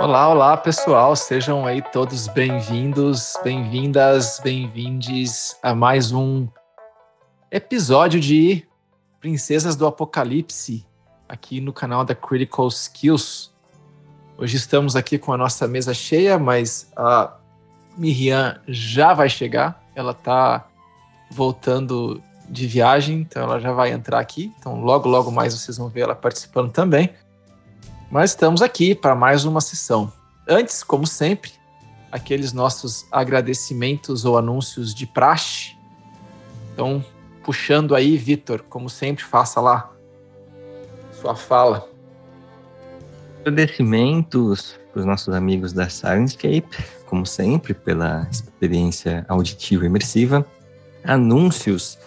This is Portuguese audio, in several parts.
Olá, olá pessoal, sejam aí todos bem-vindos, bem-vindas, bem-vindes a mais um episódio de Princesas do Apocalipse aqui no canal da Critical Skills. Hoje estamos aqui com a nossa mesa cheia, mas a Miriam já vai chegar, ela está voltando de viagem, então ela já vai entrar aqui, então logo, logo mais vocês vão ver ela participando também. Mas estamos aqui para mais uma sessão. Antes, como sempre, aqueles nossos agradecimentos ou anúncios de praxe. Então, puxando aí, Vitor, como sempre, faça lá sua fala. Agradecimentos para os nossos amigos da Sirenscape, como sempre, pela experiência auditiva imersiva. Anúncios.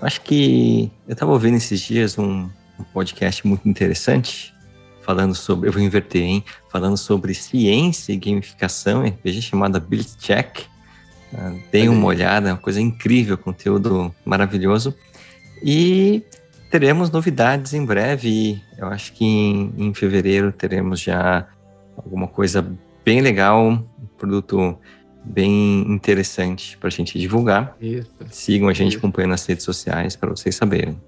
Acho que eu estava ouvindo esses dias um, um podcast muito interessante falando sobre, eu vou inverter, hein? Falando sobre ciência e gamificação, RPG chamada Build Check. Uh, deem uma olhada, é uma coisa incrível, conteúdo maravilhoso. E teremos novidades em breve. Eu acho que em, em fevereiro teremos já alguma coisa bem legal, um produto bem interessante para a gente divulgar. Isso. Sigam a gente Isso. acompanhando nas redes sociais para vocês saberem.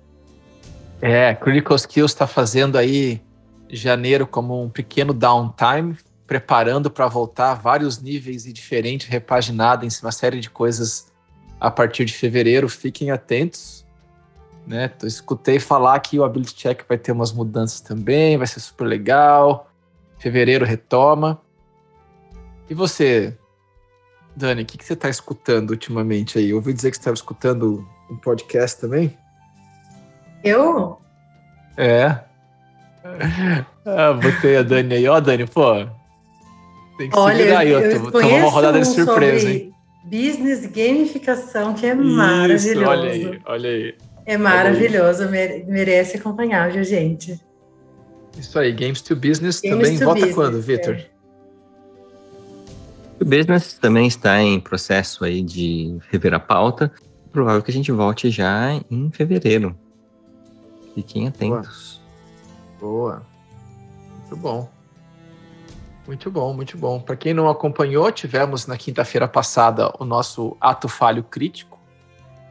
É, Critical Skills está fazendo aí janeiro como um pequeno downtime, preparando para voltar vários níveis e diferente, repaginado em uma série de coisas a partir de fevereiro. Fiquem atentos. Né? Eu escutei falar que o Ability Check vai ter umas mudanças também, vai ser super legal. Fevereiro retoma. E você, Dani, o que, que você está escutando ultimamente aí? Eu ouvi dizer que você estava escutando um podcast também? Eu? É ah, botei a Dani aí. Ó, Dani, pô. Tem que Olha, se virar aí. Eu, eu tô, uma rodada de surpresa, hein? Business gamificação, que é Isso, maravilhoso. Olha aí, olha aí. É maravilhoso, merece acompanhar, viu, gente? Isso aí, Games to Business Games também. To Volta business, quando, Vitor? É. O Business também está em processo aí de rever a pauta. Provável que a gente volte já em fevereiro. Fiquem atentos. Boa. Muito bom. Muito bom, muito bom. Para quem não acompanhou, tivemos na quinta-feira passada o nosso ato falho crítico,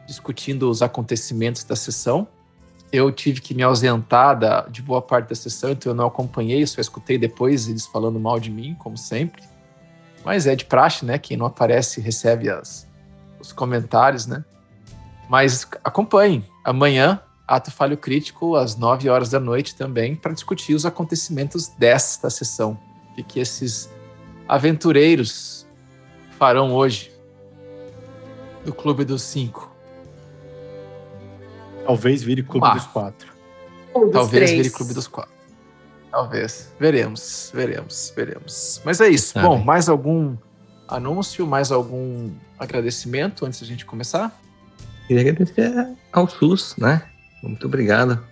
discutindo os acontecimentos da sessão. Eu tive que me ausentar da, de boa parte da sessão, então eu não acompanhei, só escutei depois eles falando mal de mim, como sempre. Mas é de praxe, né? Quem não aparece recebe as, os comentários, né? Mas acompanhem. Amanhã Ato Falho Crítico, às 9 horas da noite também, para discutir os acontecimentos desta sessão. O que esses aventureiros farão hoje do Clube dos Cinco. Talvez vire Clube ah. dos Quatro. Ou Talvez vire Clube dos Quatro. Talvez. Veremos, veremos, veremos. Mas é isso. Bom, mais algum anúncio, mais algum agradecimento antes da gente começar? Queria agradecer ao SUS, né? Muito obrigado.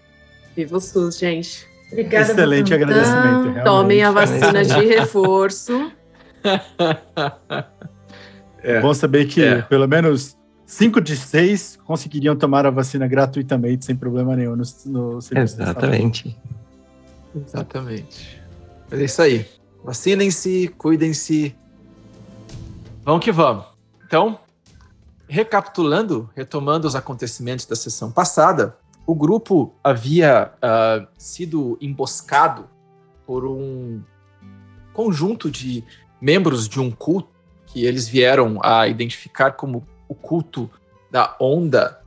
Viva o SUS, gente. Obrigada. Excelente agradecimento. Realmente. Tomem a vacina de reforço. é bom saber que é. pelo menos cinco de seis conseguiriam tomar a vacina gratuitamente, sem problema nenhum no, no Exatamente. Exatamente. Mas é isso aí. Vacinem-se, cuidem-se. Vamos que vamos. Então, recapitulando, retomando os acontecimentos da sessão passada, o grupo havia uh, sido emboscado por um conjunto de membros de um culto que eles vieram a identificar como o culto da onda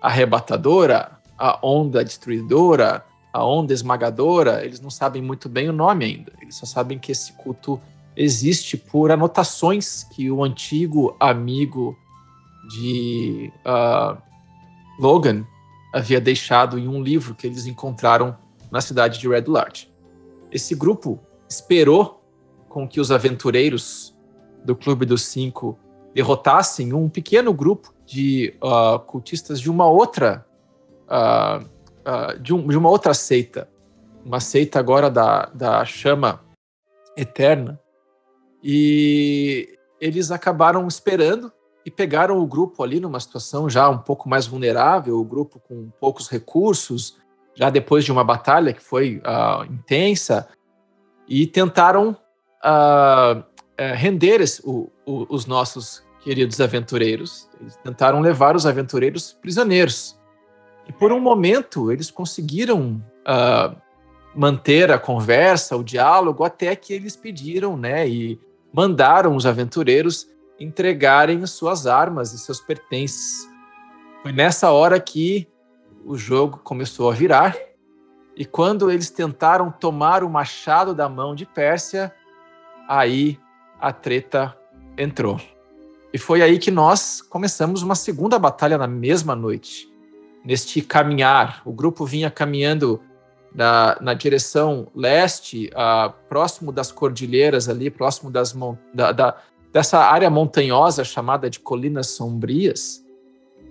arrebatadora, a onda destruidora, a onda esmagadora. Eles não sabem muito bem o nome ainda. Eles só sabem que esse culto existe por anotações que o antigo amigo de uh, Logan havia deixado em um livro que eles encontraram na cidade de Red Larch. Esse grupo esperou com que os aventureiros do Clube dos Cinco derrotassem um pequeno grupo de uh, cultistas de uma outra uh, uh, de, um, de, uma outra seita, uma seita agora da, da chama eterna, e eles acabaram esperando e pegaram o grupo ali numa situação já um pouco mais vulnerável, o grupo com poucos recursos, já depois de uma batalha que foi uh, intensa, e tentaram uh, render esse, o, o, os nossos queridos aventureiros. Eles tentaram levar os aventureiros prisioneiros. E por um momento eles conseguiram uh, manter a conversa, o diálogo, até que eles pediram, né, e mandaram os aventureiros entregarem suas armas e seus pertences. Foi nessa hora que o jogo começou a virar. E quando eles tentaram tomar o machado da mão de Pérsia, aí a treta entrou. E foi aí que nós começamos uma segunda batalha na mesma noite. Neste caminhar, o grupo vinha caminhando na, na direção leste, uh, próximo das cordilheiras ali, próximo das da, da, dessa área montanhosa chamada de Colinas Sombrias,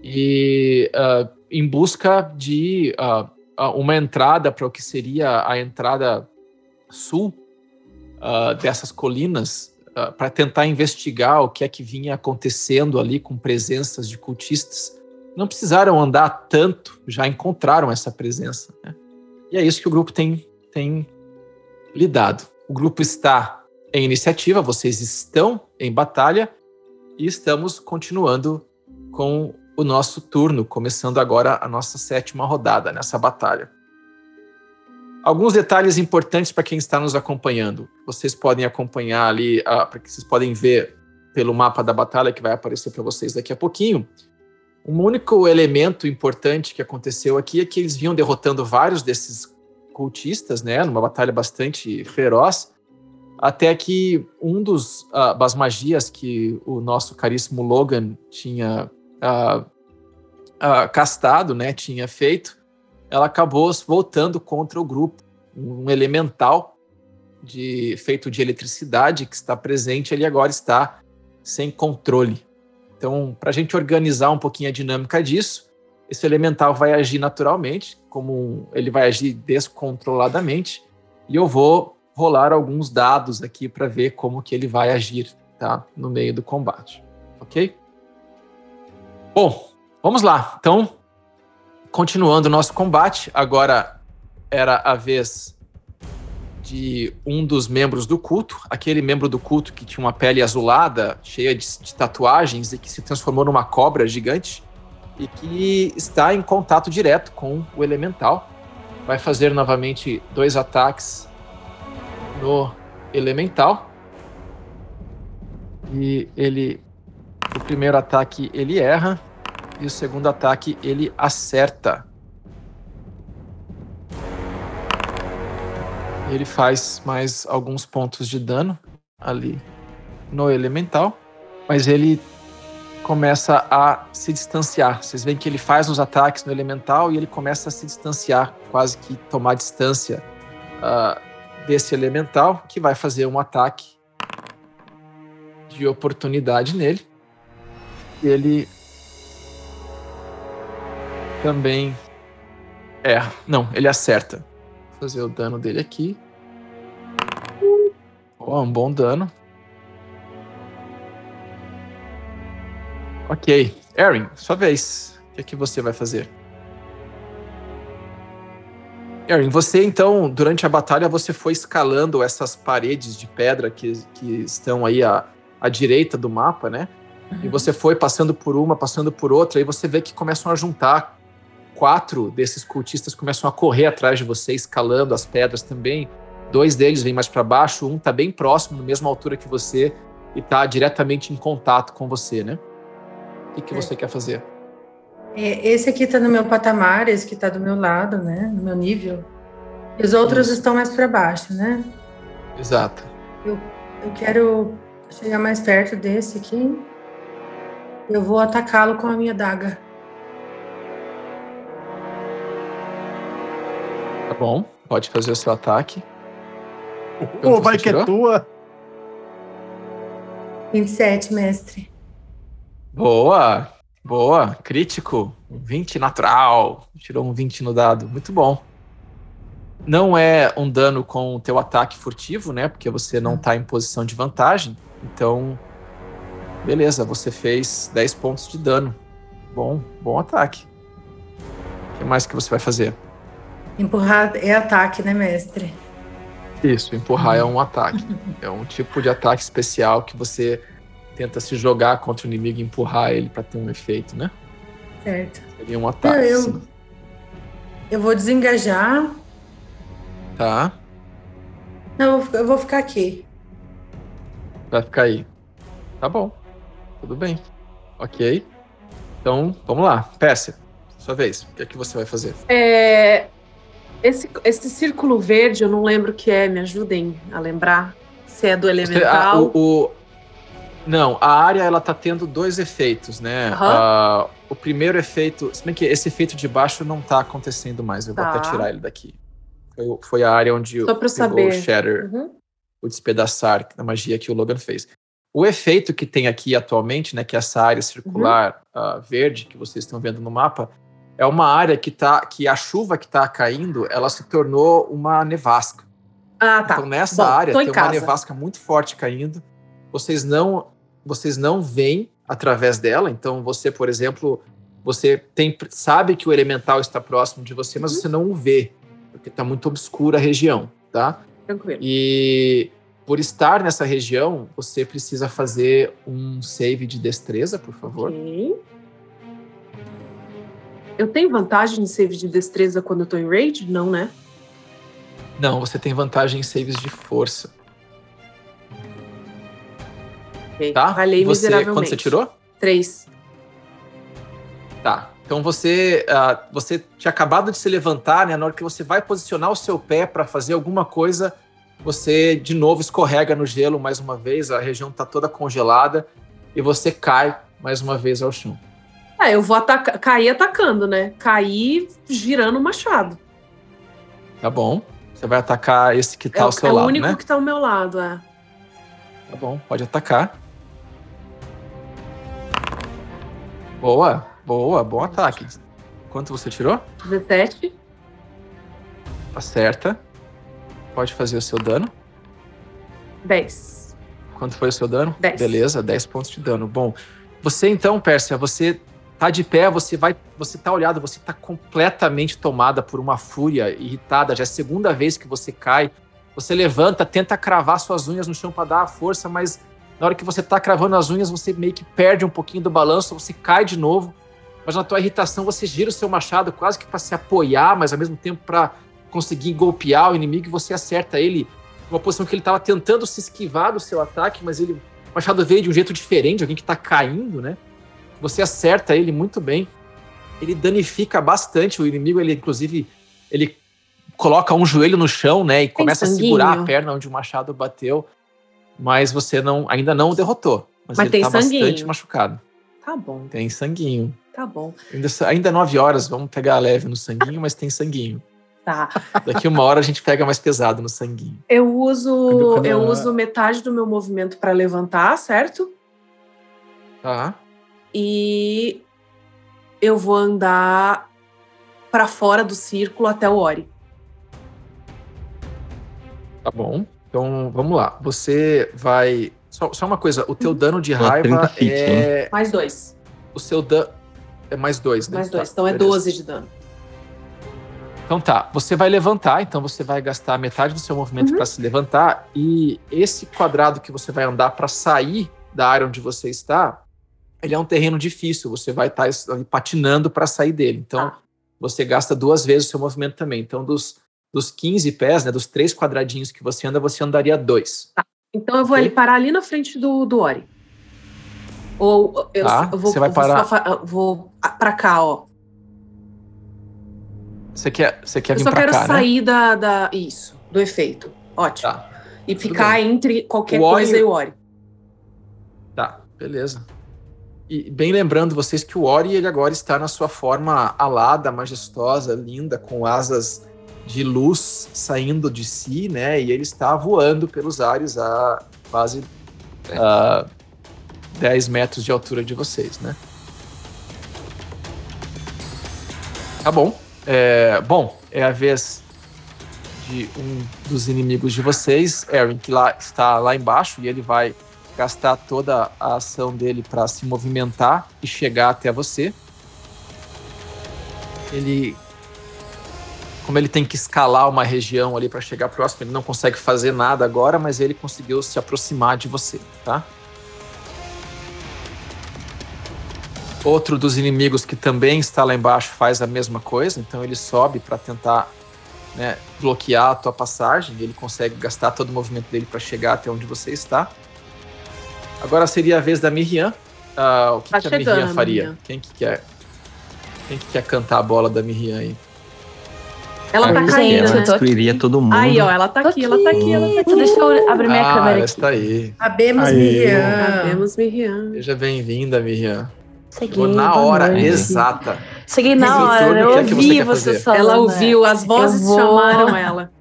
e uh, em busca de uh, uma entrada para o que seria a entrada sul dessas colinas, para tentar investigar o que é que vinha acontecendo ali com presenças de cultistas. Não precisaram andar tanto, já encontraram essa presença. Né? E é isso que o grupo tem, tem lidado. O grupo está em iniciativa, vocês estão em batalha e estamos continuando com o nosso turno, começando agora a nossa sétima rodada nessa batalha. Alguns detalhes importantes para quem está nos acompanhando. Vocês podem acompanhar ali, uh, para que vocês podem ver pelo mapa da batalha que vai aparecer para vocês daqui a pouquinho. Um único elemento importante que aconteceu aqui é que eles vinham derrotando vários desses cultistas, né, numa batalha bastante feroz, até que um dos uh, das magias que o nosso caríssimo Logan tinha uh, uh, castado, né, tinha feito, ela acabou voltando contra o grupo, um elemental de feito de eletricidade que está presente, ele agora está sem controle. Então, para a gente organizar um pouquinho a dinâmica disso, esse elemental vai agir naturalmente, como ele vai agir descontroladamente, e eu vou rolar alguns dados aqui para ver como que ele vai agir, tá? No meio do combate, ok? Bom, vamos lá. Então, continuando o nosso combate, agora era a vez de um dos membros do culto, aquele membro do culto que tinha uma pele azulada, cheia de, de, tatuagens e que se transformou numa cobra gigante e que está em contato direto com o elemental. Vai fazer novamente dois ataques no elemental. E ele o primeiro ataque ele erra e o segundo ataque ele acerta. Ele faz mais alguns pontos de dano ali no elemental, mas ele começa a se distanciar. Vocês veem que ele faz os ataques no elemental e ele começa a se distanciar, quase que tomar distância uh, desse elemental, que vai fazer um ataque de oportunidade nele. Ele também erra. Não, ele acerta fazer o dano dele aqui. Oh, um bom dano. Ok. Erin, sua vez. O que, é que você vai fazer? Erin, você então, durante a batalha, você foi escalando essas paredes de pedra que, que estão aí à, à direita do mapa, né? Uhum. E você foi passando por uma, passando por outra, e você vê que começam a juntar quatro desses cultistas começam a correr atrás de você, escalando as pedras também. Dois deles vêm mais para baixo, um tá bem próximo, na mesma altura que você, e tá diretamente em contato com você, né? O que, que é. você quer fazer? É, esse aqui tá no meu patamar, esse que tá do meu lado, né? No meu nível. E os outros Isso. estão mais para baixo, né? Exato. Eu, eu quero chegar mais perto desse aqui. Eu vou atacá-lo com a minha daga. bom, pode fazer o seu ataque. Oh, vai que é tua. 27, mestre. Boa, boa, crítico. 20 natural. Tirou um 20 no dado. Muito bom. Não é um dano com o teu ataque furtivo, né? Porque você não tá em posição de vantagem. Então, beleza, você fez 10 pontos de dano. Bom, bom ataque. O que mais que você vai fazer? Empurrar é ataque, né, mestre? Isso, empurrar é um ataque. É um tipo de ataque especial que você tenta se jogar contra o inimigo e empurrar ele para ter um efeito, né? Certo. Seria um ataque. Eu- sim. Eu vou desengajar. Tá, Não, eu vou- ficar aqui. vai ficar aí. Tá bom. Tudo bem. Ok. Então, vamos lá. Pérsia, sua vez. O que é que você vai fazer? É, esse, esse círculo verde, eu não lembro o que é, me ajudem a lembrar. Se é do Você- elemental. ah, o, o- Não, a área ela tá tendo dois efeitos, né? Aham. Ah, o primeiro efeito, se bem que esse efeito de baixo não tá acontecendo mais, eu vou Tá. até tirar ele daqui. Foi, foi a área onde Só pra saber. o Shatter, Uhum. o despedaçar da magia que o Logan fez. O efeito que tem aqui atualmente, né, que é essa área circular Uhum. ah, verde que vocês estão vendo no mapa, é uma área que tá, que a chuva que tá caindo, ela se tornou uma nevasca. Ah, tá. Então nessa Bom, área tem uma casa. nevasca muito forte caindo. Vocês não, vocês não veem através dela. Então você, por exemplo, você tem, sabe que o elemental está próximo de você, Uhum. mas você não o vê porque está muito obscura a região, tá? Tranquilo. E por estar nessa região, você precisa fazer um save de destreza, por favor. Ok. Eu tenho vantagem em save de destreza quando eu tô em raid? Não, né? Não, você tem vantagem em saves de força, Tá? Falhei você, miseravelmente. quando você tirou? Três. Tá. Então você, ah, você tinha acabado de se levantar, né? Na hora que você vai posicionar o seu pé para fazer alguma coisa, você de novo escorrega no gelo mais uma vez, a região tá toda congelada e você cai mais uma vez ao chão. Ah, eu vou atacar, cair atacando, né? Cair girando o machado. Tá bom? Você vai atacar esse que tá é ao o, seu é o lado, único né? que tá ao meu lado, é. Tá bom, pode atacar. Boa, boa, bom ataque. Quanto você tirou? 17. Acerta. Pode fazer o seu dano. 10. Quanto foi o seu dano? Dez. Beleza, 10 pontos de dano. Bom, você então, Pérsia, você tá de pé, você vai, você tá olhado, você tá completamente tomada por uma fúria, irritada, já é a segunda vez que você cai. Você levanta, tenta cravar suas unhas no chão para dar a força, mas na hora que você tá cravando as unhas, você meio que perde um pouquinho do balanço, você cai de novo. Mas na tua irritação, você gira o seu machado quase que para se apoiar, mas ao mesmo tempo para conseguir golpear o inimigo e você acerta ele uma posição que ele estava tentando se esquivar do seu ataque, mas ele o machado veio de um jeito diferente, alguém que tá caindo, né? Você acerta ele muito bem. Ele danifica bastante o inimigo, ele inclusive ele coloca um joelho no chão, né, e começa a segurar a perna onde o machado bateu, mas você não ainda não o derrotou. Mas, Mas ele tem tá bastante sanguinho. machucado. Tá bom, Tem sanguinho. tá bom. Ainda, ainda nove horas, vamos pegar leve no sanguinho, mas tem sanguinho. Tá. Daqui uma hora a gente pega mais pesado no sanguinho. Eu uso, Quando- quando eu ela- uso metade do meu movimento para levantar, certo? Tá? E eu vou andar para fora do círculo até o Ori. Tá bom. Então, vamos lá. Você vai. Só, só uma coisa, o teu dano de raiva 30 feet, é. Mais dois. O seu dano. É mais dois, né? Mais Tá, dois. Então é beleza. 12 de dano. Então tá, você vai levantar, então você vai gastar metade do seu movimento Uhum. para se levantar e esse quadrado que você vai andar para sair da área onde você está, ele é um terreno difícil, você vai estar patinando para sair dele. Então Tá. você gasta duas vezes o seu movimento também. Então dos, dos 15 pés, né, dos três quadradinhos que você anda, você andaria dois. Então eu vou Ok. ali parar ali na frente do, do Ori. Ou eu, Tá, eu vou, você vai eu vou parar- só eu vou para cá, ó. Você quer, você quer Eu vir só para quero cá, né? sair da, da. Isso, do efeito. Ótimo. Tá, e ficar entre qualquer Ori- coisa e o Ori. tá, beleza. E bem lembrando vocês que o Ori ele agora está na sua forma alada, majestosa, linda, com asas de luz saindo de si, né? E ele está voando pelos ares a quase ah, 10 metros de altura de vocês, né? Tá bom. É, bom, é a vez de um dos inimigos de vocês, Aaron, que lá está lá embaixo e ele vai gastar toda a ação dele para se movimentar e chegar até você. Ele como ele tem que escalar uma região ali para chegar próximo, ele não consegue fazer nada agora, mas ele conseguiu se aproximar de você, tá? Outro dos inimigos que também está lá embaixo faz a mesma coisa, então ele sobe para tentar né, bloquear a tua passagem. Ele consegue gastar todo o movimento dele para chegar até onde você está. Agora seria a vez da Miriam. Uh, o que, Tá que a Miriam faria? Miriam. Quem que quer? Quem que quer cantar a bola da Miriam aí? Ela tá caindo, eu né? tô destruiria todo mundo. Aí, ó, ela tá aqui, ela tá aqui, ela tá aqui. Deixa eu abrir minha ah, câmera ela aqui. está aí. Sabemos, Aí. Miriam. Sabemos, Miriam. Seja bem-vinda, Miriam. Cheguei, Chegou na hora noite. exata. Cheguei na Resolveu hora, eu que é que você ouvi você falando. Ela ouviu, as vozes chamaram ela.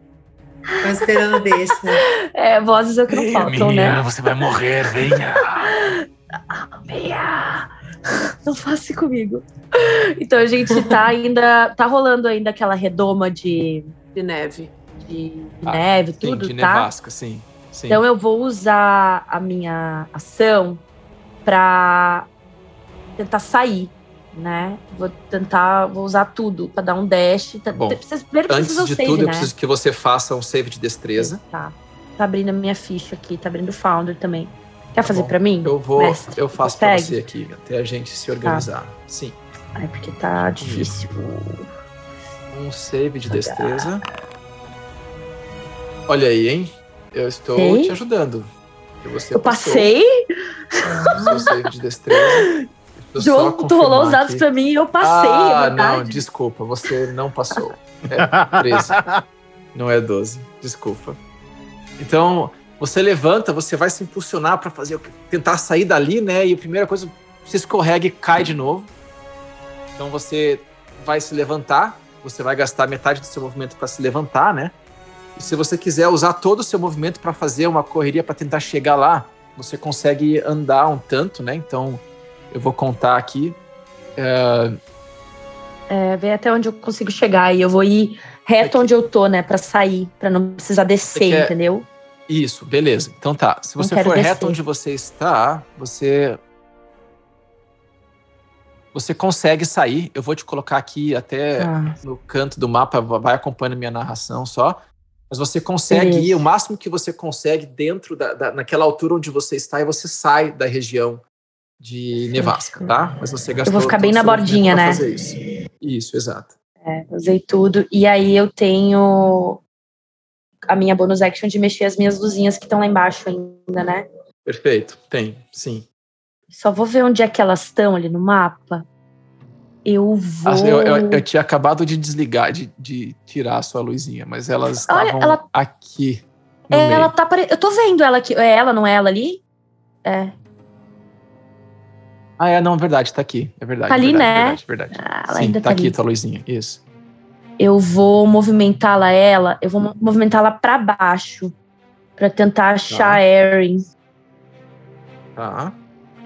Tô esperando desse. É, vozes é o que não faltam, né? você vai morrer, venha. Meia! Não faça comigo. Então a gente tá ainda. Tá rolando ainda aquela redoma de, De neve. de Ah, neve, Sim, tudo, de tá? nevasca, sim. sim. Então eu vou usar a minha ação pra tentar sair, né? Vou tentar, vou usar tudo pra dar um dash. Tá- Bom, Precisa, primeiro Antes de save, tudo, eu né? preciso que você faça um save de destreza. Tá. Tá abrindo a minha ficha aqui, tá abrindo o Founder também. Quer fazer bom. pra mim? Eu vou, mestre? eu faço Consegue? você aqui, até a gente se organizar. Sim. Ai, porque tá difícil. Um save de destreza. Olha aí, hein? Eu estou Sei. te ajudando. Eu passei, seu save de destreza. João, tu rolou os dados aqui. pra mim e eu passei, Ah, é não, desculpa, você não passou. É 13, não é 12. Desculpa. Então, você levanta, você vai se impulsionar para fazer tentar sair dali, né? E a primeira coisa, você escorrega e cai de novo. Então você vai se levantar, você vai gastar metade do seu movimento para se levantar, né? E se você quiser usar todo o seu movimento para fazer uma correria para tentar chegar lá, você consegue andar um tanto, né? Então, eu vou contar aqui. É, É, ver até onde eu consigo chegar e eu vou ir reto Aqui. onde eu tô, né, Pra sair, pra não precisar descer, quer- entendeu? Isso, beleza. Então tá. Se você for reto descer. onde você está, você. Você consegue sair. Eu vou te colocar aqui até Tá. no canto do mapa, vai acompanhando minha narração só. Mas você consegue Beleza. ir o máximo que você consegue dentro da, da- naquela altura onde você está e você sai da região de nevasca, tá? Mas você gastou. ficar todo bem o na bordinha, né? Fazer isso. isso, exato. É, usei tudo. E aí eu tenho a minha bonus action de mexer as minhas luzinhas que estão lá embaixo ainda, né? Perfeito. Tem, sim. Só vou ver onde é que elas estão ali no mapa. Eu vou. Ah, Eu, eu- eu tinha acabado de desligar, de, de tirar a sua luzinha, mas elas Olha, estavam ela- aqui É, ela tá apare... Eu tô vendo ela aqui. É ela, não é ela ali? É. Ah, é, não, verdade, tá aqui. É verdade. Tá ali, verdade, né? Verdade, verdade. Ah, ela Sim, ainda tá tá aqui ali. tua luzinha. Isso. Eu vou movimentá-la ela. Eu vou mo- movimentá-la pra baixo. Pra tentar achar Tá. a Erin. Tá.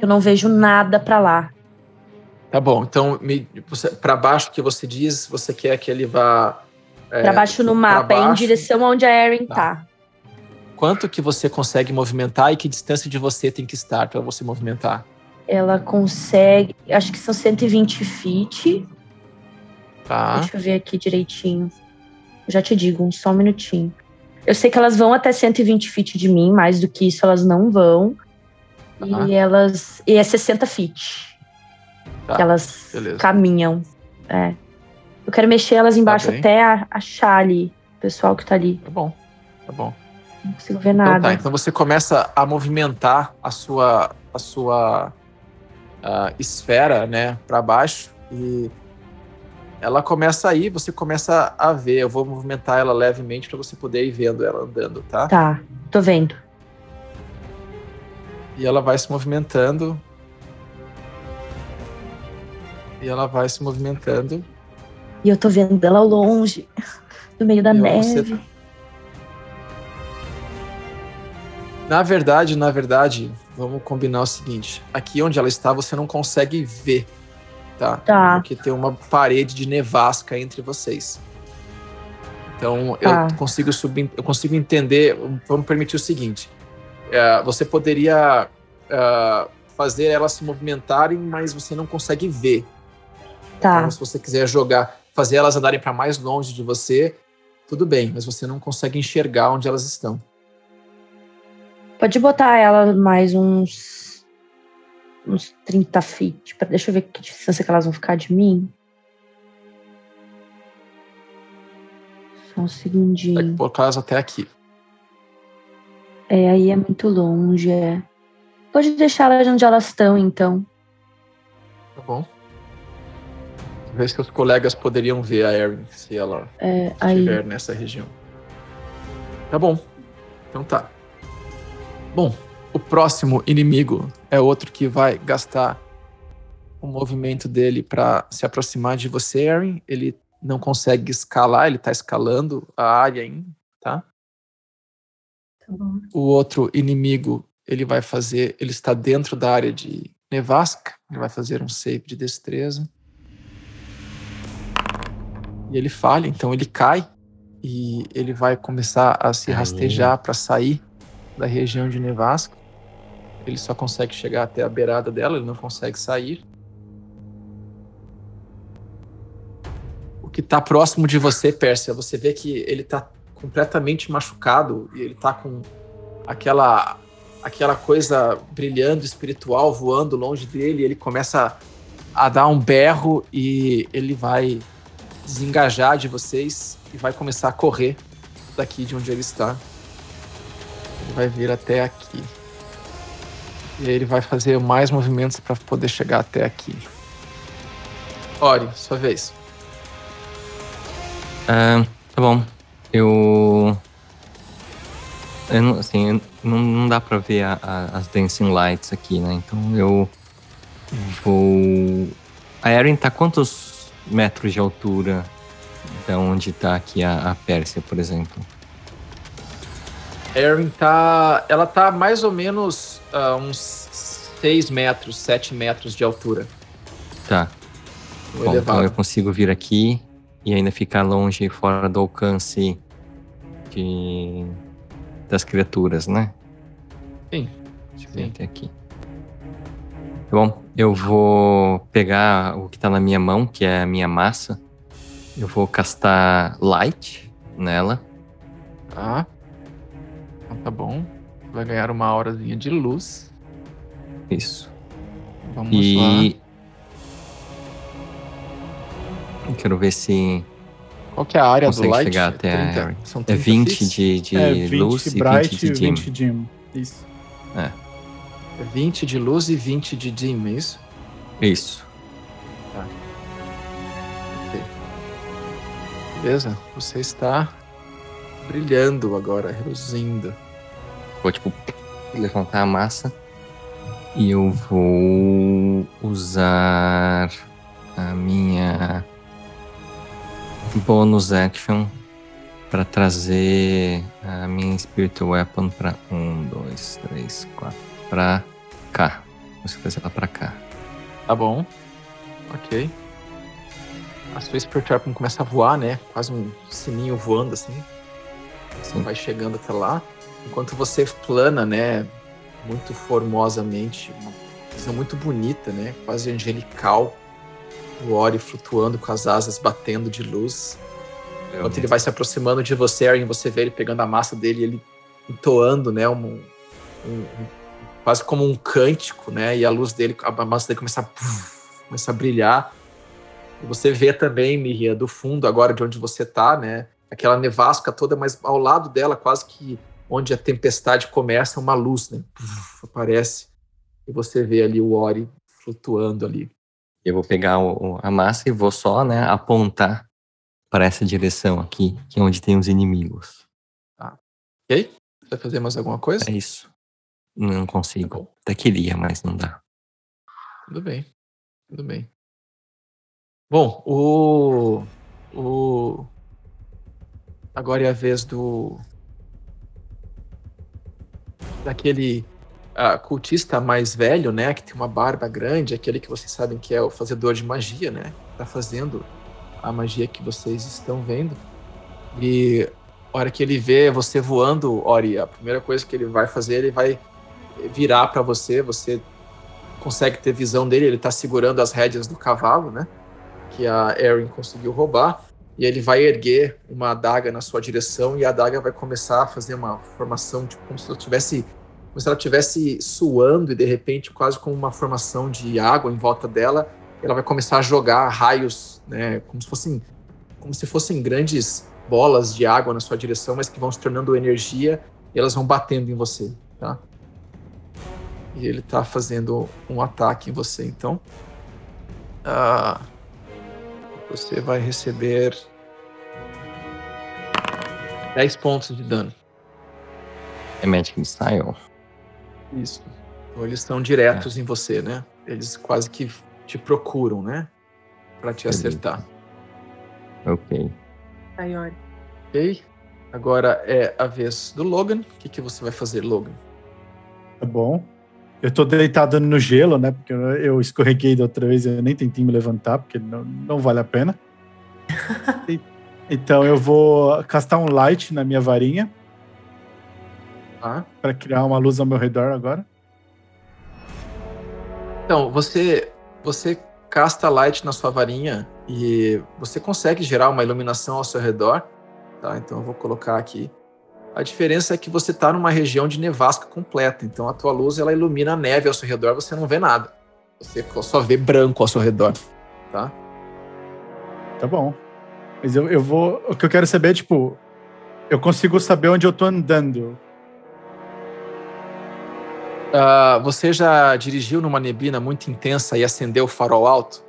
Eu não vejo nada pra lá. Tá bom. Então, pra baixo que você diz, você quer que ele vá. é, Pra baixo no mapa, é em baixo. direção aonde a Erin Tá. tá. Quanto que você consegue movimentar e que distância de você tem que estar pra você movimentar? Ela consegue. Acho que são 120 feet. Tá. Deixa eu ver aqui direitinho. Eu já te digo, um só um minutinho. Eu sei que elas vão até 120 feet de mim, mais do que isso elas não vão. Tá. E elas. E é 60 feet. Tá, Que elas beleza. caminham. É. Eu quero mexer elas embaixo bem. até a- achar ali. O pessoal que tá ali. Tá bom. Tá bom. Não consigo ver Então nada. tá, então você começa a movimentar a sua a sua ah, esfera, né, para baixo e ela começa a ir, você começa a ver. Eu vou movimentar ela levemente para você poder ir vendo ela andando, tá? Tá, tô vendo. E ela vai se movimentando. E ela vai se movimentando. E eu tô vendo ela ao longe, no meio da E neve. você- Na verdade, na verdade, vamos combinar o seguinte: aqui onde ela está, você não consegue ver, tá? Tá. Porque tem uma parede de nevasca entre vocês. Então eu Tá. consigo subir, eu consigo entender. Vamos permitir o seguinte: é, você poderia é, fazer elas se movimentarem, mas você não consegue ver. Tá. Então, se você quiser jogar, fazer elas andarem para mais longe de você, tudo bem, mas você não consegue enxergar onde elas estão. Pode botar ela mais uns. Uns 30 feet. Deixa eu ver que distância que elas vão ficar de mim. Só um segundinho. Vai colocar elas até aqui. É, aí é muito longe, é. Pode deixar elas onde elas estão, então. Tá bom. Vê se os colegas poderiam ver a Erin se ela É, aí. estiver nessa região. Tá bom. Então tá. Bom, o próximo inimigo é outro que vai gastar o movimento dele para se aproximar de você, Erin. Ele não consegue escalar, ele tá escalando a área ainda, tá? Tá bom. O outro inimigo, ele vai fazer, ele está dentro da área de nevasca, ele vai fazer um save de destreza. E ele falha, então ele cai e ele vai começar a se rastejar para sair da região de nevasca. Ele só consegue chegar até a beirada dela, ele não consegue sair. O que está próximo de você, Pérsia, você vê que ele está completamente machucado e ele tá com aquela aquela coisa brilhando espiritual voando longe dele, ele começa a dar um berro e ele vai desengajar de vocês e vai começar a correr daqui de onde ele está. Ele vai vir até aqui. E ele vai fazer mais movimentos para poder chegar até aqui. Ori, sua vez. Ah, tá bom. Eu. eu assim, não, não dá pra ver a- a- as Dancing Lights aqui, né? Então eu vou. A Erin tá quantos metros de altura da onde tá aqui a, a Pérsia, por exemplo? Erin tá. Ela tá mais ou menos a uns 6 metros, 7 metros de altura. Tá. No Bom, então eu consigo vir aqui e ainda ficar longe, fora do alcance de, das criaturas, né? Sim. Deixa eu Sim. até aqui. Tá bom, eu vou pegar o que tá na minha mão, que é a minha massa. Eu vou castar Light nela. Tá. Então tá bom. Vai ganhar uma horazinha de luz. Isso. Vamos E. lá. Eu quero ver se Qual que é a área do light? chegar até a 30? Erin. São é 30 20 feet? de, de é 20 luz e bright 20 de e dim. 20 dim. Isso. É 20 de luz e 20 de dim, é isso? Isso. Beleza? Você está brilhando agora, reluzindo. Vou, tipo, levantar a massa. E eu vou usar a minha bonus action para trazer a minha Spirit Weapon para um, dois, três, quatro, para cá. Vou trazer ela para cá. Tá bom. Ok. A sua Spirit Weapon começa a voar, né? Quase um sininho voando assim. Você Sim. vai chegando até lá. Enquanto você plana, né? Muito formosamente. Uma coisa muito bonita, né? Quase angelical. O Ori flutuando com as asas batendo de luz. Enquanto ele vai se aproximando de você, Erin, você vê ele pegando a massa dele e ele entoando, né? Um, um- quase como um cântico, né? E a luz dele, a massa dele começa a, começa a brilhar. E você vê também, Miriam, do fundo agora de onde você tá, né? Aquela nevasca toda, mas ao lado dela, quase que onde a tempestade começa, uma luz, né? Aparece. E você vê ali o Ori flutuando ali. Eu vou pegar o- a massa e vou só, né, apontar para essa direção aqui, que é onde tem os inimigos. Ok? Você vai fazer mais alguma coisa? É isso. Não Tá consigo. bom. Até queria, mas não dá. Tudo bem. Tudo bem. Bom, o. O. Agora é a vez do. Daquele ah, cultista mais velho, né? Que tem uma barba grande, aquele que vocês sabem que é o fazedor de magia, né? Tá fazendo a magia que vocês estão vendo. E a hora que ele vê você voando, Ori, a primeira coisa que ele vai fazer, ele vai virar para você, você consegue ter visão dele, ele tá segurando as rédeas do cavalo, né? que a Erin conseguiu roubar. E ele vai erguer uma adaga na sua direção e a adaga vai começar a fazer uma formação, tipo, como se ela tivesse, como se ela tivesse suando e de repente quase como uma formação de água em volta dela. Ela vai começar a jogar raios, né, como se fossem, como se fossem grandes bolas de água na sua direção, mas que vão se tornando energia e elas vão batendo em você, tá? E ele tá fazendo um ataque em você, então. Ah, você vai receber 10 pontos de dano. É Magic Missile? Isso. Então eles estão diretos é. em você, né? Eles quase que te procuram, né? Pra te Beleza. acertar. Ok. Maior. Ok. Agora é a vez do Logan. O que, que você vai fazer, Logan? Tá bom. Eu tô deitado no gelo, né? Porque eu escorreguei da outra vez, eu nem tentei me levantar, porque não, não vale a pena. então eu vou castar um light na minha varinha. Ah. Para criar uma luz ao meu redor agora. Então, você você casta light na sua varinha e você consegue gerar uma iluminação ao seu redor, tá? Então eu vou colocar aqui a diferença é que você está numa região de nevasca completa, então a tua luz ela ilumina a neve ao seu redor, você não vê nada. Você só vê branco ao seu redor, tá? Tá bom. Mas eu, eu vou. O que eu quero saber é, tipo, eu consigo saber onde eu tô andando. Uh, você já dirigiu numa neblina muito intensa e acendeu o farol alto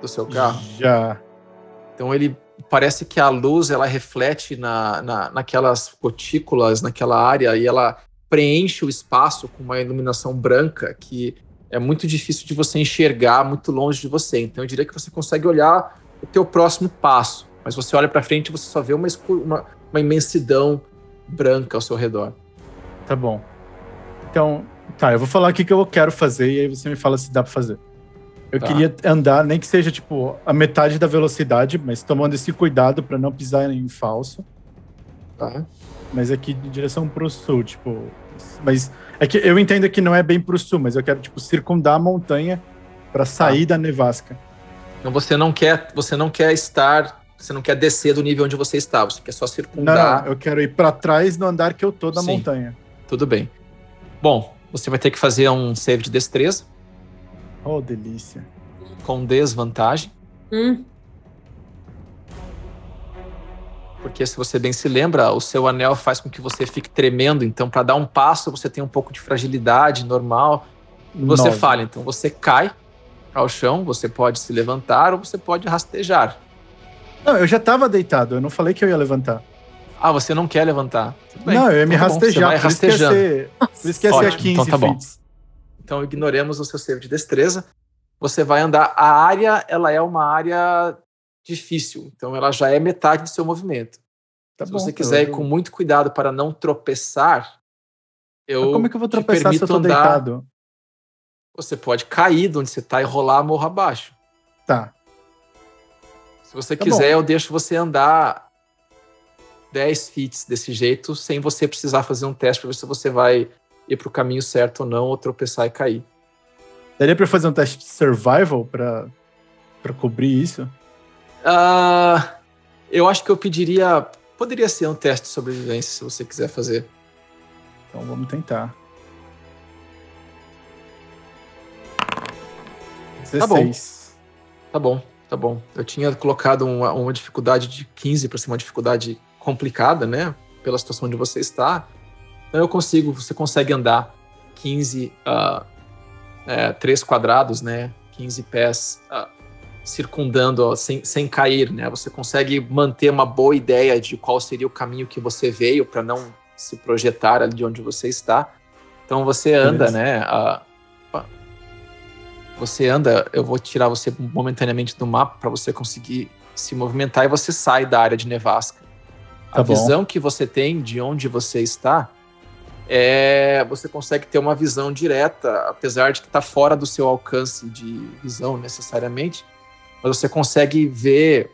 do seu carro? Já. Então ele parece que a luz ela reflete na, na, naquelas gotículas, naquela área, e ela preenche o espaço com uma iluminação branca que é muito difícil de você enxergar muito longe de você. Então eu diria que você consegue olhar o teu próximo passo, mas você olha para frente e você só vê uma, uma, uma imensidão branca ao seu redor. Tá bom. Então, tá, eu vou falar o que eu quero fazer e aí você me fala se dá para fazer. Eu tá. queria andar, nem que seja tipo a metade da velocidade, mas tomando esse cuidado para não pisar em falso. Tá. Mas aqui em direção pro sul, tipo. Mas é que eu entendo que não é bem pro sul, mas eu quero tipo circundar a montanha para sair tá. da nevasca. Então você não quer, você não quer estar, você não quer descer do nível onde você está, você quer só circundar. Não, eu quero ir para trás no andar que eu tô da Sim. montanha. Tudo bem. Bom, você vai ter que fazer um save de destreza. Oh, delícia. Com desvantagem. Hum. Porque se você bem se lembra, o seu anel faz com que você fique tremendo. Então, para dar um passo, você tem um pouco de fragilidade normal. E você Nove. falha. Então, você cai ao chão, você pode se levantar ou você pode rastejar. Não, eu já estava deitado. Eu não falei que eu ia levantar. Ah, você não quer levantar? Não, eu ia me então, tá rastejar. Bom, por, rastejando. Isso por que ia ser, 15 então tá bom. Então ignoremos o seu save de destreza. Você vai andar. A área, ela é uma área difícil. Então ela já é metade do seu movimento. Tá se bom, você quiser ir com muito cuidado para não tropeçar, eu. Mas como é que eu vou tropeçar se eu tô andar, deitado? Você pode cair de onde você está e rolar morro abaixo. Tá. Se você tá quiser, bom. eu deixo você andar 10 feet desse jeito, sem você precisar fazer um teste para ver se você vai ir para o caminho certo ou não, ou tropeçar e cair. Daria para fazer um teste de survival para cobrir isso? Uh, eu acho que eu pediria. Poderia ser um teste de sobrevivência se você quiser fazer. Então vamos tentar. 16. Tá bom. Tá bom, tá bom. Eu tinha colocado uma, uma dificuldade de 15 para ser uma dificuldade complicada, né? Pela situação onde você está. Então eu consigo, você consegue andar 15, uh, é, 3 quadrados, né? 15 pés uh, circundando ó, sem, sem cair, né? Você consegue manter uma boa ideia de qual seria o caminho que você veio para não se projetar ali de onde você está. Então você anda, né? Uh, você anda, eu vou tirar você momentaneamente do mapa para você conseguir se movimentar e você sai da área de nevasca. Tá a bom. visão que você tem de onde você está é, você consegue ter uma visão direta, apesar de que está fora do seu alcance de visão necessariamente, mas você consegue ver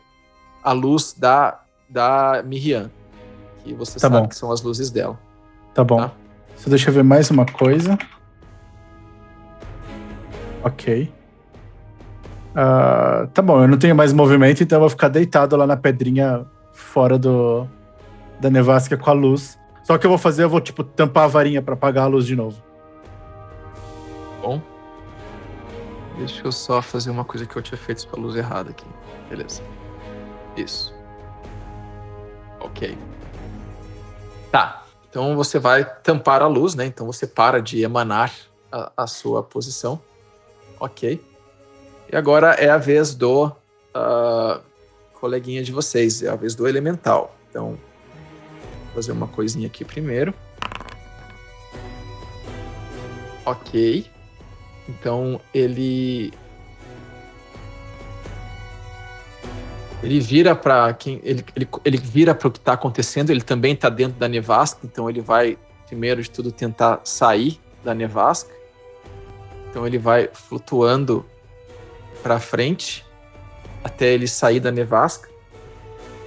a luz da, da Miriam, que você tá sabe bom. que são as luzes dela. Tá bom. Tá? Só deixa eu ver mais uma coisa. Ok. Ah, tá bom, eu não tenho mais movimento, então eu vou ficar deitado lá na pedrinha fora do da nevasca com a luz. Só que eu vou fazer, eu vou tipo tampar a varinha pra apagar a luz de novo. Bom. Deixa eu só fazer uma coisa que eu tinha feito com a luz errada aqui. Beleza. Isso. Ok. Tá. Então você vai tampar a luz, né? Então você para de emanar a, a sua posição. Ok. E agora é a vez do ah, coleguinha de vocês, é a vez do elemental. Então, vou fazer uma coisinha aqui primeiro. Ok. Então ele ele vira para quem ele, ele, ele vira para o que está acontecendo. Ele também está dentro da nevasca, então ele vai primeiro de tudo tentar sair da nevasca. Então ele vai flutuando para frente até ele sair da nevasca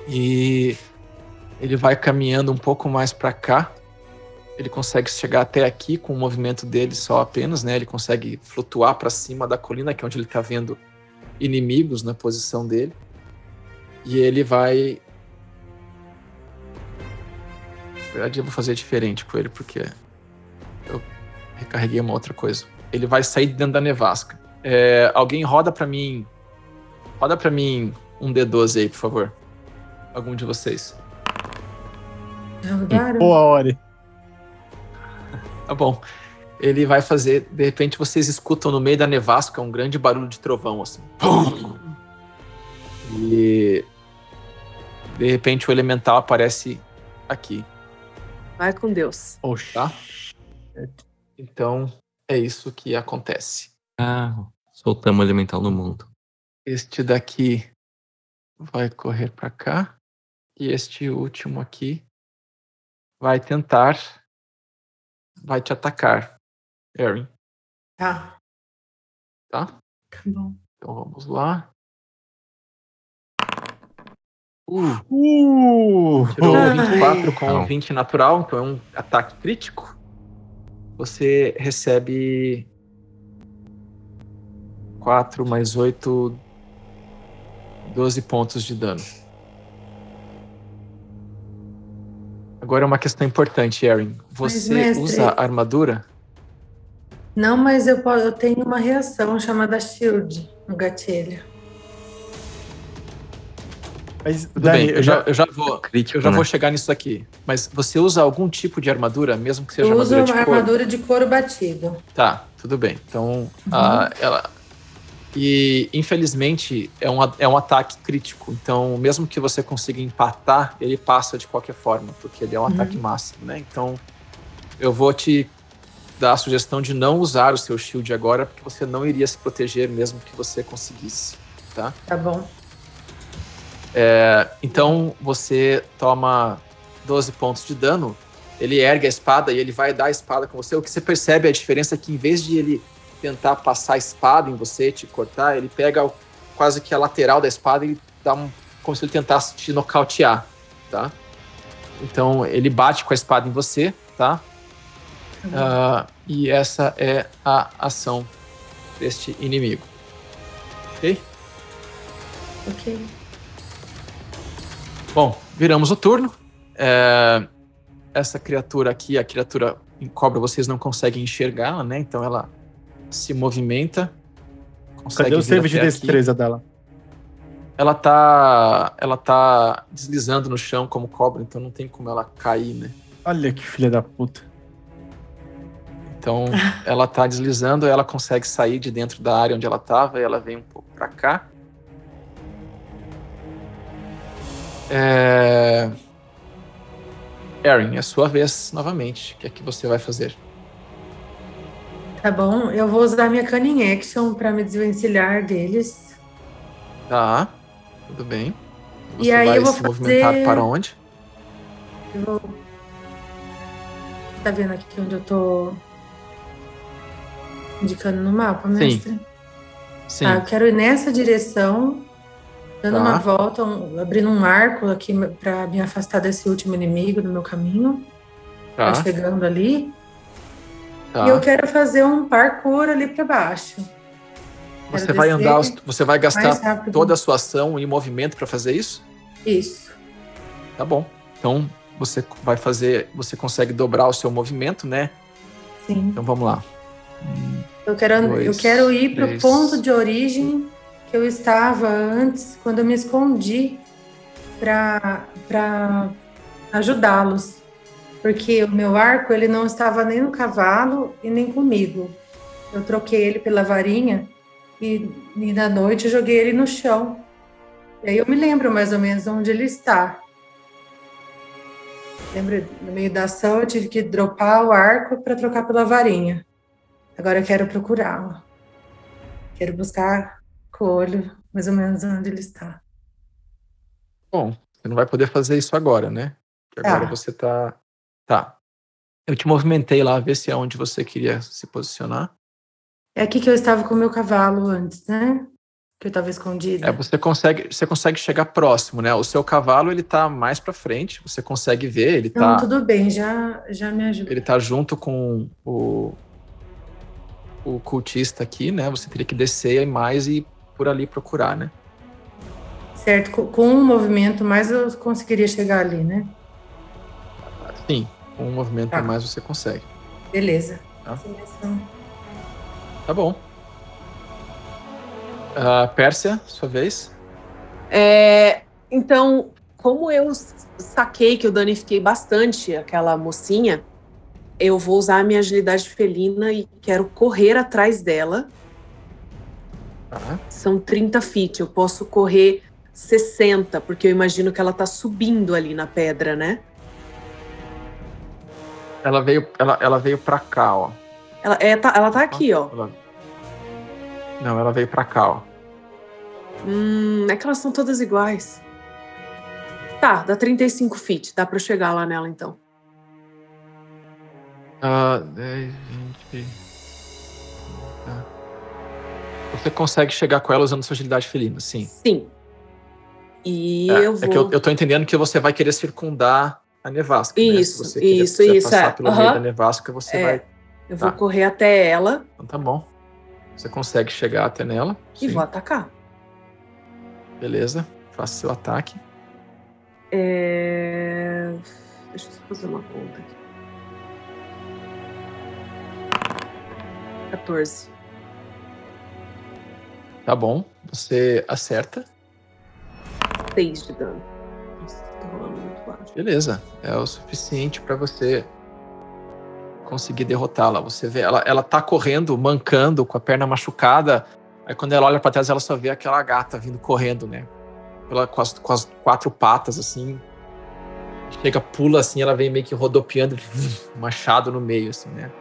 e ele vai caminhando um pouco mais para cá. Ele consegue chegar até aqui com o movimento dele só apenas, né? Ele consegue flutuar para cima da colina, que é onde ele está vendo inimigos na posição dele. E ele vai. Na verdade, eu vou fazer diferente com ele, porque eu recarreguei uma outra coisa. Ele vai sair de dentro da nevasca. É, alguém roda para mim. Roda para mim um D12 aí, por favor. Algum de vocês. Boa hora. Tá bom. Ele vai fazer. De repente vocês escutam no meio da nevasca um grande barulho de trovão, assim. Pum! E. De repente o elemental aparece aqui, Vai com Deus. Oxe. tá? Então é isso que acontece. Ah, soltamos o elemental no mundo. Este daqui vai correr para cá. E este último aqui vai tentar. Vai te atacar, Erin, Tá, tá? tá bom. Então vamos lá. Uh, Uh! tirou Ai. 24 com Não. 20 natural, então é um ataque crítico. Você recebe 4 mais 8, 12 pontos de dano. Agora é uma questão importante, Erin. Você mestre- usa armadura? Não, mas eu, eu tenho uma reação chamada Shield no gatilho. Mas, Tudo Dani, bem, eu já, eu já vou. Crítico, Eu já né? vou chegar nisso aqui. Mas você usa algum tipo de armadura, mesmo que seja Eu uso armadura de uma couro? armadura de couro batido. Tá, tudo bem. Então, ah, ela. E infelizmente é um, a- é um ataque crítico. Então, mesmo que você consiga empatar, ele passa de qualquer forma, porque ele é um ataque máximo, né? Então, eu vou te dar a sugestão de não usar o seu shield agora, porque você não iria se proteger mesmo que você conseguisse, tá? Tá bom. É, então você toma 12 pontos de dano. Ele ergue a espada e ele vai dar a espada com você. O que você percebe é a diferença é que em vez de ele tentar passar a espada em você, te cortar, ele pega quase que a lateral da espada e dá um. como se ele tentasse te nocautear, tá? Então ele bate com a espada em você, tá? Ah, e essa é a ação deste inimigo. Ok? Ok. Bom, viramos o turno. É, essa criatura aqui, a criatura em cobra, vocês não conseguem enxergá-la, né? Então ela se movimenta. Consegue Cadê o save de até aqui. destreza dela? Ela tá, ela tá deslizando no chão como cobra, então não tem como ela cair, né? Olha que filha da puta. Então ela tá deslizando, ela consegue sair de dentro da área onde ela tava, e ela vem um pouco pra cá. É... Erin, é sua vez novamente. O que é que você vai fazer? Tá bom. Eu vou usar minha Cunning Action pra me desvencilhar deles. Tá, tudo bem. E Você aí vai eu vou se movimentar fazer- para onde? Eu vou. Tá vendo aqui onde eu tô indicando no mapa, mestre? Sim. Tá, eu quero ir nessa direção, dando Tá. uma volta, um- abrindo um arco aqui pra me afastar desse último inimigo do meu caminho. tá, Tá chegando ali. tá. E eu quero fazer um parkour ali pra baixo. Você Quero vai descer andar, você vai gastar toda a sua ação e movimento para fazer isso? Isso. Tá bom. Então você vai fazer, você consegue dobrar o seu movimento, né? Sim. Então vamos lá. Eu quero, Dois, eu quero ir para o ponto de origem que eu estava antes, quando eu me escondi para ajudá-los. Porque o meu arco ele não estava nem no cavalo e nem comigo. Eu troquei ele pela varinha e, e na noite joguei ele no chão. E aí eu me lembro mais ou menos onde ele está. Lembra, no meio da ação eu tive que dropar o arco para trocar pela varinha. Agora eu quero procurá-lo. Quero buscar o olho mais ou menos onde ele está. Bom, você não vai poder fazer isso agora, né? Porque agora Tá. você tá. Tá. Eu te movimentei lá, ver se é onde você queria se posicionar. É aqui que eu estava com o meu cavalo antes, né? Que eu estava escondida. É, você consegue, você consegue chegar próximo, né? O seu cavalo ele tá mais para frente, você consegue ver, ele Não, tá, tudo bem, já, já me ajuda. ele tá junto com o o cultista aqui, né? Você teria que descer mais e por ali procurar, né? Certo, com, um movimento mais eu conseguiria chegar ali, né? Sim, com um movimento Tá. a mais você consegue. Beleza. Tá. Tá bom. Ah, Pérsia, sua vez. É, então, como eu saquei que eu danifiquei bastante aquela mocinha, eu vou usar a minha agilidade felina e quero correr atrás dela. São 30 feet, eu posso correr 60, porque eu imagino que ela tá subindo ali na pedra, né? Ela veio, ela, ela veio para cá, ó. Ela, é, tá, ela tá aqui, ó. Ela- Não, ela veio pra cá, ó. Hum, é que elas são todas iguais. Tá, dá 35 feet, dá pra eu chegar lá nela então. Ah, 10, 20. Você consegue chegar com ela usando sua agilidade felina, sim. Sim. E É, eu é vou. que eu, eu tô entendendo que você vai querer circundar a nevasca. né? Isso, Se você isso, quiser isso, passar é. pelo meio Aham. da nevasca, você É. vai. Eu vou Tá. correr até ela Então tá bom. Você consegue chegar até nela. e sim. vou atacar. Beleza. Faça seu ataque. É... Deixa eu fazer uma conta aqui. 14. Tá bom. Você acerta. 6 de dano. Nossa, tá rolando muito baixo. Beleza. É o suficiente pra você conseguir derrotá-la. Você vê, ela, ela tá correndo, mancando, com a perna machucada. Aí quando ela olha pra trás, ela só vê aquela gata vindo correndo, né? Pela, com, as, com as quatro patas, assim. Chega, pula assim, ela vem meio que rodopiando, machado no meio, assim, né?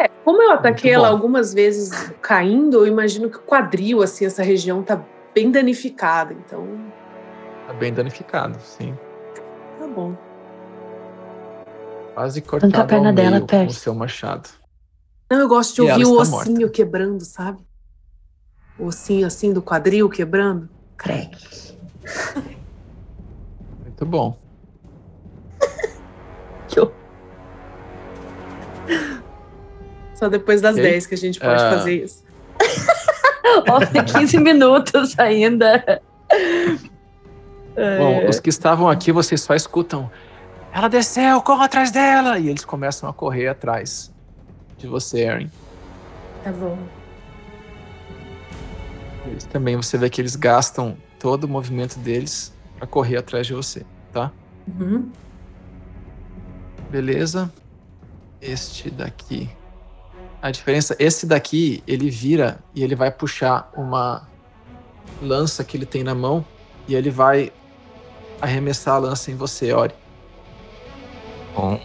É, como eu ataquei ela bom. algumas vezes caindo, eu imagino que o quadril, assim, essa região tá bem danificada. Então, Tá bem danificado, sim. tá bom. Quase cortado a perna dela, com o seu machado. Não, eu gosto de E ouvir o ossinho morta. quebrando, sabe? O ossinho assim do quadril quebrando. Crack. Muito bom. Só depois das Ok. 10 que a gente pode Ah. fazer isso. Ó, tem 15 minutos ainda. Bom, os que estavam aqui, vocês só escutam. Ela desceu, corra atrás dela! E eles começam a correr atrás de você, Erin. Tá bom. Eles também, você vê que eles gastam todo o movimento deles pra correr atrás de você, tá? Uhum. Beleza. Este daqui. A diferença, esse daqui, ele vira e ele vai puxar uma lança que ele tem na mão e ele vai arremessar a lança em você, Ori. Bom,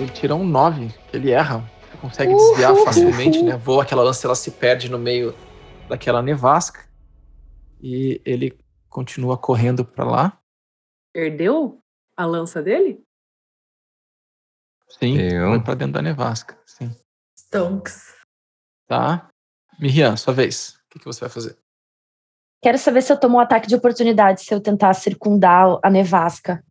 Ele tira um 9, ele erra. Consegue desviar facilmente, né? Voa aquela lança, ela se perde no meio daquela nevasca. E ele continua correndo pra lá. Perdeu a lança dele? Sim, Eu? foi pra dentro da nevasca. Sim. Stonks. Tá? Miriam, sua vez. O que, que você vai fazer? Quero saber se eu tomo um ataque de oportunidade se eu tentar circundar a nevasca.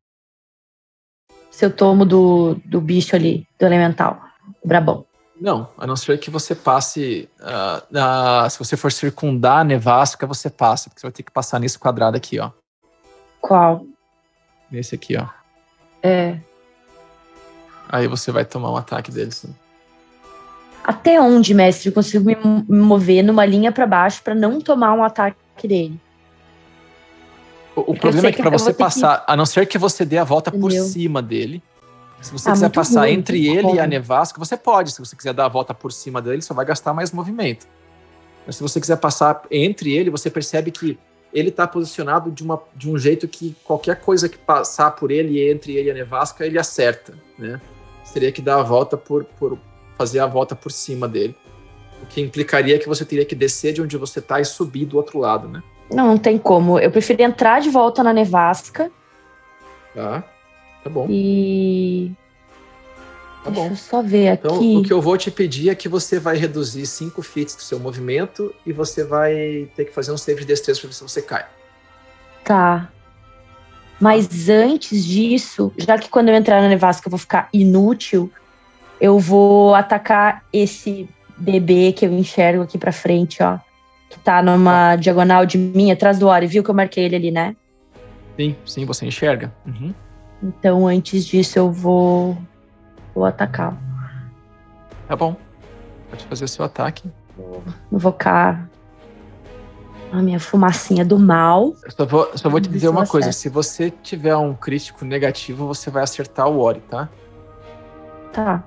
Se eu tomo do, do bicho ali, do elemental, do brabão. Não, a não ser que você passe. ah, na- se você for circundar a nevasca, você passa, porque você vai ter que passar nesse quadrado aqui, ó. Qual? Nesse aqui, ó. É. Aí você vai tomar um ataque deles. Até onde, mestre, eu consigo me mo- me mover numa linha pra baixo pra não tomar um ataque dele? O, Porque problema é que que pra eu você ter que- passar, a não ser que você dê a volta por Entendeu? cima dele. Se você Ah, quiser passar ruim, entre ele e a nevasca, você pode. Se você quiser dar a volta por cima dele, só vai gastar mais movimento. Mas se você quiser passar entre ele, você percebe que ele está posicionado de, uma, de um jeito que qualquer coisa que passar por ele e entre ele e a nevasca, ele acerta, né? Teria que dar a volta por, por fazer a volta por cima dele. O que implicaria que você teria que descer de onde você está e subir do outro lado, né? Não, não tem como. Eu prefiro entrar de volta na nevasca Tá? Tá bom. e. Tá Deixa bom. eu só ver aqui. Então, o que eu vou te pedir é que você vai reduzir 5 fits do seu movimento e você vai ter que fazer um save de destreza para ver se você cai. Tá. Mas antes disso, já que quando eu entrar na nevasca eu vou ficar inútil, eu vou atacar esse bebê que eu enxergo aqui pra frente, ó. Que tá numa diagonal de mim, atrás do Ori. Viu que eu marquei ele ali, né? Sim, sim, você enxerga. Uhum. Então, antes disso, eu vou, vou atacá-lo. Tá bom. Pode fazer o seu ataque. Invocar a minha fumacinha do mal. Eu só vou, só vou te dizer uma coisa: certo. se você tiver um crítico negativo, você vai acertar o Ori, tá? Tá.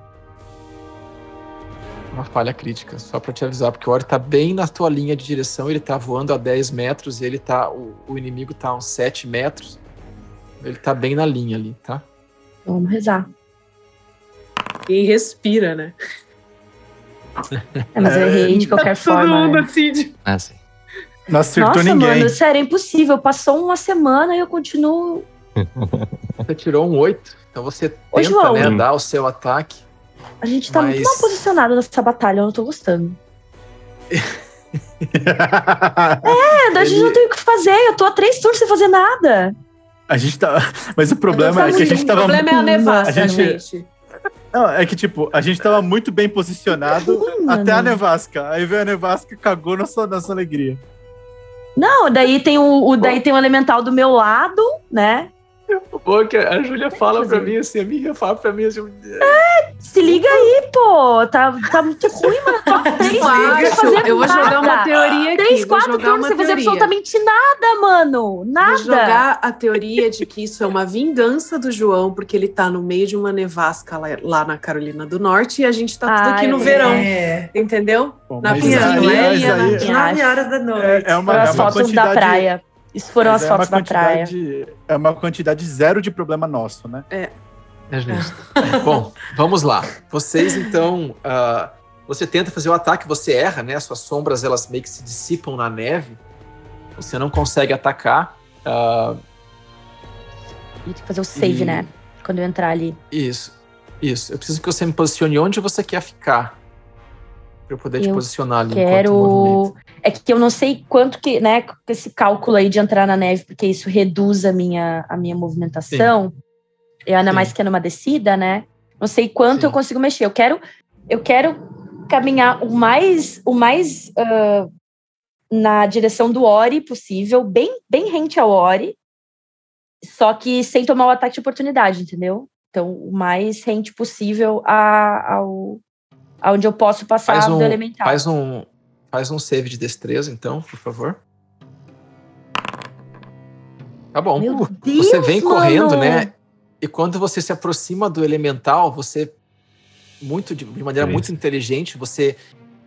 Uma falha crítica, só pra te avisar, porque o Ori tá bem na tua linha de direção, ele tá voando a 10 metros e ele tá. O, o inimigo tá a uns 7 metros. Ele tá bem na linha ali, tá? Vamos rezar. Quem respira, né? É, mas eu errei de qualquer Todo forma. mundo né? assim. de- Ah, sim. Não acertou Nossa, ninguém. mano, sério, é impossível. Passou uma semana e eu continuo. Você tirou um 8, então você Ô, tenta, João. né, dar o seu ataque. A gente tá muito Mas- mal posicionado nessa batalha, eu não tô gostando. É, a gente Ele- não tem o que fazer, eu tô há três turnos sem fazer nada. a gente tá. Mas o problema é que a gente o tava. problema é a nevasca, a gente- gente. Não, é que, tipo, a gente tava muito bem posicionado Sim, até a nevasca. Aí veio a nevasca e cagou nossa, nossa alegria. Não, daí tem o, o- daí tem o elemental do meu lado, né? O bom é que a Júlia fala pra mim assim, a minha fala pra mim assim. Se liga aí, pô. Tá, tá muito ruim, mano. Três fazer eu vou jogar nada. uma teoria aqui. Três, vou quatro jogar turnos sem fazer absolutamente nada, mano. Nada. Vou jogar a teoria de que isso é uma vingança do João, porque ele tá no meio de uma nevasca lá, lá na Carolina do Norte e a gente tá tudo Ah, aqui no é. verão. É. Entendeu? Bom, Na piscina, aí- mas a- aí- Sim, Nove acho. horas da noite. É, é uma, é as uma fotos da quantidade. praia. Isso foram mas as é fotos da praia. É uma quantidade zero de problema nosso, né? É justo. Bom, vamos lá. Vocês então. ah, você tenta fazer o ataque, você erra, né? Suas sombras elas meio que se dissipam na neve. Você não consegue atacar. ah, E tem que fazer o save, E- né? Quando eu entrar ali. isso. Isso. Eu preciso que você me posicione onde você quer ficar. Pra eu poder te Eu posicionar ali enquanto Quero. É que eu não sei quanto que, né, esse cálculo aí de entrar na neve, porque isso reduz a minha, a minha movimentação. E ainda Sim. mais que é numa descida, né? Não sei quanto Sim. eu consigo mexer. Eu quero, eu quero caminhar o mais, o mais ah, na direção do Ori possível, bem, bem rente ao Ori, só que sem tomar o ataque de oportunidade, entendeu? Então, o mais rente possível a, ao aonde eu posso passar Faz um, do elemental. faz um, faz um save de destreza, então, por favor. Tá bom. Meu Deus, Você vem correndo, mano! né? E quando você se aproxima do elemental, você muito de, de maneira Isso. muito inteligente, você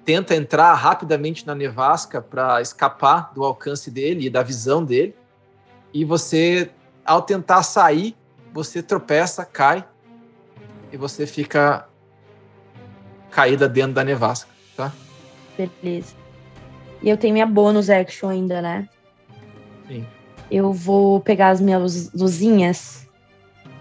tenta entrar rapidamente na nevasca para escapar do alcance dele e da visão dele. E você, ao tentar sair, você tropeça, cai e você fica caída dentro da nevasca, tá? Beleza. E eu tenho minha bônus action ainda, né? Sim. Eu vou pegar as minhas luz- luzinhas.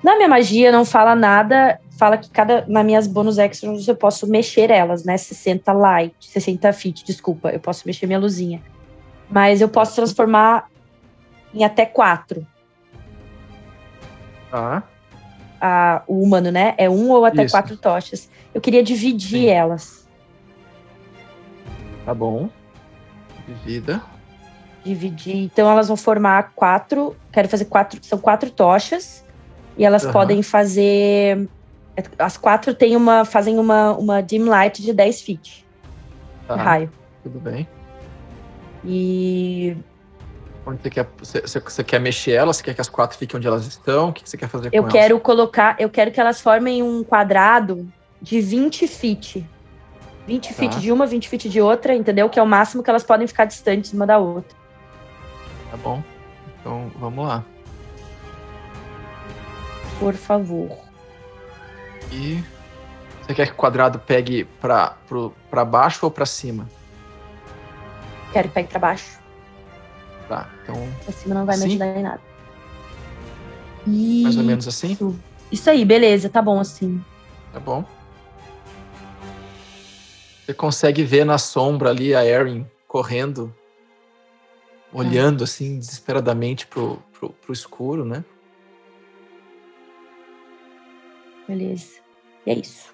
Na minha magia não fala nada, fala que cada nas minhas bônus actions eu posso mexer elas, né? 60 light, 60 feet, desculpa, eu posso mexer minha luzinha. Mas eu posso transformar em até quatro. Tá. a, o humano, né? É um ou até Isso. quatro tochas. Eu queria dividir Sim. elas. Tá bom. Divida. Dividir. Então elas vão formar quatro. Quero fazer quatro. São quatro tochas. E elas Aham. podem fazer. As quatro têm uma, fazem uma, uma dim light de 10 feet. Tá, de raio. tudo bem. E Onde você quer, você, você- quer mexer elas? Você quer que as quatro fiquem onde elas estão? O que você quer fazer eu com quero colocar. Eu quero que elas formem um quadrado de 20 feet. 20 feet Tá. de uma, 20 feet de outra, entendeu? Que é o máximo que elas podem ficar distantes uma da outra. Tá bom. Então, vamos lá. Por favor. E você quer que o quadrado pegue pra, pro, pra baixo ou pra cima? Quero que pegue pra baixo. Tá, então Pra cima não vai me Sim. ajudar em nada. mais ou Isso. menos assim, Isso aí, beleza, tá bom assim. tá bom? Você consegue ver na sombra ali a Erin correndo, olhando assim desesperadamente pro, pro, pro escuro, né? Beleza. E é isso.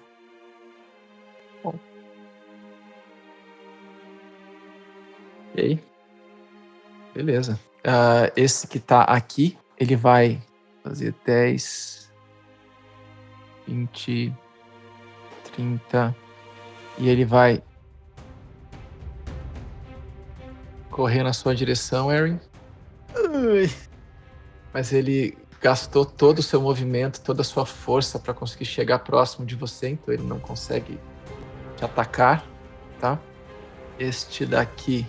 E aí? Beleza. Ah, esse que tá aqui, ele vai fazer 10, 20, 30. E ele vai correr na sua direção, Erin. Mas ele gastou todo o seu movimento, toda a sua força para conseguir chegar próximo de você, então ele não consegue te atacar, tá? Este daqui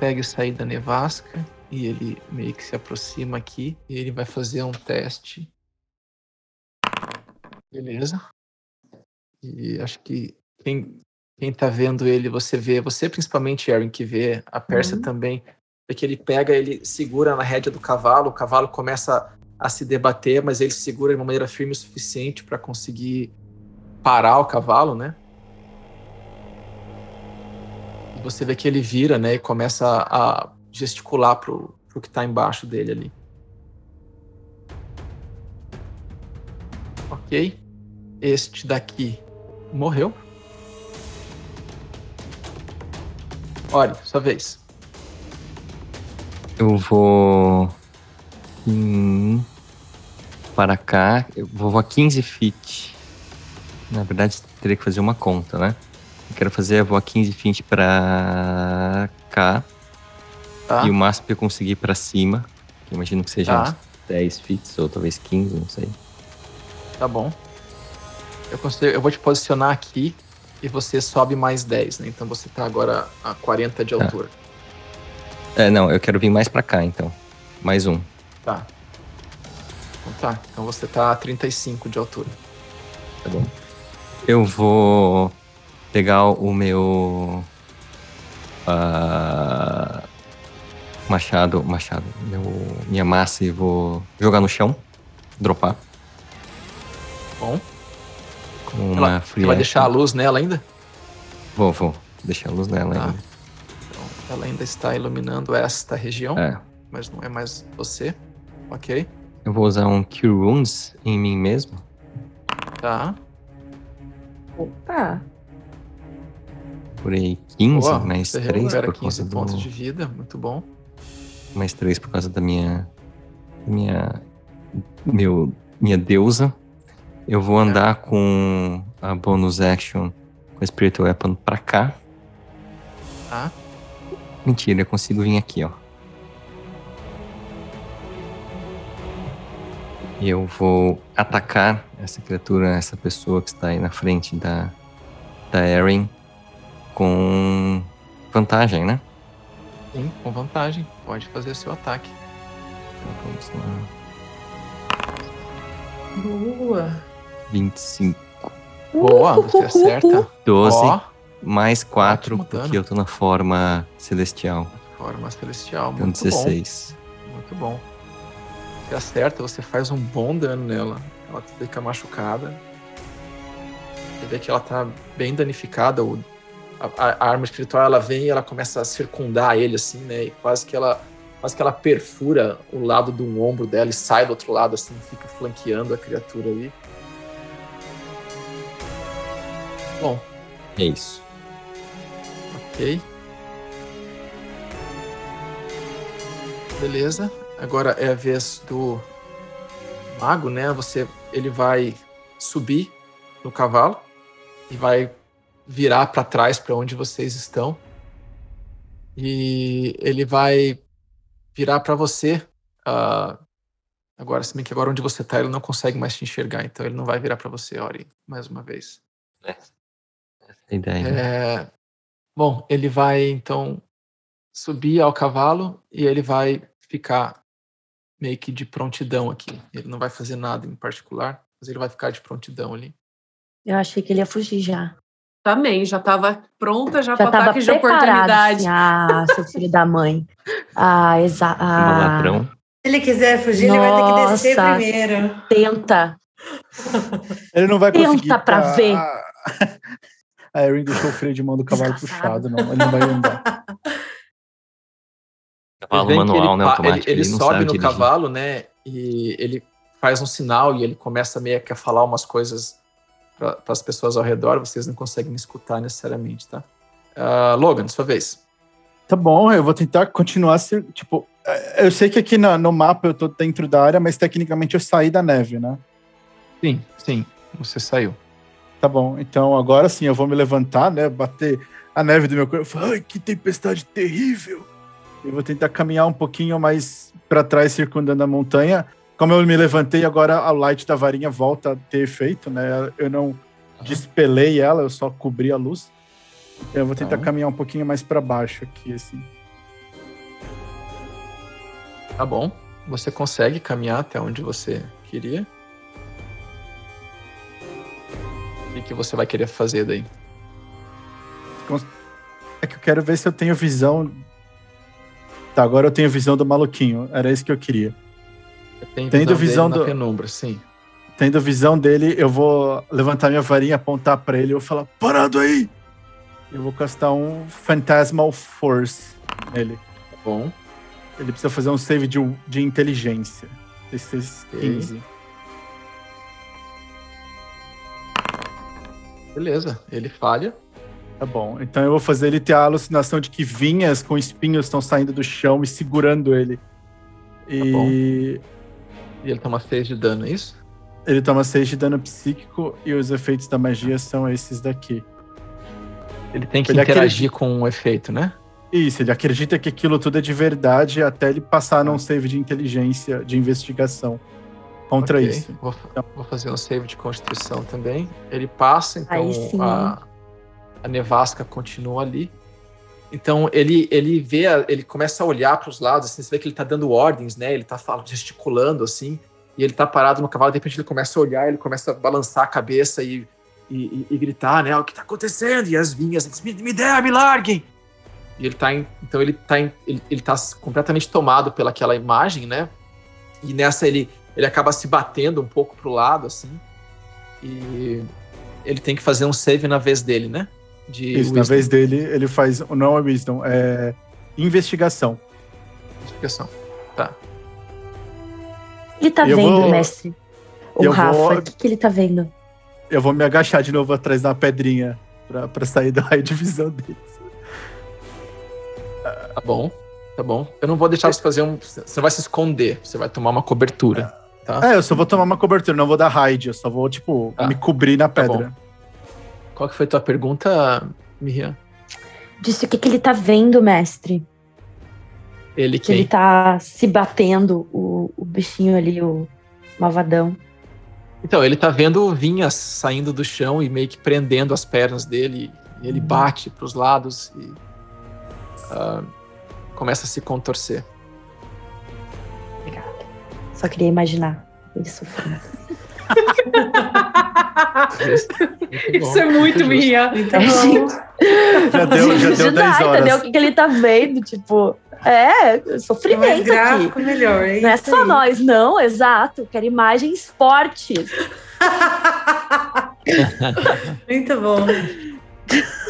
pega e sair da nevasca e ele meio que se aproxima aqui e ele vai fazer um teste. Beleza. E acho que quem, quem tá vendo ele, você vê, você principalmente, Aaron, que vê, a Pérsia Uhum. também, é que ele pega, ele segura na rédea do cavalo, o cavalo começa a se debater, mas ele segura de uma maneira firme o suficiente para conseguir parar o cavalo, né? E você vê que ele vira, né, e começa a gesticular pro, pro que tá embaixo dele ali. Ok. Este daqui morreu. Olha, sua vez. Eu vou. Hum, para cá. Eu vou a 15 feet. Na verdade, teria que fazer uma conta, né? Eu quero fazer, eu vou a 15 feet pra cá. Tá? E o máximo que eu conseguir pra cima. que imagino que seja Tá. uns 10 feet ou talvez 15, não sei. Tá bom. Eu, consigo, eu vou te posicionar aqui e você sobe mais 10, né? Então você tá agora a 40 de Tá. altura. É, não, eu quero vir mais pra cá então. Mais um. Tá. Então tá. Então você tá a 35 de altura. Tá bom. Eu vou pegar o meu. ah, machado. Machado. Meu, minha massa e vou jogar no chão. Dropar. Bom. Com uma Ela, free você vai deixar a luz nela ainda? Vou, vou. Deixar a luz nela Tá. ainda. Então, ela ainda está iluminando esta região, É. mas não é mais você. Ok. Eu vou usar um Cure Wounds em mim mesmo. Tá. Opa! Por aí 15, Boa. mais Você 3 recupera por 15 causa pontos do... de vida. Muito bom. mais três por causa da minha minha meu minha deusa. Eu vou andar com a bonus action com a Spirit Weapon pra cá. Tá. Mentira, eu consigo vir aqui, ó. E eu vou atacar essa criatura, essa pessoa que está aí na frente da da Erin com vantagem, né? Sim, com vantagem. Pode fazer seu ataque. Então vamos lá. Boa. 25 Boa, você acerta. 12 Ó, mais 4, Ótimo porque dano. eu tô na forma celestial. forma celestial. Então Muito 16. bom. Muito bom. Você acerta, você faz um bom dano nela. Ela fica machucada. Você vê que ela tá bem danificada. O, a, a arma espiritual ela vem e ela começa a circundar ele, assim, né? E quase que ela quase que ela perfura o lado do ombro dela e sai do outro lado, assim, fica flanqueando a criatura ali. Bom, É isso. ok. Beleza. Agora é a vez do mago, né? Você, ele vai subir no cavalo e vai virar para trás para onde vocês estão. E ele vai virar para você. ah, agora, se bem que agora onde você tá, ele não consegue mais te enxergar, então ele não vai virar para você, Ori, mais uma vez. É ideia. É, bom, ele vai então subir ao cavalo e ele vai ficar meio que de prontidão aqui. Ele não vai fazer nada em particular, mas ele vai ficar de prontidão ali. Eu achei que ele ia fugir já. Também, já estava pronta já, Já para tava ataque de preparado. oportunidade. assim, ah, seu filho da mãe. Ah, exato. Um Ah, ladrão. Se ele quiser fugir, ele vai ter que descer Nossa. primeiro. tenta. Ele não vai Tenta conseguir. pra tá? ver. A Erin deixou o freio de mão do cavalo puxado, não. Ele não vai andar. Cavalo manual, ele, né? Automático. Ele, ele não sobe no dirigir. cavalo, né? E ele faz um sinal e ele começa meio que a falar umas coisas para as pessoas ao redor. Vocês não conseguem me escutar necessariamente, tá? Ah, Logan, sua vez. Tá bom, eu vou tentar continuar. Tipo, é, eu sei que aqui na- no mapa eu tô dentro da área, mas tecnicamente eu saí da neve, né? Sim, sim. Você saiu. Tá bom, então agora sim eu vou me levantar, né? Bater a neve do meu corpo. Ai, que tempestade terrível! Eu vou tentar caminhar um pouquinho mais para trás, circundando a montanha. Como eu me levantei, agora a light da varinha volta a ter efeito, né? Eu não despelei ela, eu só cobri a luz. Então eu vou tentar Tá. caminhar um pouquinho mais para baixo aqui, assim. Tá bom. Você consegue caminhar até onde você queria. O que que você vai querer fazer daí? É que eu quero ver se eu tenho visão. Tá, agora eu tenho visão do maluquinho. Era isso que eu queria. Tem Tendo visão, visão do- penumbra, sim. Tendo visão dele, eu vou levantar minha varinha, apontar pra ele e eu vou falar: Parado aí! Eu vou castar um Phantasmal Force nele. Tá bom. Ele precisa fazer um save de, de inteligência. Esses Ok. 15. Beleza. Ele falha. Tá bom. Então eu vou fazer ele ter a alucinação de que vinhas com espinhos estão saindo do chão e segurando ele. E E ele toma 6 de dano, é isso? ele toma 6 de dano psíquico e os efeitos da magia são esses daqui. Ele tem que Ele interagir com o efeito, né? Isso, ele acredita que aquilo tudo é de verdade até ele passar num save de inteligência, de investigação contra Ok. isso. Vou, vou fazer um save de constituição também. Ele passa, então a, a nevasca continua ali. Então ele ele vê, a- ele começa a olhar para os lados, assim, você vê que ele tá dando ordens, né? Ele tá falando, gesticulando assim, e ele tá parado no cavalo, de repente ele começa a olhar, ele começa a balançar a cabeça e, e, e- e gritar, né? O que tá acontecendo? E as vinhas, ele diz, me, me der, me larguem! E ele tá em, então ele tá em, ele, ele tá completamente tomado pelaquela imagem, né? E nessa ele ele acaba se batendo um pouco pro lado, assim. E ele tem que fazer um save na vez dele, né? De Isso, na wisdom, vez dele, ele faz. Não é Wisdom, é investigação. investigação. Tá. Ele tá Eu vendo, vou- mestre? O eu Rafa, vou- o que, que ele tá vendo? Eu vou me agachar de novo atrás da pedrinha pra, pra sair do raio de visão dele. Tá bom. Tá bom. Eu não vou deixar você fazer um. Você não vai se esconder, você vai tomar uma cobertura. Tá? É, eu só vou tomar uma cobertura, não vou dar raid, eu só vou, tipo, Tá. me cobrir na Tá pedra. Qual que foi a tua pergunta, Miriam? Disse o que, que ele tá vendo, mestre? Ele Que ele quem? tá se batendo, o, o bichinho ali, o malvadão. Então, ele tá vendo vinhas saindo do chão e meio que prendendo as pernas dele. E ele bate pros lados e ah, começa a se contorcer. Só queria imaginar ele sofrendo. Isso é muito justo. minha. Então, É, gente. Já deu, já deu 10 Imaginar, horas. entendeu? O que, que ele tá vendo? Tipo, é, quanto mais sofrimento aqui. gráfico, melhor. É Não é só nós, não, exato. Quero imagens fortes. Muito bom.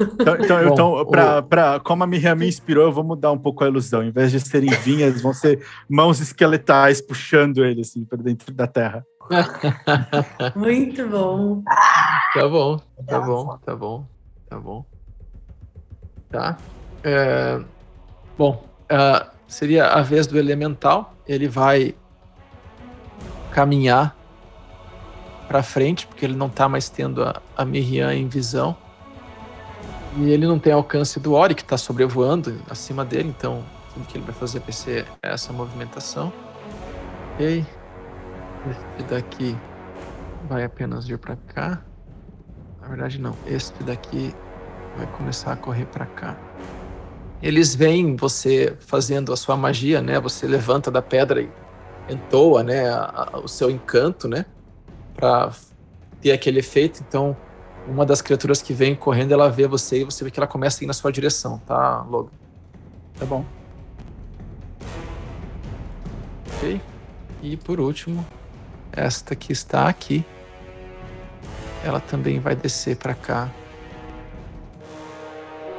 Então, então, Bom, então o- pra, pra, como a Miriam me inspirou, eu vou mudar um pouco a ilusão. Em vez de serem vinhas, vão ser mãos esqueletais puxando ele assim para dentro da terra. Muito bom. Tá bom, tá bom, tá bom, tá bom. Tá. É, bom, ah, seria a vez do elemental. Ele vai caminhar pra frente, porque ele não tá mais tendo a, a Miriam em visão. E ele não tem alcance do Ori, que tá sobrevoando acima dele, então tudo que ele vai fazer vai ser essa movimentação. Ok. Esse daqui vai apenas vir pra cá. Na verdade, não. Este daqui vai começar a correr pra cá. Eles veem você fazendo a sua magia, né? Você levanta da pedra e entoa, né? a- a- o seu encanto, né? Pra ter aquele efeito. Então, uma das criaturas que vem correndo, ela vê você e você vê que ela começa a ir na sua direção, tá, Logan? Tá bom. Ok. E por último, esta que está aqui, ela também vai descer para cá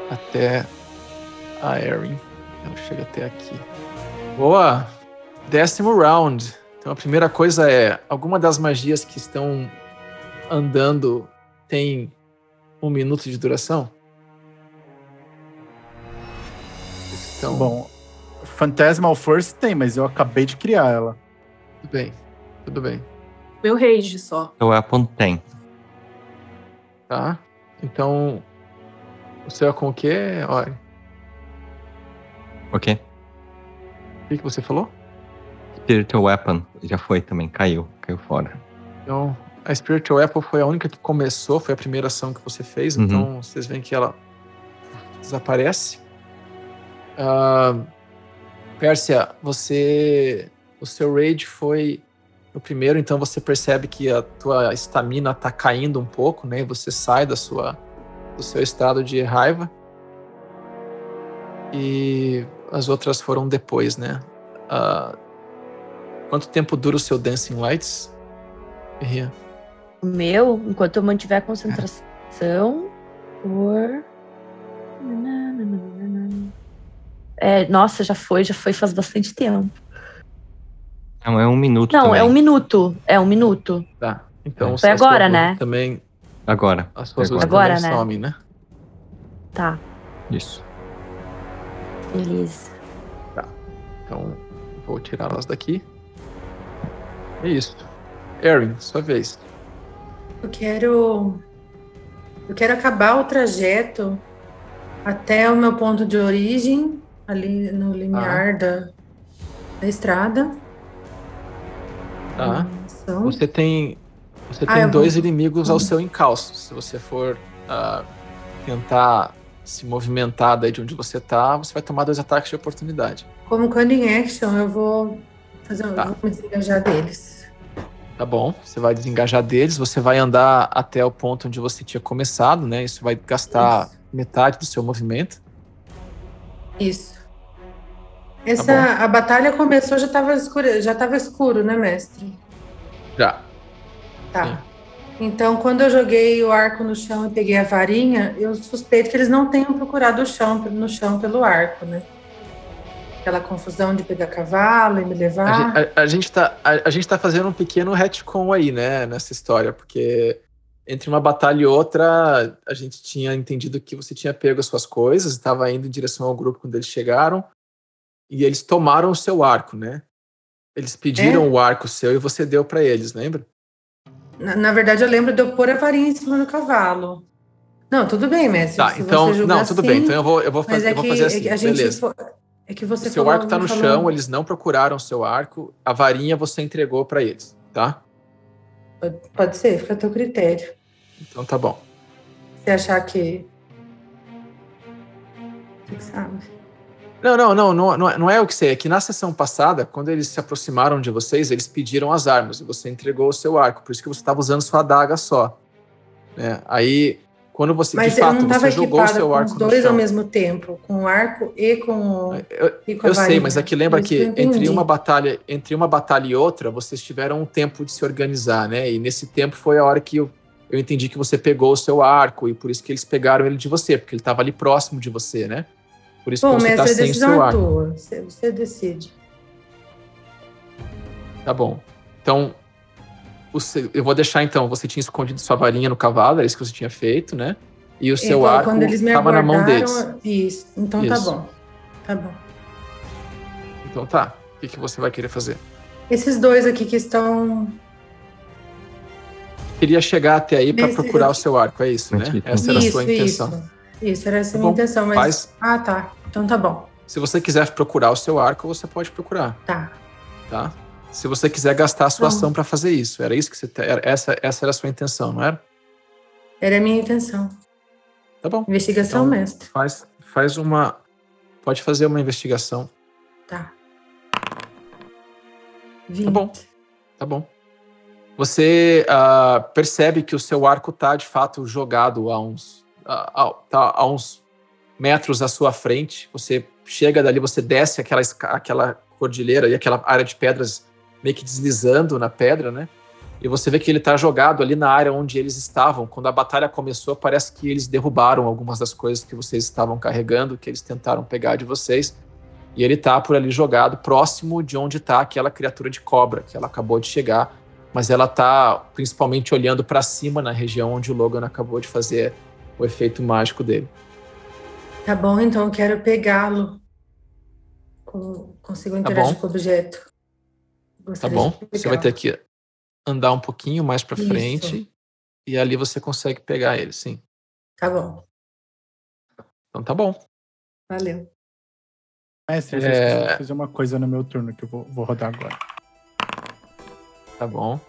até a Erin. Ela chega até aqui. Boa! Décimo round. Então a primeira coisa é: alguma das magias que estão andando tem um minuto de duração? Então, Bom, Phantasmal Force tem, mas eu acabei de criar ela. tudo bem. Tudo bem. Meu rage só. O Weapon tem. Tá? Então, o seu é com o quê? Olha, Ok? o que, que você falou? Spiritual Weapon já foi também, caiu. Caiu fora. Então, a Spiritual Apple foi a única que começou, foi a primeira ação que você fez, Uhum. então vocês veem que ela desaparece. Ah, Pérsia, você. O seu raid foi o primeiro, então você percebe que a tua estamina tá caindo um pouco, né? Você sai da sua, do seu estado de raiva. E as outras foram depois, né? Ah, quanto tempo dura o seu Dancing Lights? Rian? O meu, enquanto eu mantiver a concentração, por. É, nossa, já foi, já foi faz bastante tempo. Não, é um minuto Não, também. é um minuto. É um minuto. Tá. Então, Foi agora, né? Também, Agora. as suas Agora. Agora, também né? somem, né? Tá, Isso. beleza. Então, vou tirá-las daqui. É isso. Erin, sua vez. Eu quero. Eu quero acabar o trajeto até o meu ponto de origem, ali no limiar da, da estrada. Tá? Ação. Você tem. Você Ah, tem eu vou- dois inimigos ao seu encalço. Se você for ah, tentar se movimentar daí de onde você tá, você vai tomar dois ataques de oportunidade. Como cunning action, eu vou fazer, eu Tá. vou me desengajar deles. Tá bom? Você vai desengajar deles, você vai andar até o ponto onde você tinha começado, né? Isso vai gastar Isso. metade do seu movimento. Isso. Essa, a batalha começou, já estava escuro, já tava escuro, né, mestre? Já. Tá. Sim. Então, quando eu joguei o arco no chão e peguei a varinha, eu suspeito que eles não tenham procurado o chão no chão pelo arco, né? Aquela confusão de pegar cavalo e me A, levar. gente, a- a gente tá, a, a gente tá fazendo um pequeno retcon aí, né, nessa história, porque entre uma batalha e outra, a gente tinha entendido que você tinha pego as suas coisas, estava indo em direção ao grupo quando eles chegaram, e eles tomaram o seu arco, né? Eles pediram É? o arco seu e você deu para eles, lembra? Na, na verdade, eu lembro de eu pôr a varinha em cima do cavalo. Não, tudo bem, mestre. Tá, então, não, tudo assim, bem, então eu vou, eu vou, Mas fazer, é eu vou fazer é assim, a gente. beleza. É que você o seu arco tá me no falou- chão, eles não procuraram o seu arco, a varinha você entregou para eles, tá? Pode, pode ser, fica a teu critério. Então tá bom. Se achar que. Você que sabe. Não, não, não, não, não é- não é o que sei. É que na sessão passada, quando eles se aproximaram de vocês, eles pediram as armas e você entregou o seu arco. Por isso que você estava usando sua adaga só. né? Aí, quando você, Mas de eu fato, você jogou o seu com arco os no dois ao mesmo tempo, com o arco e com, o- Eu, e com eu sei, mas aqui lembra Isso que eu entre uma batalha, entre uma batalha e outra, vocês tiveram um tempo de se organizar, né? E nesse tempo foi a hora que o- eu entendi que você pegou o seu arco e por isso que eles pegaram ele de você, porque ele estava ali próximo de você, né? Por isso Bom, que você tá a sem o decisão seu é arco. tua. Você, você decide. Tá bom. Então, você- eu vou deixar então, você tinha escondido sua varinha no cavalo, era isso que você tinha feito, né? E o seu então, arco estava na mão deles. Isso. Então tá Isso. bom. Tá bom. Então tá. O que, que você vai querer fazer? Esses dois aqui que estão. Queria chegar até aí para procurar o seu arco, é isso, né? Essa era a sua intenção. isso. Isso, era essa Tá a minha bom. intenção, mas. Faz. Ah, tá. Então tá bom. Se você quiser procurar o seu arco, você pode procurar, Tá. tá? Se você quiser gastar a sua Tá. ação para fazer isso, era isso que você era- essa essa era a sua intenção, não era? Era a minha intenção. Tá bom. Investigação, Então- mestre. Faz faz uma pode fazer uma investigação. Tá. 20. bom. Tá bom. Você ah, percebe que o seu arco tá de fato jogado a uns, a, a- tá a uns metros à sua frente. Você chega dali, você desce aquela, aquela cordilheira e aquela área de pedras meio que deslizando na pedra, né? E você vê que ele tá jogado ali na área onde eles estavam. Quando a batalha começou, parece que eles derrubaram algumas das coisas que vocês estavam carregando, que eles tentaram pegar de vocês. E ele tá por ali jogado, próximo de onde tá aquela criatura de cobra, que ela acabou de chegar. Mas ela tá principalmente olhando para cima na região onde o Logan acabou de fazer o efeito mágico dele. Tá bom, então eu quero pegá-lo. Consigo interagir bom. com o objeto. Tá Gostaria bom? Você vai ter que andar um pouquinho mais para frente. E ali você consegue pegar ele, sim. Tá bom. Então tá bom. Valeu. Mestre, eu É. esqueci de fazer uma coisa no meu turno que eu vou, vou rodar agora. Tá bom.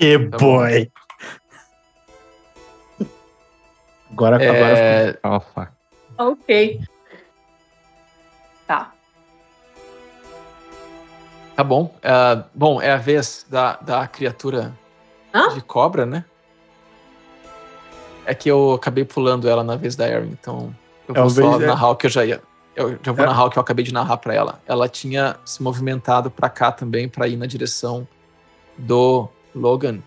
Yeah, Tá bom. boy! Agora, agora É, Alfa. Ok. Tá bom. Ah, bom, é a vez da, da criatura Hã? de cobra, né? É que eu acabei pulando ela na vez da Erin, então eu É vou a só vez da- narrar o que eu já ia. Eu já vou É. narrar o que eu acabei de narrar pra ela. Ela tinha se movimentado pra cá também, pra ir na direção do Logan.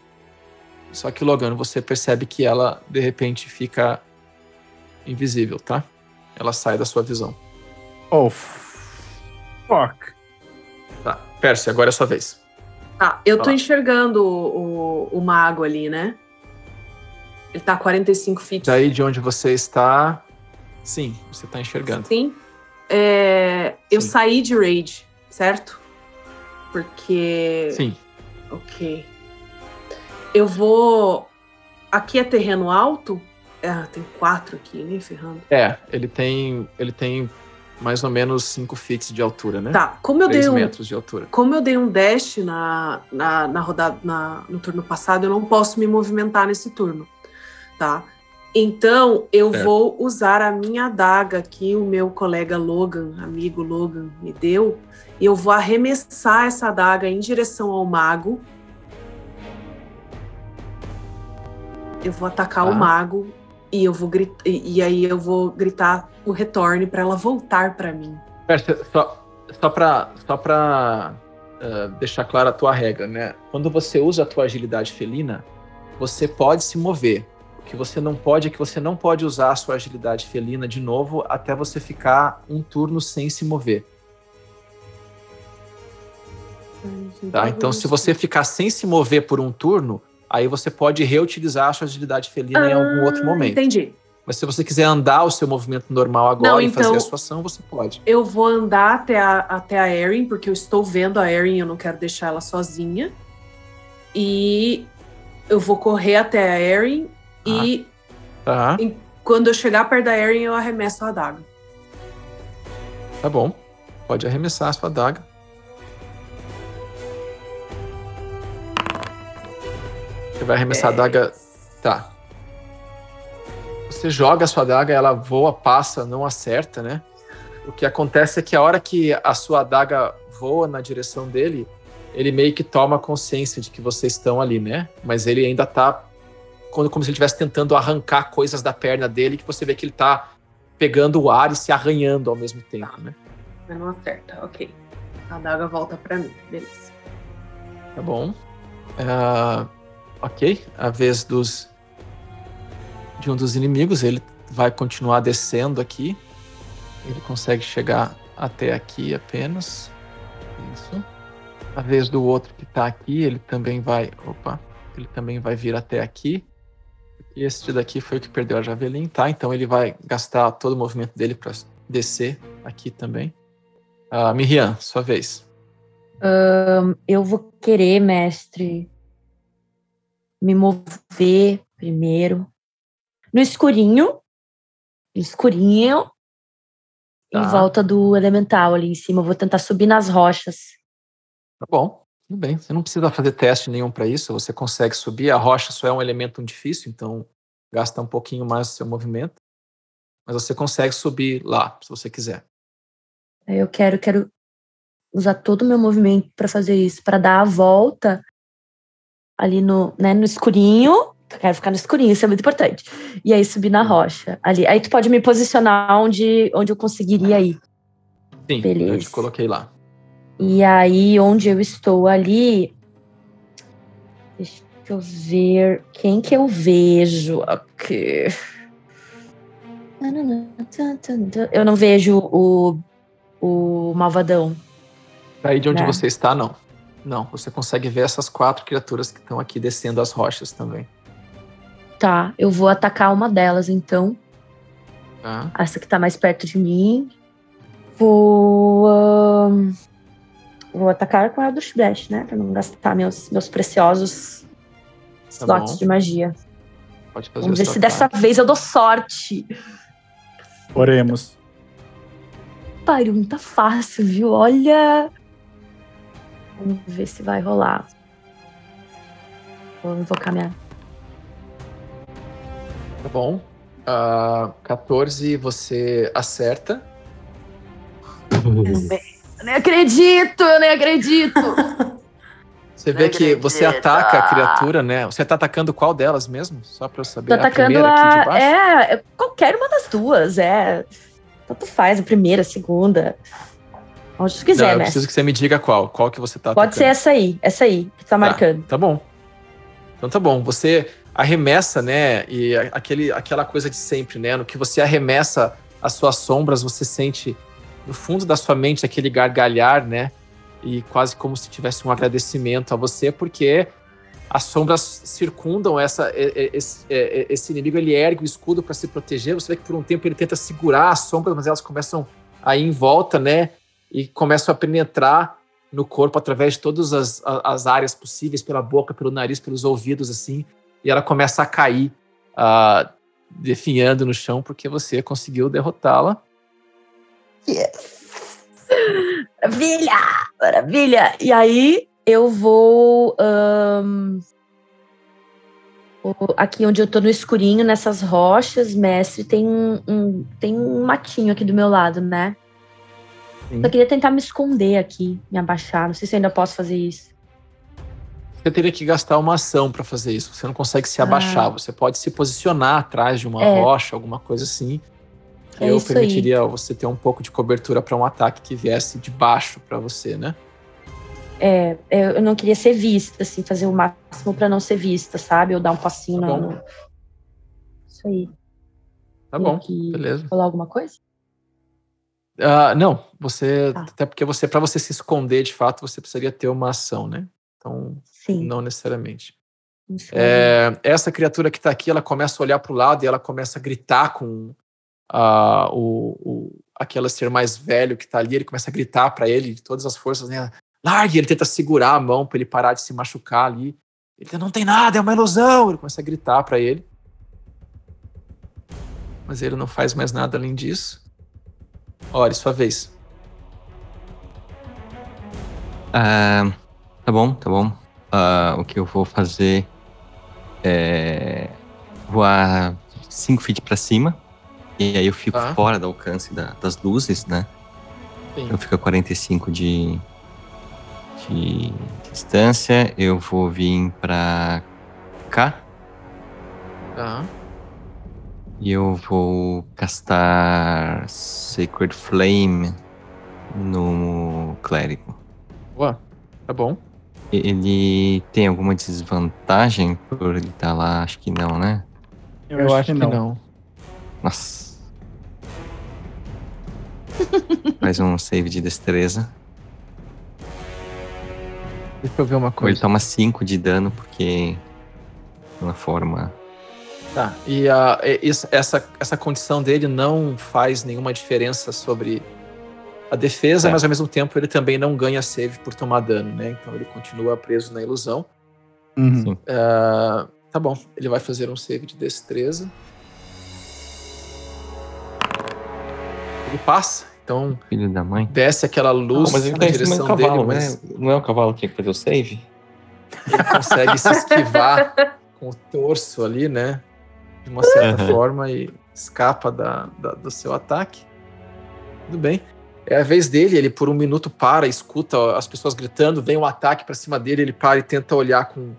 Só que, Logan, você percebe que ela, de repente, fica invisível, tá? Ela sai da sua visão. Oh, fuck. Tá. Percy, agora é a sua vez. Tá, eu tô Fala. enxergando o, o, o mago ali, né? Ele tá a 45 feet. Daí de onde você está. Sim, você tá enxergando. Sim. É, eu Sim. saí de raid, certo? Porque. Sim. Ok. Eu vou. Aqui é terreno alto? Ah, tem quatro aqui, nem ferrando. É, ele tem. Ele tem mais ou menos 5 feet de altura, né? Tá, como eu 3 dei um. metros de altura. Como eu dei um dash na, na, na rodada na- no turno passado, eu não posso me movimentar nesse turno, tá? Então eu vou usar a minha adaga que o meu colega Logan, amigo Logan, me deu, e eu vou arremessar essa adaga em direção ao mago. Eu vou atacar Tá. o mago e eu vou gritar, e, aí eu vou gritar o retorne para ela voltar para mim. Só, só pra, só pra ah, deixar clara a tua regra, né? Quando você usa a tua agilidade felina, você pode se mover. O que você não pode é que você não pode usar a sua agilidade felina de novo até você ficar um turno sem se mover. Tá? Então, se você ficar sem se mover por um turno, aí você pode reutilizar a sua agilidade felina em algum outro Ah, momento. Entendi. Mas se você quiser andar o seu movimento normal agora Não, e fazer então- a sua ação, você pode. Eu vou andar até a, até a Erin, porque eu estou vendo a Erin e eu não quero deixar ela sozinha. E eu vou correr até a Erin e Tá, quando eu chegar perto da Erin, eu arremesso a adaga. tá bom. Pode arremessar a sua adaga. Você vai arremessar a adaga. Tá. Você joga a sua adaga, ela voa, passa, não acerta, né? O que acontece é que a hora que a sua adaga voa na direção dele, ele meio que toma consciência de que vocês estão ali, né? Mas ele ainda tá quando- como se ele estivesse tentando arrancar coisas da perna dele, que você vê que ele tá pegando o ar e se arranhando ao mesmo tempo, né? Mas não acerta, ok. A adaga volta pra mim, beleza. Tá bom. Ah, ok, a vez dos de um dos inimigos. Ele vai continuar descendo aqui. Ele consegue chegar até aqui apenas. Isso. A vez do outro que tá aqui, ele também vai. Opa! Ele também vai vir até aqui. E este daqui foi o que perdeu a Javelin, tá? Então ele vai gastar todo o movimento dele para descer aqui também. Uh, Miriam, sua vez. Um, eu vou querer, mestre, me mover primeiro no escurinho, no escurinho, tá. em volta do elemental ali em cima. Eu vou tentar subir nas rochas. Tá bom, tudo bem. Você não precisa fazer teste nenhum para isso. Você consegue subir. A rocha só é um elemento difícil, então gasta um pouquinho mais do seu movimento. Mas você consegue subir lá, se você quiser. Eu quero, quero usar todo o meu movimento para fazer isso, para dar a volta ali no, né, no escurinho. quero ficar no escurinho, isso é muito importante. E aí subir na rocha ali. Aí tu pode me posicionar onde, onde eu conseguiria ir. Sim, Beleza. eu te coloquei lá. E aí, onde eu estou ali. Deixa eu ver. Quem que eu vejo aqui? Eu não vejo o, o malvadão. Aí de onde né? você está, não. Não, você consegue ver essas quatro criaturas que estão aqui descendo as rochas também. Tá, eu vou atacar uma delas então. Tá. Essa que tá mais perto de mim. Vou. Um, vou atacar com a Eldritch Blast, né? Pra não gastar meus, meus preciosos tá slots bom. de magia. Pode fazer Vamos ver se dessa vez eu dou sorte. Oremos. Pariu, não tá fácil, viu? Olha. Vamos ver se vai rolar. Vou invocar minha. Tá bom. Uh, ah, 14 você acerta. Eu nem acredito, eu nem acredito. Você vê que você ataca a criatura, né? Você tá atacando qual delas mesmo? Só pra eu saber. Tô atacando a, a... É, é, qualquer uma das duas, é. Tanto faz, a primeira, a segunda. Onde tu quiser, Não, eu preciso que você me diga qual. Qual que você tá Pode atacando. ser essa aí, essa aí, que tá, tá marcando. Tá bom. Então tá bom. Você arremessa, né? E aquele, aquela coisa de sempre, né? No que você arremessa as suas sombras, você sente no fundo da sua mente aquele gargalhar, né? E quase como se tivesse um agradecimento a você, porque as sombras circundam essa, esse, esse inimigo, ele ergue o escudo para se proteger. Você vê que por um tempo ele tenta segurar as sombras, mas elas começam a ir em volta, né? E começam a penetrar no corpo através de todas as, as áreas possíveis, pela boca, pelo nariz, pelos ouvidos, assim. E ela começa a cair, uh, definhando no chão, porque você conseguiu derrotá-la. Yes! Maravilha! Maravilha! E aí, eu vou. Um, aqui onde eu tô no escurinho, nessas rochas, mestre, tem um, tem um matinho aqui do meu lado, né? Sim. Eu queria tentar me esconder aqui, me abaixar. Não sei se ainda posso fazer isso. Você teria que gastar uma ação para fazer isso. Você não consegue se abaixar. Ah. Você pode se posicionar atrás de uma é. rocha, alguma coisa assim. É eu permitiria aí. você ter um pouco de cobertura para um ataque que viesse de baixo para você, né? É, eu não queria ser vista, assim, fazer o máximo para não ser vista, sabe? Ou dar um passinho tá no... Isso aí. Tá bom, beleza. Falar alguma coisa? Uh, não, você. Tá. Até porque você, para você se esconder de fato, você precisaria ter uma ação, né? Então, Sim. não necessariamente. É, essa criatura que está aqui, ela começa a olhar para o lado e ela começa a gritar com uh, o, o, aquele ser mais velho que está ali. Ele começa a gritar para ele de todas as forças, né? largue, ele tenta segurar a mão para ele parar de se machucar ali. Ele não tem nada, é uma ilusão. Ele começa a gritar para ele. Mas ele não faz mais nada além disso. Ori, sua vez. Uh, tá bom, tá bom. Uh, o que eu vou fazer é voar 5 feet para cima. E aí eu fico tá. fora do alcance da, das luzes, né? Sim. Eu fico a 45 de, de distância, eu vou vir pra cá. Tá. E eu vou castar Sacred Flame no clérigo. Boa, tá bom. Ele tem alguma desvantagem por ele estar tá lá? Acho que não, né? Eu, acho, que, não. Nossa. Faz um save de destreza. Deixa eu ver uma Ou coisa. ele toma 5 de dano porque. De uma forma. Tá. E a, essa, essa condição dele não faz nenhuma diferença sobre a defesa, É. mas ao mesmo tempo ele também não ganha save por tomar dano, né? Então ele continua preso na ilusão. Uhum. Ah, tá bom, ele vai fazer um save de destreza. Ele passa, então Filho da mãe. desce aquela luz mas ele na tá direção do cavalo, dele, né? mas Não é o cavalo que tinha que fazer o save? ele consegue se esquivar com o torso ali, né? De uma certa forma e escapa da, da- do seu ataque. Tudo bem. É a vez dele, ele por um minuto para, escuta as pessoas gritando, vem um ataque pra cima dele, ele para e tenta olhar com.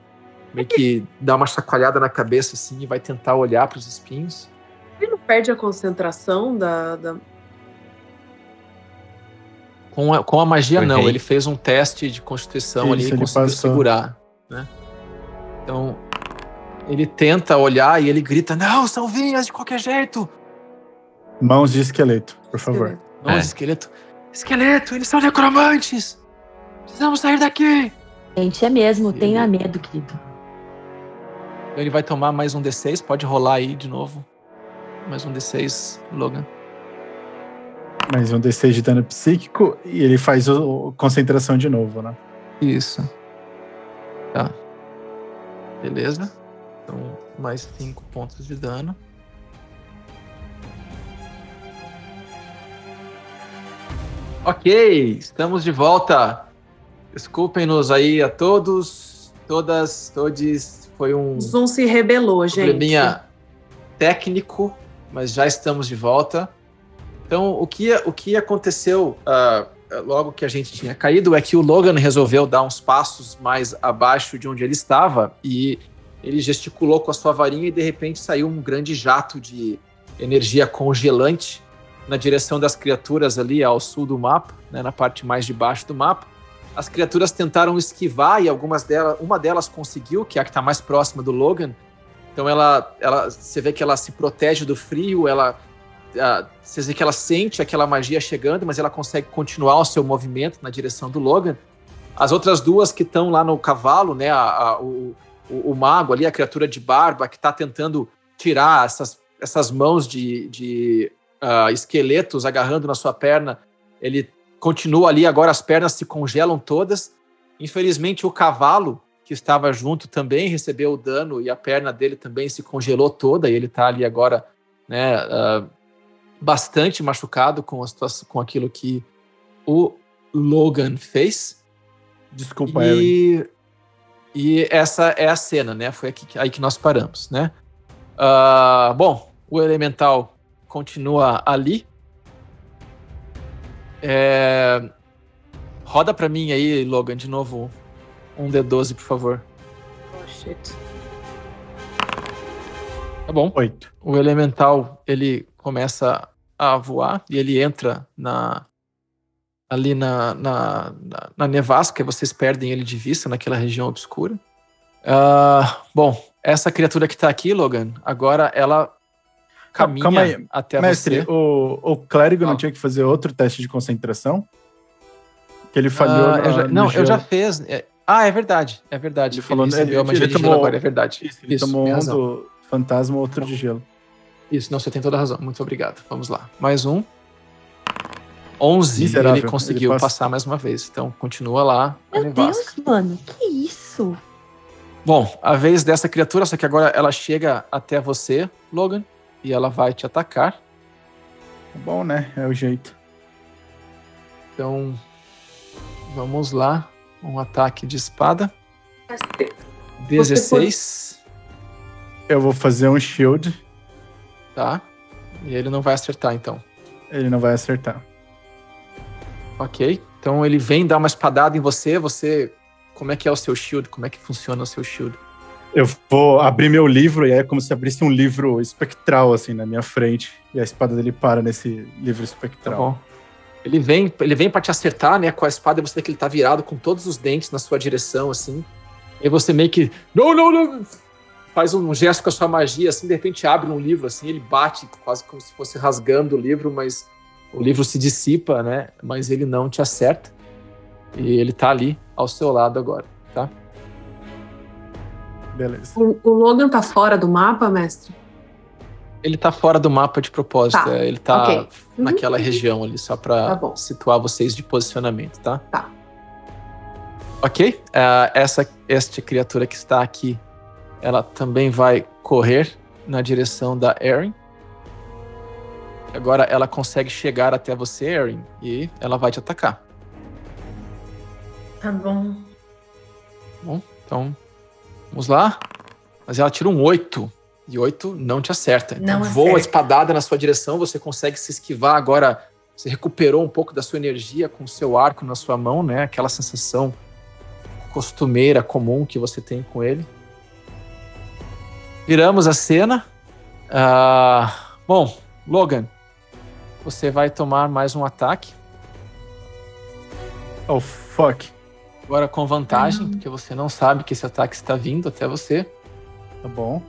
meio que dá uma chacoalhada na cabeça assim e vai tentar olhar para os espinhos. Ele não perde a concentração da. da... Com a, com a magia, Foi não. Ele fez um teste de constituição Isso, ali e ele conseguiu passou. segurar. Né? Então, ele tenta olhar e ele grita: Não, são vinhas de qualquer jeito! Mãos de esqueleto, por favor. Não, É. esqueleto. Esqueleto, eles são necromantes! Precisamos sair daqui! Gente, é mesmo, Ele- tenha medo, querido. Então ele vai tomar mais um D6, pode rolar aí de novo. Mais um D6, Logan. Mais um D6 de dano psíquico e ele faz o, o concentração de novo, né? Isso. Tá. Beleza. Mais 5 pontos de dano. Ok, estamos de volta. Desculpem-nos aí a todos, todas, todes. Foi um Zoom se rebelou, gente. probleminha técnico, mas já estamos de volta. Então, o que, o que aconteceu ah, logo que a gente tinha caído é que o Logan resolveu dar uns passos mais abaixo de onde ele estava e ele gesticulou com a sua varinha e de repente saiu um grande jato de energia congelante na direção das criaturas ali ao sul do mapa, né, na parte mais de baixo do mapa. As criaturas tentaram esquivar e algumas delas, uma delas conseguiu, que é a que está mais próxima do Logan. Então ela, ela, você vê que ela se protege do frio, ela, você vê que ela sente aquela magia chegando, mas ela consegue continuar o seu movimento na direção do Logan. As outras duas que estão lá no cavalo, né, a- a- o, o, o mago ali, a criatura de barba, que está tentando tirar essas, essas mãos de, de ah, esqueletos agarrando na sua perna, ele continua ali, agora as pernas se congelam todas. Infelizmente, o cavalo que estava junto também recebeu o dano e a perna dele também se congelou toda, e ele está ali agora, né, ah, bastante machucado com, a situação, com aquilo que o Logan fez. Desculpa. E, e essa é a cena, né? Foi aqui, aí que nós paramos, né? Ah, bom, o elemental continua ali. É, roda pra mim aí, Logan, de novo um D12, por favor. Oh, shit. Tá bom. Oito. O elemental ele começa a voar e ele entra na ali na, na, na, na nevasca vocês perdem ele de vista naquela região obscura. Ah, bom, essa criatura que tá aqui, Logan, agora ela caminha calma aí. até Mestre, você. o, o clérigo não Ah. tinha que fazer outro teste de concentração? Que ele falhou. Ah, eu já- não, eu gelo. já fiz. é- ah, é verdade, é verdade. Ele falou- ele- magia ele de gelo tomou- agora, é verdade. Isso, ele tomou tem um razão. do fantasma, outro de gelo. Isso, não, você tem toda a razão. Muito obrigado. Vamos lá. Mais um. 11. Miserável, Ele conseguiu ele passa- passar mais uma vez. Então, continua lá. Meu. Deus, mano, que isso? Bom, a vez dessa criatura, só que agora ela chega até você, Logan, e ela vai te atacar. Tá bom, né? É o jeito. Então, vamos lá. Um ataque de espada. Caceta. 16, Eu vou fazer um shield. tá? E ele não vai acertar, então. Ele não vai acertar. Ok. Então ele vem dar uma espadada em você. Você. Como é que é o seu shield? Como é que funciona o seu shield? Eu vou abrir meu livro e é como se abrisse um livro espectral, assim, na minha frente. E a espada dele para nesse livro Tá espectral. bom. Ele vem, ele vem para te acertar, né, com a espada, e você vê que ele tá virado com todos os dentes na sua direção, assim. E você meio que. Não, não, não! faz um gesto com a sua magia, assim, de repente abre um livro, assim, ele bate quase como se fosse rasgando o livro, mas o livro se dissipa, né? Mas ele não te acerta. E ele tá ali ao seu lado agora, tá? Beleza. O, o Logan tá fora do mapa, mestre? Ele tá fora do mapa de propósito. Tá, é, Ele tá ok. Uhum. naquela região ali, só pra Tá situar vocês de posicionamento, tá? Tá. Ok. Ah, essa, esta criatura que está aqui, ela também vai correr na direção da Erin. Agora ela consegue chegar até você, Erin, e ela vai te atacar. Tá bom. Bom, então vamos lá. Mas ela tira um 8. E 8 não te acerta. Então Não voa acerta. espadada na sua direção, você consegue se esquivar agora. Você recuperou um pouco da sua energia com o seu arco na sua mão, né? Aquela sensação costumeira, comum que você tem com ele. Viramos a cena. Ah, bom, Logan, você vai tomar mais um ataque. Oh, fuck. Agora com vantagem, Uhum. porque você não sabe que esse ataque está vindo até você. Tá bom.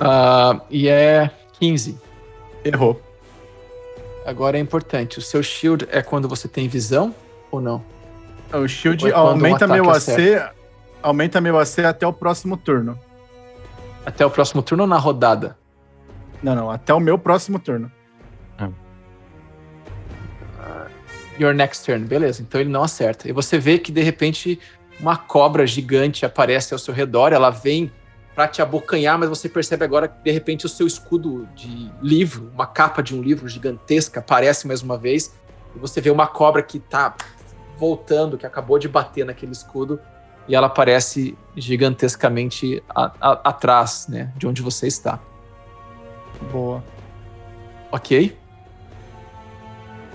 Ah, e é 15. Errou. Agora é importante. O seu shield é quando você tem visão ou não? O shield Foi quando um aumenta meu AC. Aumenta meu AC até o próximo turno. Até o próximo turno ou na rodada? Não, não, até o meu próximo turno. Your next turn. Beleza, então ele não acerta. E você vê que de repente uma cobra gigante aparece ao seu redor, ela vem pra te abocanhar, mas você percebe agora que de repente o seu escudo de livro, uma capa de um livro gigantesca, aparece mais uma vez. E você vê uma cobra que tá voltando, que acabou de bater naquele escudo, e ela aparece gigantescamente a- a- atrás, né, de onde você está. Boa. Ok?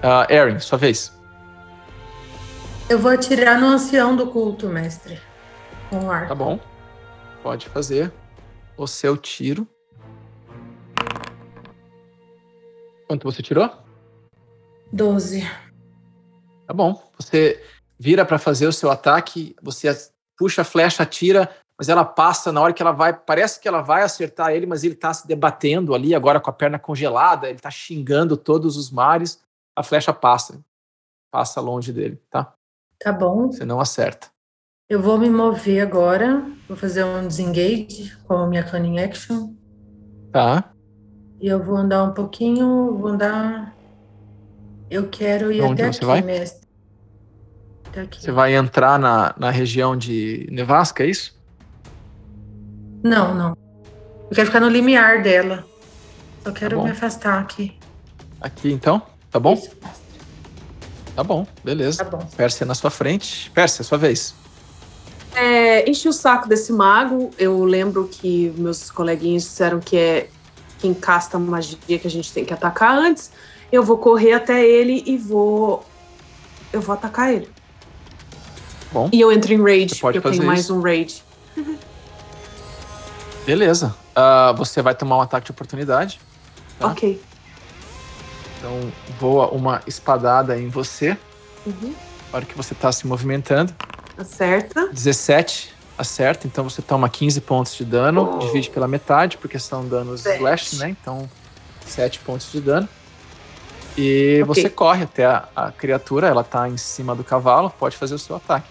Ah, Erin, sua vez. Eu vou atirar no ancião do culto, mestre. Com o arco. Tá bom. Pode fazer o seu tiro. Quanto você tirou? 12. Tá bom. Você vira pra fazer o seu ataque, você puxa a flecha, atira, mas ela passa na hora que ela vai. Parece que ela vai acertar ele, mas ele tá se debatendo ali, agora com a perna congelada, ele tá xingando todos os mares. A flecha passa. Passa longe dele, tá? Tá bom. Você não acerta. Eu vou me mover agora. Vou fazer um disengage com a minha cunning action. Tá? E eu vou andar um pouquinho. Vou andar. Eu quero ir Onde até aqui, vai? mestre. Até aqui. Você vai entrar na, na região de Nevasca, é isso? Não, não. Eu quero ficar no limiar dela. Só quero bom. me afastar aqui. Aqui então? Tá bom? Isso. Tá bom, beleza. Tá bom. Pérsia na sua frente. Pérsia, sua vez. É, enchi o saco desse mago. Eu lembro que meus coleguinhas disseram que é quem casta magia que a gente tem que atacar antes. Eu vou correr até ele e vou. Eu vou atacar ele. Bom. E eu entro em rage, porque eu tenho fazer mais isso. um rage. Beleza. Ah, você vai tomar um ataque de oportunidade. Tá. Ok. Então voa uma espadada em você. Uhum. Na hora que você tá se movimentando. Acerta. 17 acerta, então você toma 15 pontos de dano. Divide pela metade, porque são danos Sete. slash, né? Então 7 pontos de dano. E Ok. você corre até a, a criatura, ela tá em cima do cavalo, pode fazer o seu ataque.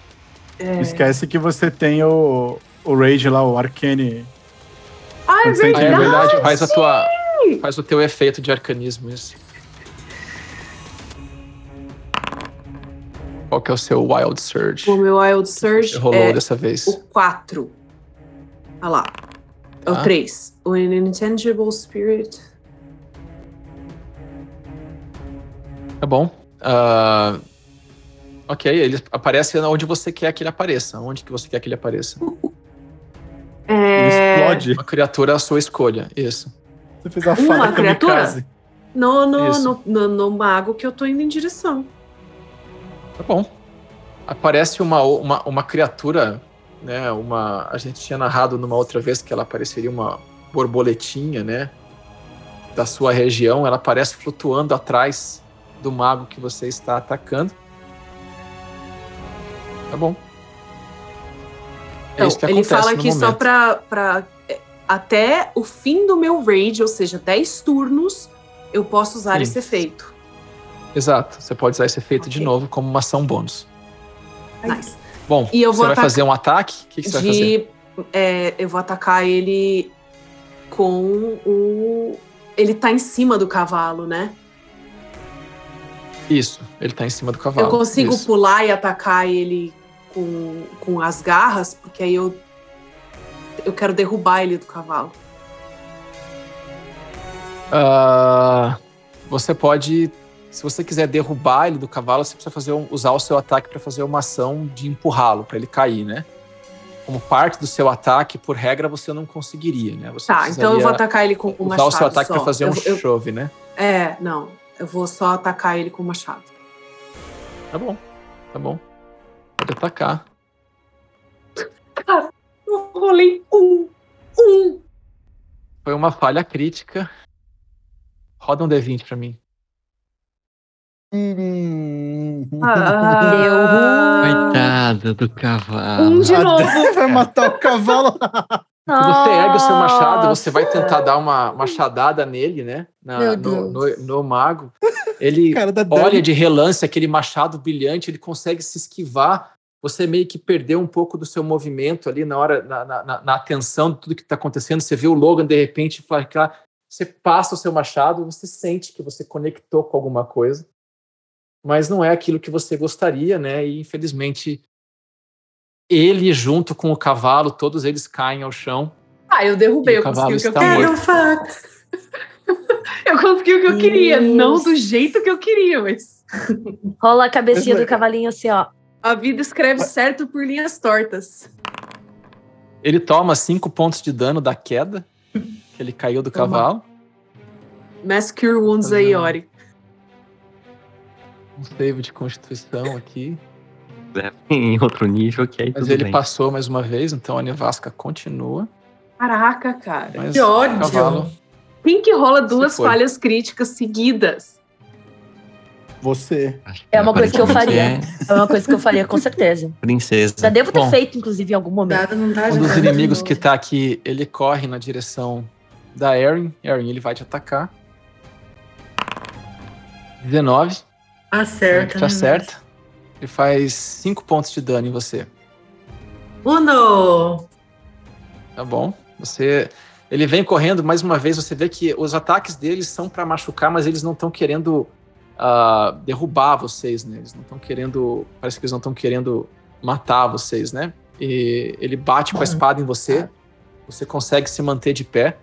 É... Esquece que você tem o, o Rage lá, o Arcane. Ah, é Consente Ah, é verdade. verdade, faz a tua. Faz o teu efeito de arcanismo, isso. Qual que é o seu Wild Surge? O meu Wild Surge rolou é dessa vez. o 4. Olha lá. É o Tá. 3. O Intangible Spirit. Tá bom. Ah, ok, ele aparece onde você quer que ele apareça. Onde que você quer que ele apareça? Ele É... explode. Uma criatura à sua escolha. Isso. Você fez a Uma fada criatura? No, no, no, no, no mago que eu tô indo em direção. Tá bom. Aparece uma, uma, uma criatura, né? Uma. A gente tinha narrado numa outra vez que ela pareceria uma borboletinha, né? Da sua região. Ela aparece flutuando atrás do mago que você está atacando. Tá bom. É Então, isso que ele fala aqui só pra, pra. é, Até o fim do meu raid, ou seja, 10 turnos, eu posso usar Sim. esse efeito. Exato. Você pode usar esse efeito de Ok. novo como uma ação bônus. Nice. Bom, E eu você vou vai atacar- fazer um ataque? O que, que você vai fazer? De. é, eu vou atacar ele com o. Ele tá em cima do cavalo, né? Isso, ele tá em cima do cavalo. eu consigo Isso. pular e atacar ele com, com as garras, porque aí eu. Eu quero derrubar ele do cavalo. Ah, você pode, se você quiser derrubar ele do cavalo, você precisa fazer um- usar o seu ataque para fazer uma ação de empurrá-lo, para ele cair, né? Como parte do seu ataque, por regra, você não conseguiria, né? Você Tá, então eu vou atacar ele com o usar machado. o seu ataque para fazer um Eu- eu- chove, né? É, não. Eu vou só atacar ele com o machado. Tá bom, tá bom. Pode atacar. Eu rolei um. Um. Foi uma falha crítica. Roda um D20 pra mim. Ah, Coitado do cavalo. um de novo. Vai matar o cavalo. Você ergue o seu machado, você vai tentar dar uma machadada nele, né? Na- no, no- no mago. Ele Cara da olha de relance aquele machado brilhante, ele consegue se esquivar. Você meio que perdeu um pouco do seu movimento ali na hora, na, na- na- na atenção de tudo que está acontecendo. Você vê o Logan de repente flacar, você passa o seu machado, você sente que você conectou com alguma coisa, mas não é aquilo que você gostaria, né? E infelizmente ele junto com o cavalo, todos eles caem ao chão. Ah, eu derrubei, o eu consegui cavalo o que eu está queria. Eu consegui o que eu queria. Não do jeito que eu queria, mas. Rola a cabecinha do cavalinho assim, ó. A vida escreve certo por linhas tortas. Ele toma cinco pontos de dano da queda, que ele caiu do cavalo. Mass Cure Wounds aí, Ori. Um save de constituição aqui. Leva em outro nível que aí Mas tudo ele bem. passou mais uma vez, então a nevasca continua. Caraca, cara. Mas Que ódio. o cavalo Quem que rola duas falhas críticas seguidas? Você. É uma coisa que eu faria. É uma coisa que eu faria, com certeza. princesa. Já devo ter Bom. feito, inclusive, em algum momento. Tá Um dos ajudando inimigos que tá aqui, ele corre na direção da Erin. Erin, ele vai te atacar. 19, Acerta. te né, acerta. Ele faz 5 pontos de dano em você. Uno! Tá bom. Você. Ele vem correndo, mais uma vez, você vê que os ataques deles são para machucar, mas eles não estão querendo ah, derrubar vocês, né? Eles não estão querendo. Parece que eles não estão querendo matar vocês, né? E ele bate com a espada em você. Você consegue se manter de pé,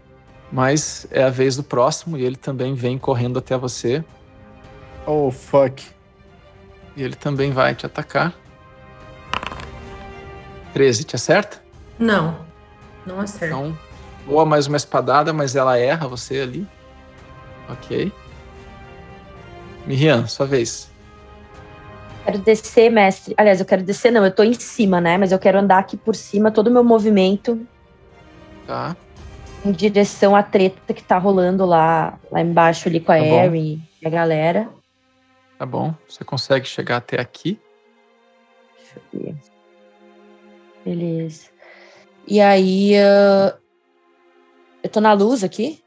mas é a vez do próximo e ele também vem correndo até você. Oh, fuck. E ele também vai te atacar. 13, te acerta? Não. Não acerta. Então, voa mais uma espadada, mas ela erra você ali. Ok. Miriam, sua vez. Quero descer, mestre. Aliás, eu quero descer, não, eu tô em cima, né? Mas eu quero andar aqui por cima, todo o meu movimento Tá. em direção à treta que tá rolando lá, lá embaixo ali com a Tá. Erin e a galera. Tá bom. Você consegue chegar até aqui. Deixa eu ver. Beleza. E aí, ah, eu tô na luz aqui?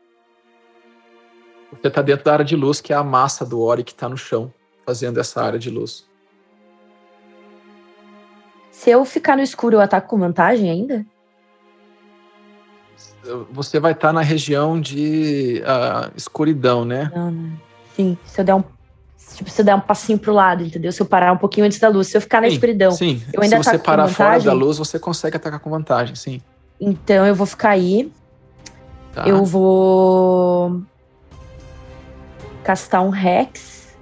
Você tá dentro da área de luz, que é a massa do Ori que tá no chão, fazendo essa área de luz. Se eu ficar no escuro, eu ataco com vantagem ainda? Você vai estar na região de ah, escuridão, né? Não, né? Sim, se eu der um. Tipo, se eu der um passinho pro lado, entendeu? Se eu parar um pouquinho antes da luz. Se eu ficar na Sim, escuridão. Sim. Eu ainda Se você parar fora da luz, você consegue atacar com vantagem, sim. Então eu vou ficar aí. Tá. Eu vou. Castar um Rex.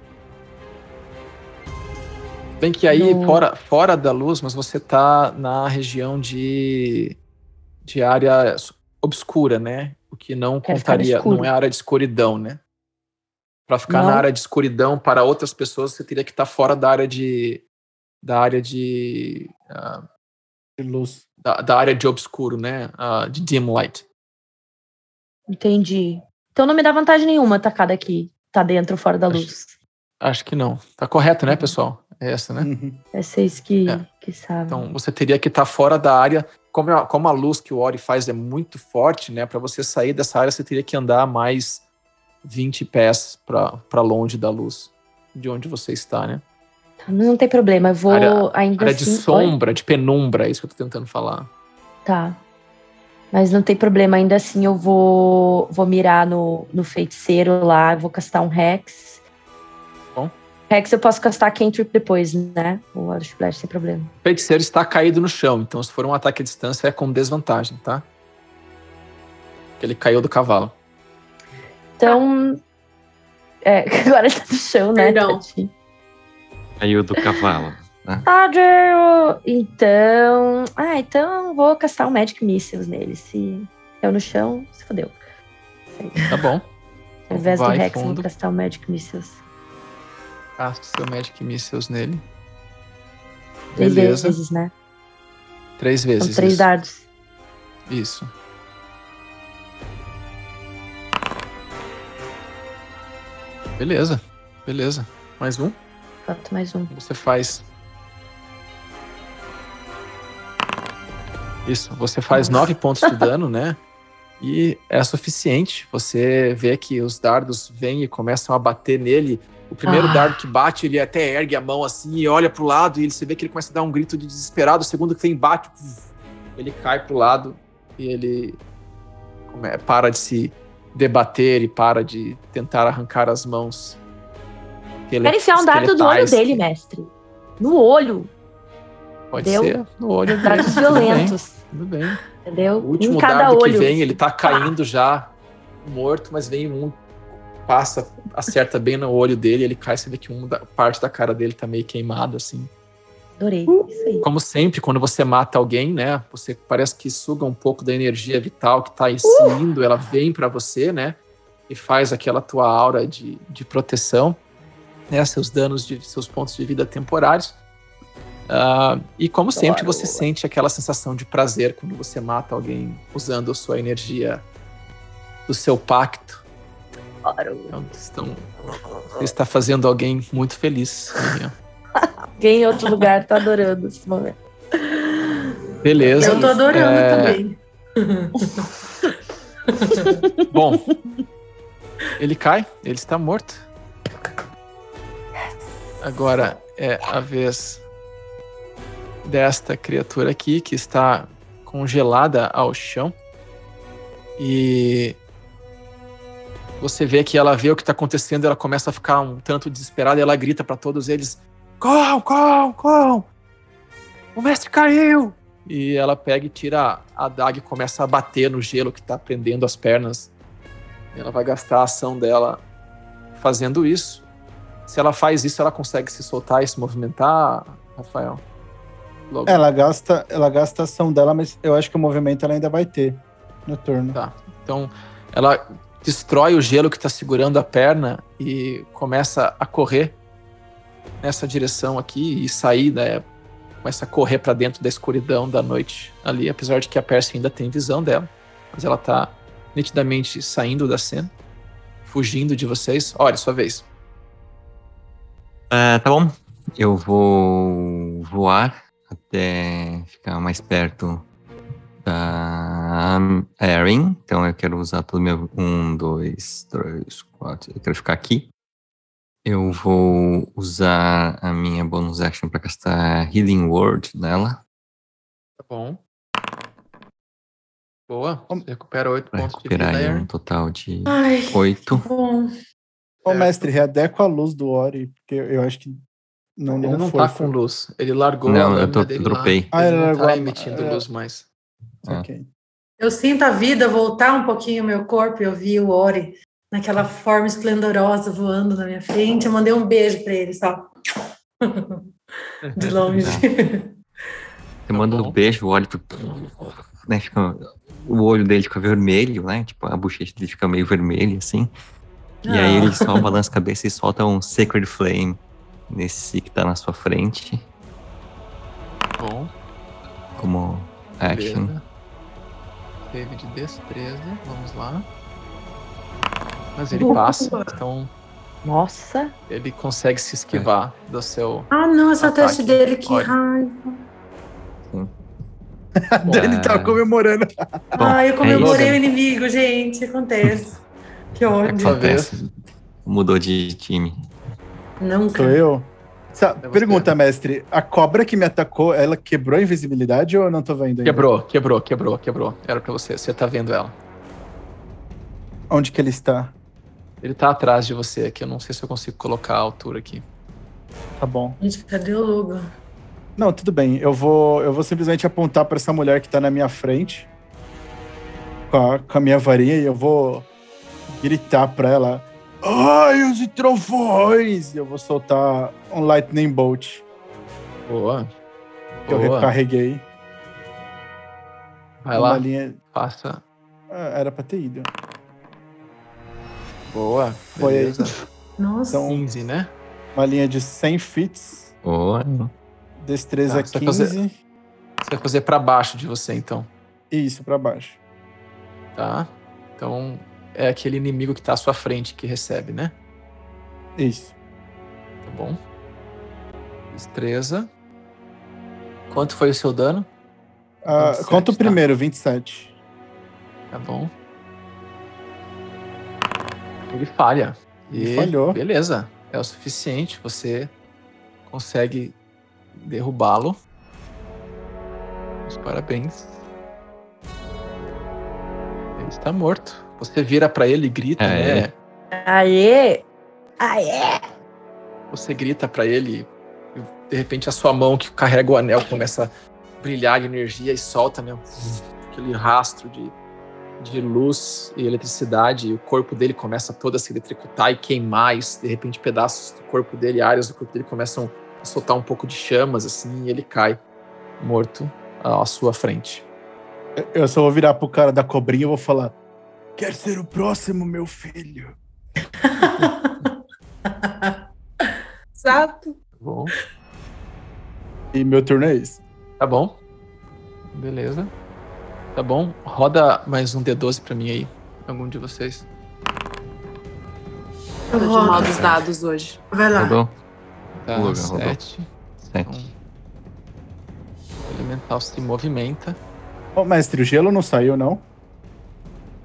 Bem que aí, No- fora, fora da luz, mas você tá na região de, de área obscura, né? O que não Quero contaria, não é área de escuridão, né? Para ficar Não? na área de escuridão para outras pessoas, você teria que estar fora da área de da área de ah, De luz. da, da área de obscuro, né? Ah, de dim light. Entendi. Então não me dá vantagem nenhuma atacar daqui. Tá dentro ou fora da Acho- luz. Acho que não. Tá correto, Uhum. né, pessoal? É essa, né? Uhum. É vocês que, É. que sabem. Então você teria que estar fora da área. Como a, como a luz que o Ori faz é muito forte, né? Para você sair dessa área, você teria que andar mais 20 pés para longe da luz de onde você está, né? Não tem problema, eu vou Área- ainda Área de assim. sombra, de penumbra, é isso que eu tô tentando falar. Tá. Mas não tem problema, ainda assim eu vou, vou mirar no, no feiticeiro lá, vou castar um Rex. Bom. Rex eu posso castar Cantrip depois, né? O Eldritch Blast sem problema. O feiticeiro está caído no chão, então se for um ataque à distância é com desvantagem, tá? Porque ele caiu do cavalo. Então. É, agora ele tá no chão, né? Perdão. tadinho. Caiu do cavalo. Né? Tadeu! Então. Ah, então vou castar um Magic Missiles nele. Se eu no chão, se fodeu. Tá bom. Ao invés do Vai Rex, eu vou fundo. castar o Magic Missiles. Casta seu Magic Missiles nele. Três Beleza. vezes, né? Três São vezes. três isso. dardos. Isso. Beleza, beleza. Mais um. Falta mais um. Você faz. Isso, você faz nove pontos de dano, né? E é suficiente. Você vê que os dardos vêm e começam a bater nele. O primeiro Ah. dardo que bate, ele até ergue a mão assim e olha pro lado, e ele, você vê que ele começa a dar um grito de desesperado. O segundo que vem bate, ele cai pro lado e ele para de se debater e para de tentar arrancar as mãos. Quero enfiar um dardo do olho dele, que- mestre. No olho. Pode Deu. ser no olho dele. Dardos Tudo bem, violentos. Tudo bem. Entendeu? O último em cada dardo olho. que vem, ele tá caindo já morto, mas vem um, passa, acerta bem no olho dele, ele cai, você vê que uma parte da cara dele tá meio queimada, assim. Adorei. Isso aí. Como sempre, quando você mata alguém, né, você parece que suga um pouco da energia vital que tá aí Uh! indo, ela vem pra você, né, e faz aquela tua aura de, de proteção, né, seus danos, de seus pontos de vida temporários. Ah, e como sempre, você sente aquela sensação de prazer quando você mata alguém usando a sua energia do seu pacto. Então, estão, você está fazendo alguém muito feliz. Miriam. Alguém em outro lugar tá adorando esse momento. Beleza. Eu tô adorando É, também. Bom, ele cai, ele está morto. Agora é a vez desta criatura aqui que está congelada ao chão. E você vê que ela vê o que está acontecendo, ela começa a ficar um tanto desesperada e ela grita para todos eles: Corram, corram, corram! O mestre caiu! E ela pega e tira a adaga e começa a bater no gelo que tá prendendo as pernas. Ela vai gastar a ação dela fazendo isso. Se ela faz isso, ela consegue se soltar e se movimentar, Rafael? Logo. Ela gasta, ela gasta a ação dela, mas eu acho que o movimento ela ainda vai ter no turno. Tá. Então, ela destrói o gelo que está segurando a perna e começa a correr nessa direção aqui e sair, né? Começa a correr para dentro da escuridão da noite ali, apesar de que a Percy ainda tem visão dela, mas ela tá nitidamente saindo da cena, fugindo de vocês. Olha, sua vez. Ah, tá bom. Eu vou voar até ficar mais perto da Erin. Então eu quero usar todo meu. Um, dois, três, quatro. Eu quero ficar aqui. Eu vou usar a minha bonus action para castar Healing Word nela. Tá bom. Boa. Recupera oito pontos de vida, recuperar aí um total de Ai, oito. bom. Ô, mestre, readequa a luz do Ori, porque eu acho que não, Ele não, não foi. tá com luz. Ele largou a Não, eu lâmina tô, dele eu dropei. Ah, Ele ele não tá a- emitindo é. luz mais. Ok. Eu sinto a vida voltar um pouquinho meu corpo. Eu vi o Ori naquela forma esplendorosa voando na minha frente. Eu mandei um beijo pra ele, só. De longe. Você manda bom. um beijo, o olho né, fica, o olho dele fica vermelho, né? Tipo, a bochecha dele fica meio vermelha, assim. E aí ele só balança a cabeça e solta um Sacred Flame nesse que tá na sua frente, Bom, como action. beleza. Teve de destreza, vamos lá. Mas ele Boa. passa, então Nossa. Ele consegue se esquivar do seu. Ah, não, essa Ataque. teste dele, que Olha. raiva. A Dani tá É. comemorando. Bom, ah, eu comemorei é o inimigo, gente. Acontece. Que ódio. Acontece. Mudou de time. Nunca. Sou eu? Sa- É pergunta, mestre. A cobra que me atacou, ela quebrou a invisibilidade ou eu não tô vendo ainda? Quebrou, quebrou, quebrou, quebrou. Era pra você. Você tá vendo ela. Onde que ele está? Ele tá atrás de você aqui. Eu não sei se eu consigo colocar a altura aqui. Tá bom. Gente, cadê o Lugo? Não, tudo bem. Eu vou, eu vou simplesmente apontar pra essa mulher que tá na minha frente com a, com a minha varinha e eu vou gritar pra ela: Ai, os trovões! E eu vou soltar um Lightning Bolt Boa. que eu Boa. recarreguei. Vai Uma lá, linha. passa. Ah, era pra ter ido. Boa. Foi aí. Nossa. Então, 15, né? uma linha de 100 fits, Boa. destreza Tá, você vai 15 fazer- Você vai fazer pra baixo de você, então. e isso pra baixo. Tá? Então, é aquele inimigo que tá à sua frente que recebe, né? Isso. Tá bom. Destreza. Quanto foi o seu dano? Ah, 27, conta o tá. primeiro, 27. Tá bom. Ele falha. Ele E falhou. Beleza. É o suficiente. Você consegue derrubá-lo. Os parabéns. Ele está morto. Você vira pra ele e grita, É. né? Aê! Aê! Você grita pra ele e de repente a sua mão que carrega o anel começa a brilhar de energia e solta né, aquele rastro de, de luz e eletricidade e o corpo dele começa todo a se eletrocutar e queimar e de repente pedaços do corpo dele, áreas do corpo dele começam a soltar um pouco de chamas assim e ele cai morto à sua frente. Eu só vou virar pro cara da cobrinha e vou falar: Quer ser o próximo, meu filho? Exato. Tá bom? E meu turno é esse. Tá bom. Beleza. Tá bom. Roda mais um D12 pra mim aí. Algum de vocês. Tô de mal dos dados hoje. Vai lá. Rodou? Tá, Logan, rodou. sete. Então, Sete. o elemental se movimenta. Ô, mestre, o gelo não saiu, não?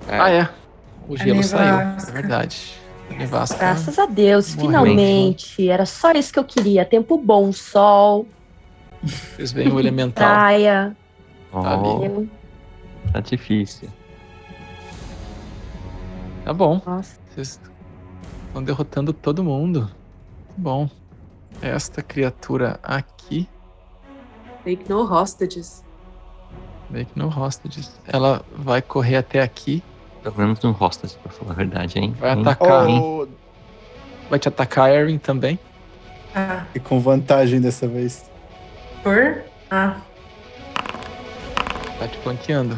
Ah, é. O gelo saiu. É verdade. Nevasca. Graças a Deus, Morreu. finalmente. Era só isso que eu queria. Tempo bom, sol, Vocês veem o elemental. praia. Oh, Eu- tá difícil. Tá bom. Nossa. Vocês estão derrotando todo mundo. Bom. Esta criatura aqui, Take no hostages. que no hostages, ela vai correr até aqui, Pelo menos no hostage, pra falar a verdade, hein? vai Hein? atacar, Oh, vai te atacar, Erin, também. Ah, e com vantagem dessa vez. por? Ah, Tá te flanqueando.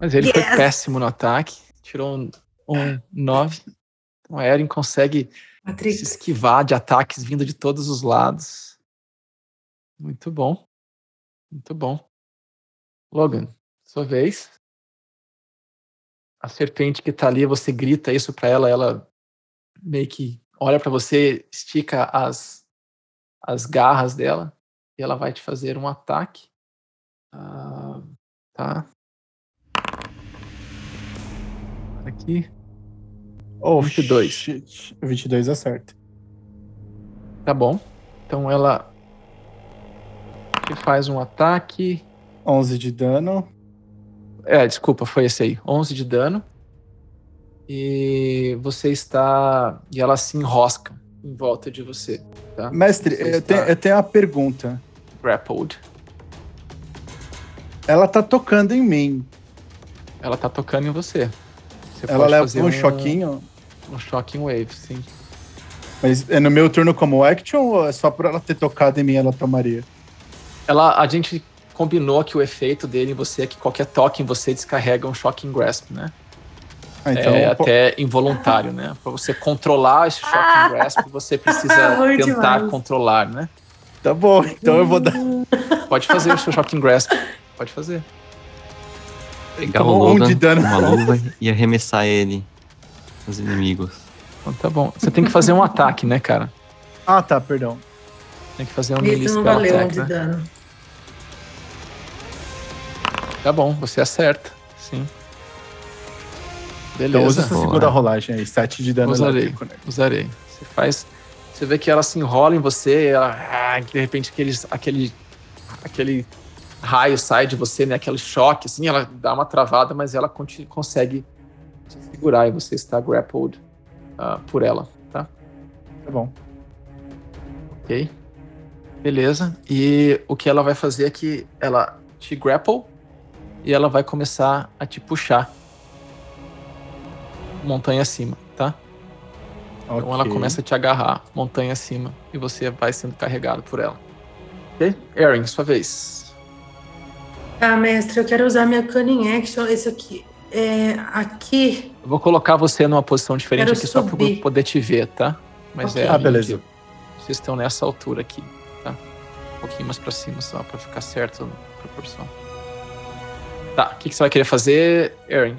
Mas ele foi Yes! péssimo no ataque. Tirou um, um 9. Então a Erin consegue se esquivar de ataques vindo de todos os lados. Muito bom. Muito bom. Logan, sua vez. A serpente que tá ali, você grita isso pra ela, ela meio que olha pra você, estica as, as garras dela e ela vai te fazer um ataque. Ah, tá. Aqui. Oh, 22. shit. 22 acerta. Tá bom. Então ela faz um ataque. 11 de dano. É, desculpa, foi esse aí. 11 de dano. E você está. E ela se enrosca em volta de você. Tá? Mestre, Você eu está tenho, eu tenho uma pergunta. Grappled. Ela tá tocando em mim. Ela tá tocando em você. Você Ela pode leva fazer um choquinho. Um shocking wave, sim. Mas é no meu turno como action ou é só por ela ter tocado em mim ela tomaria? Ela, a gente combinou que o efeito dele em você é que qualquer toque em você descarrega um shocking grasp, né? Ah, então. é pô, até involuntário, né? Para você controlar esse shocking Ah! grasp, você precisa Ruim tentar demais. controlar, né? Tá bom, então eu vou dar Pode fazer o seu shocking grasp. Pode fazer. Pegar o tomou um Logan de dano. com uma luva e arremessar ele nos inimigos. Então tá bom. Você tem que fazer um ataque, né, cara? Ah, tá, perdão. Tem que fazer um melee Isso não valeu um attack, de né? dano. Tá bom, você acerta. Sim. Então usa Beleza. essa segunda rolagem aí, 7 de dano Usarei. elétrico, né? Usarei. Você faz. Você vê que ela se enrola em você, ela. ah, de repente aqueles, aquele. aquele raio sai de você, né? Aquele choque, assim, ela dá uma travada, mas ela consegue te segurar e você está grappled ah, por ela, tá? Tá bom. Ok. Beleza. E o que ela vai fazer é que ela te grapple e ela vai começar a te puxar montanha acima, tá? Então ela começa a te agarrar montanha acima e você vai sendo carregado por ela. Ok? Erin, sua vez. Tá, mestre, eu quero usar minha Cunning Action. Esse aqui. É, aqui. Eu vou colocar você numa posição diferente Quero aqui só para subir. poder te ver, tá? Mas Ok. é. Ah, beleza. Vocês estão nessa altura aqui, tá? Um pouquinho mais pra cima só, pra ficar certo a proporção. Tá, o que, que você vai querer fazer, Erin?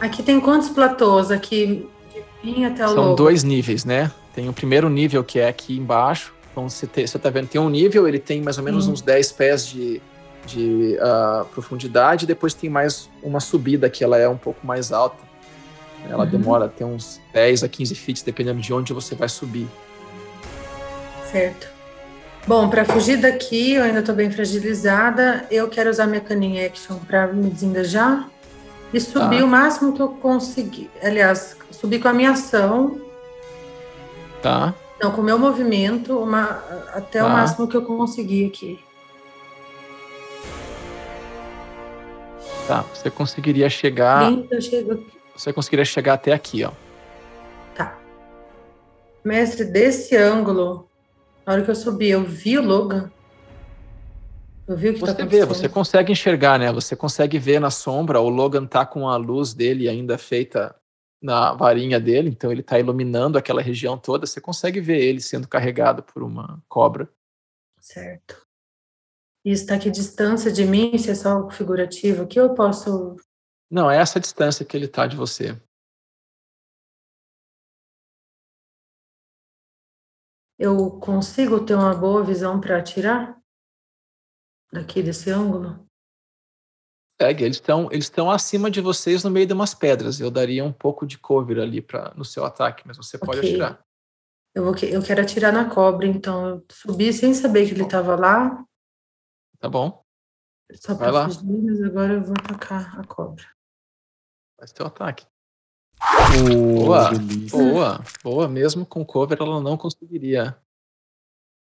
Aqui tem quantos platôs? Aqui de fim até o São lobo. dois níveis, né? Tem o primeiro nível que é aqui embaixo. Então você, te- você tá vendo, tem um nível, ele tem mais ou menos Sim. uns 10 pés de, de ah, profundidade, depois tem mais uma subida que ela é um pouco mais alta. Ela Uhum. demora, tem uns 10 a 15 feet, dependendo de onde você vai subir. Certo. Bom, para fugir daqui, eu ainda tô bem fragilizada. Eu quero usar minha Cunning Action para me desengajar e subir Tá. o máximo que eu conseguir. Aliás, subir com a minha ação, Tá? não, com o meu movimento, uma- até o Tá. máximo que eu conseguir aqui. Tá. Você conseguiria chegar. 30, eu chego. Você conseguiria chegar até aqui, ó. Tá. Mestre, desse ângulo, na hora que eu subi, eu vi o Logan. Eu vi o que tá Você vê, acontecendo. você consegue enxergar, né? Você consegue ver na sombra, o Logan tá com a luz dele ainda feita na varinha dele, então ele tá iluminando aquela região toda. Você consegue ver ele sendo carregado por uma cobra. Certo. E está que distância de mim, se é só figurativo aqui, eu posso. Não, é essa distância que ele tá de você. Eu consigo ter uma boa visão para atirar? Daqui desse ângulo? Pegue, eles estão eles acima de vocês no meio de umas pedras. Eu daria um pouco de cover ali pra, no seu ataque, mas você pode Ok. atirar. Eu, vou, que- eu quero atirar na cobra, então eu subi sem saber que ele estava lá, Tá bom? só Vai lá. mas agora eu vou atacar a cobra. Faz teu ataque. Oh, Boa. delícia. Boa, boa. Mesmo com cover, ela não conseguiria.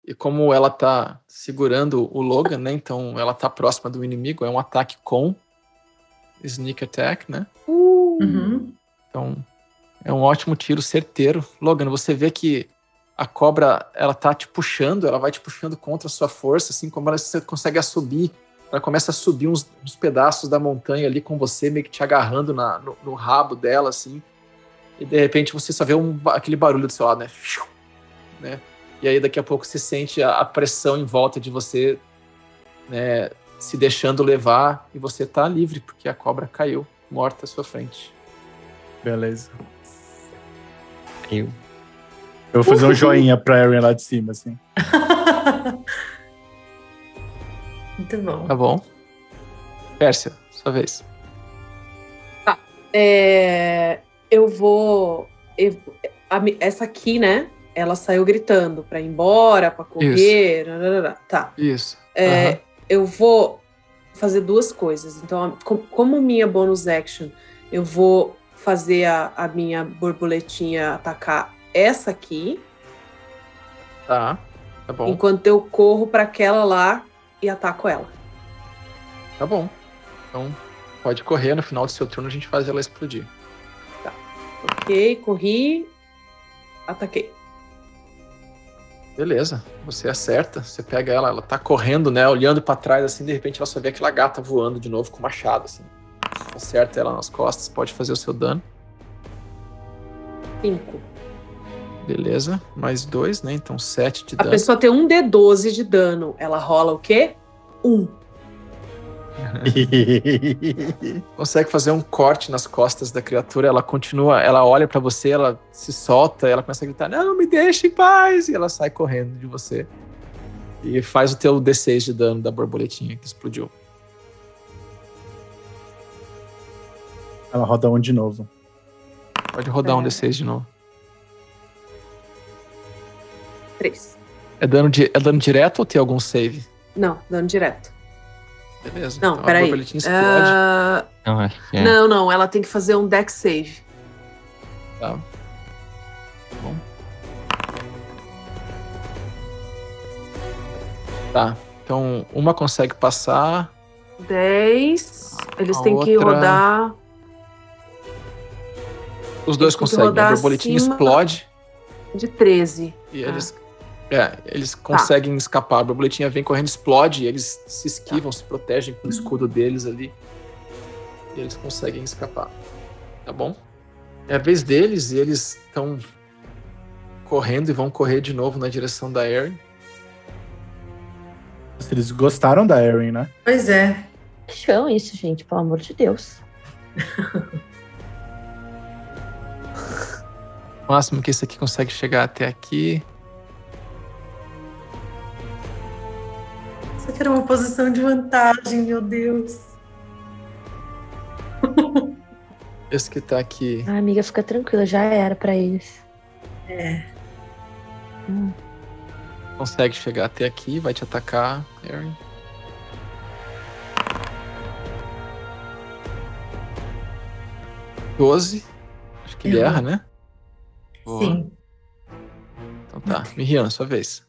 E como ela tá segurando o Logan, né? Então ela tá próxima do inimigo. É um ataque com sneak attack, né? Uhum. Então é um ótimo tiro certeiro. Logan, você vê que a cobra ela tá te puxando, ela vai te puxando contra a sua força, assim como ela você consegue subir. Ela começa a subir uns, uns pedaços da montanha ali com você, meio que te agarrando na- no, no rabo dela, assim. E de repente você só vê um aquele barulho do seu lado, né? Né? E aí daqui a pouco você sente a, a pressão em volta de você, né? Se deixando levar e você tá livre, porque a cobra caiu, morta à sua frente. Beleza. Eu. Eu vou fazer um joinha pra Erin lá de cima, assim. Muito bom. Tá bom. Pérsia, sua vez. É, eu vou. eu- a essa aqui, né? Ela saiu gritando pra ir embora, pra correr. rararara. Tá. Isso. É, Aham. Eu vou fazer duas coisas. Então, com- como minha bonus action, eu vou fazer a, a minha borboletinha atacar essa aqui, Tá. Tá bom. enquanto eu corro pra aquela lá e ataco ela. Tá bom. Então, pode correr. No final do seu turno, a gente faz ela explodir. Ok, corri, ataquei. Beleza. Você acerta. Você pega ela. Ela tá correndo, né? Olhando pra trás, assim. De repente, ela só vê aquela gata voando de novo com o machado, assim. Acerta ela nas costas. Pode fazer o seu dano. Cinco. Beleza. Mais dois, né? Então, sete de A dano. pessoa tem um D12 de dano. Ela rola o quê? Um. Consegue fazer um corte nas costas da criatura, ela continua, ela olha pra você, ela se solta, ela começa a gritar: Não, me deixe em paz! E ela sai correndo de você. E faz o teu D6 de dano da borboletinha que explodiu. Ela roda um de novo. Pode rodar um É. D6 de novo. Três. É dano, di- é dano direto ou tem algum save? Não, dano direto. Beleza. Não, então a peraí. borboletinha explode. Eu acho que é. Não, não, ela tem que fazer um deck save. Tá. Bom. Tá. Então, uma consegue passar. 10. Eles A têm que outra- rodar. Os dois Eles que conseguem. A rodar borboletinha explode De 13. e Ah. eles. É, eles conseguem escapar. A borboletinha vem correndo, explode, e eles se esquivam, se protegem com o escudo deles ali. E eles conseguem escapar. Tá bom? É a vez deles e eles estão correndo e vão correr de novo na direção da Erin. Eles gostaram da Erin, né? Pois é. Chão isso, gente, pelo amor de Deus. O máximo que esse aqui consegue chegar até aqui. Era uma posição de vantagem, meu Deus. Esse que tá aqui. Ah, amiga, fica tranquila, já era pra eles. É. consegue chegar até aqui, vai te atacar, Erin. Doze. Acho que ele Errou. erra, né? Boa. Sim. Então tá. Miriam, sua vez.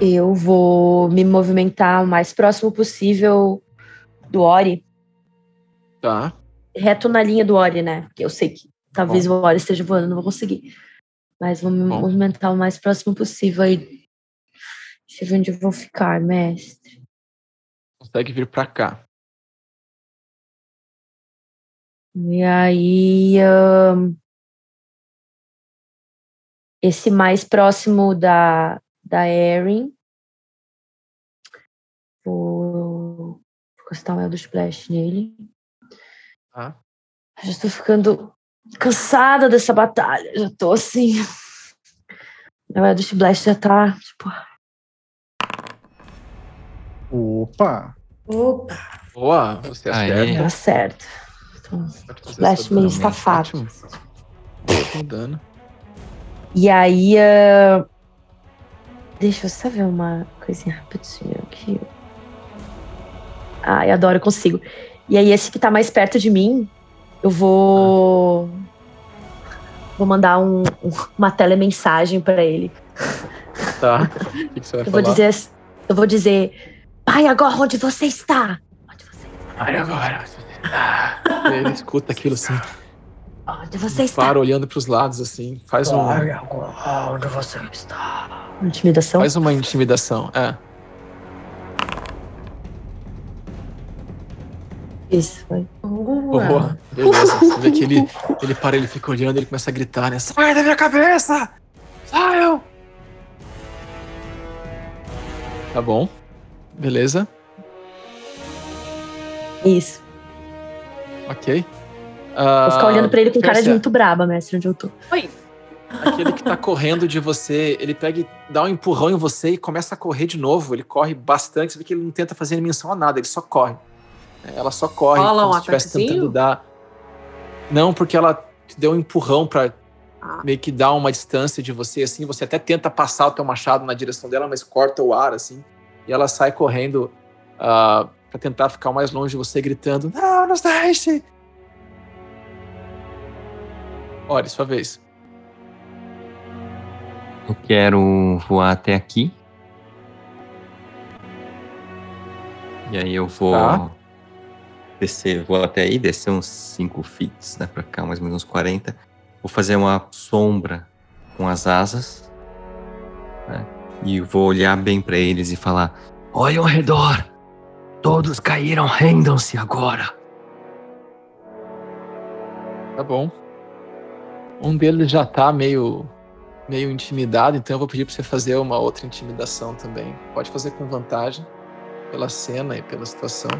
Eu vou me movimentar o mais próximo possível do Ori. Tá. Reto na linha do Ori, né? Porque eu sei que talvez o Ori esteja voando, não vou conseguir. Mas vou me Bom. movimentar o mais próximo possível aí. Deixa eu ver onde eu vou ficar, mestre. Consegue vir pra cá. E aí. ahn, esse mais próximo da, da Erin. Vou encostar um Eldritch Blast nele. Tá. Já estou ficando cansada dessa batalha. Já tô assim. Meu Eldritch Blast já tá, tipo, Opa! Opa. Boa, você acerta. tá certo. Então, seu meio. Ótimo dano. E aí. ah, Deixa eu só ver uma coisinha rapidinho aqui. Ai, adoro, eu consigo. E aí, esse que tá mais perto de mim, eu vou. Vou mandar um, um- uma telemensagem pra ele. Tá. O que, que você vai Eu vou falar? dizer. Eu vou dizer. Pai, agora onde você está? Onde você, Ai, agora. Ele escuta aquilo assim, onde você está? para olhando pros lados assim, faz um, onde você está? Intimidação? faz uma intimidação. É. Isso, foi. Boa. Beleza. Você vê que ele, ele para, ele fica olhando, ele começa a gritar, né? Sai da minha cabeça! Saiam! Tá bom. Beleza. Isso. Ok. Vou ficar olhando pra ele com cara de muito braba, mestre, onde eu tô. Oi. Aquele que tá correndo de você, ele pega e dá um empurrão em você e começa a correr de novo. Ele corre bastante, você vê que ele não tenta fazer menção a nada, ele só corre. É, Ela só corre um como se estivesse tentando dar. Não, porque ela te deu um empurrão pra Ah. meio que dar uma distância de você, assim. Você até tenta passar o teu machado na direção dela, mas corta o ar, assim. E ela sai correndo ah, pra tentar ficar mais longe de você, gritando: Não, nos deixe! Olha, sua vez. Eu quero voar até aqui. E aí eu vou Tá. descer, vou até aí, descer uns 5 feet, né, pra cá, mais ou menos uns 40. Vou fazer uma sombra com as asas. né, e vou olhar bem pra eles e falar: Olhem ao redor! Todos caíram, rendam-se agora! Tá bom. Um deles já tá meio, meio intimidado, então eu vou pedir pra você fazer uma outra intimidação também. Pode fazer com vantagem. pela cena e pela situação.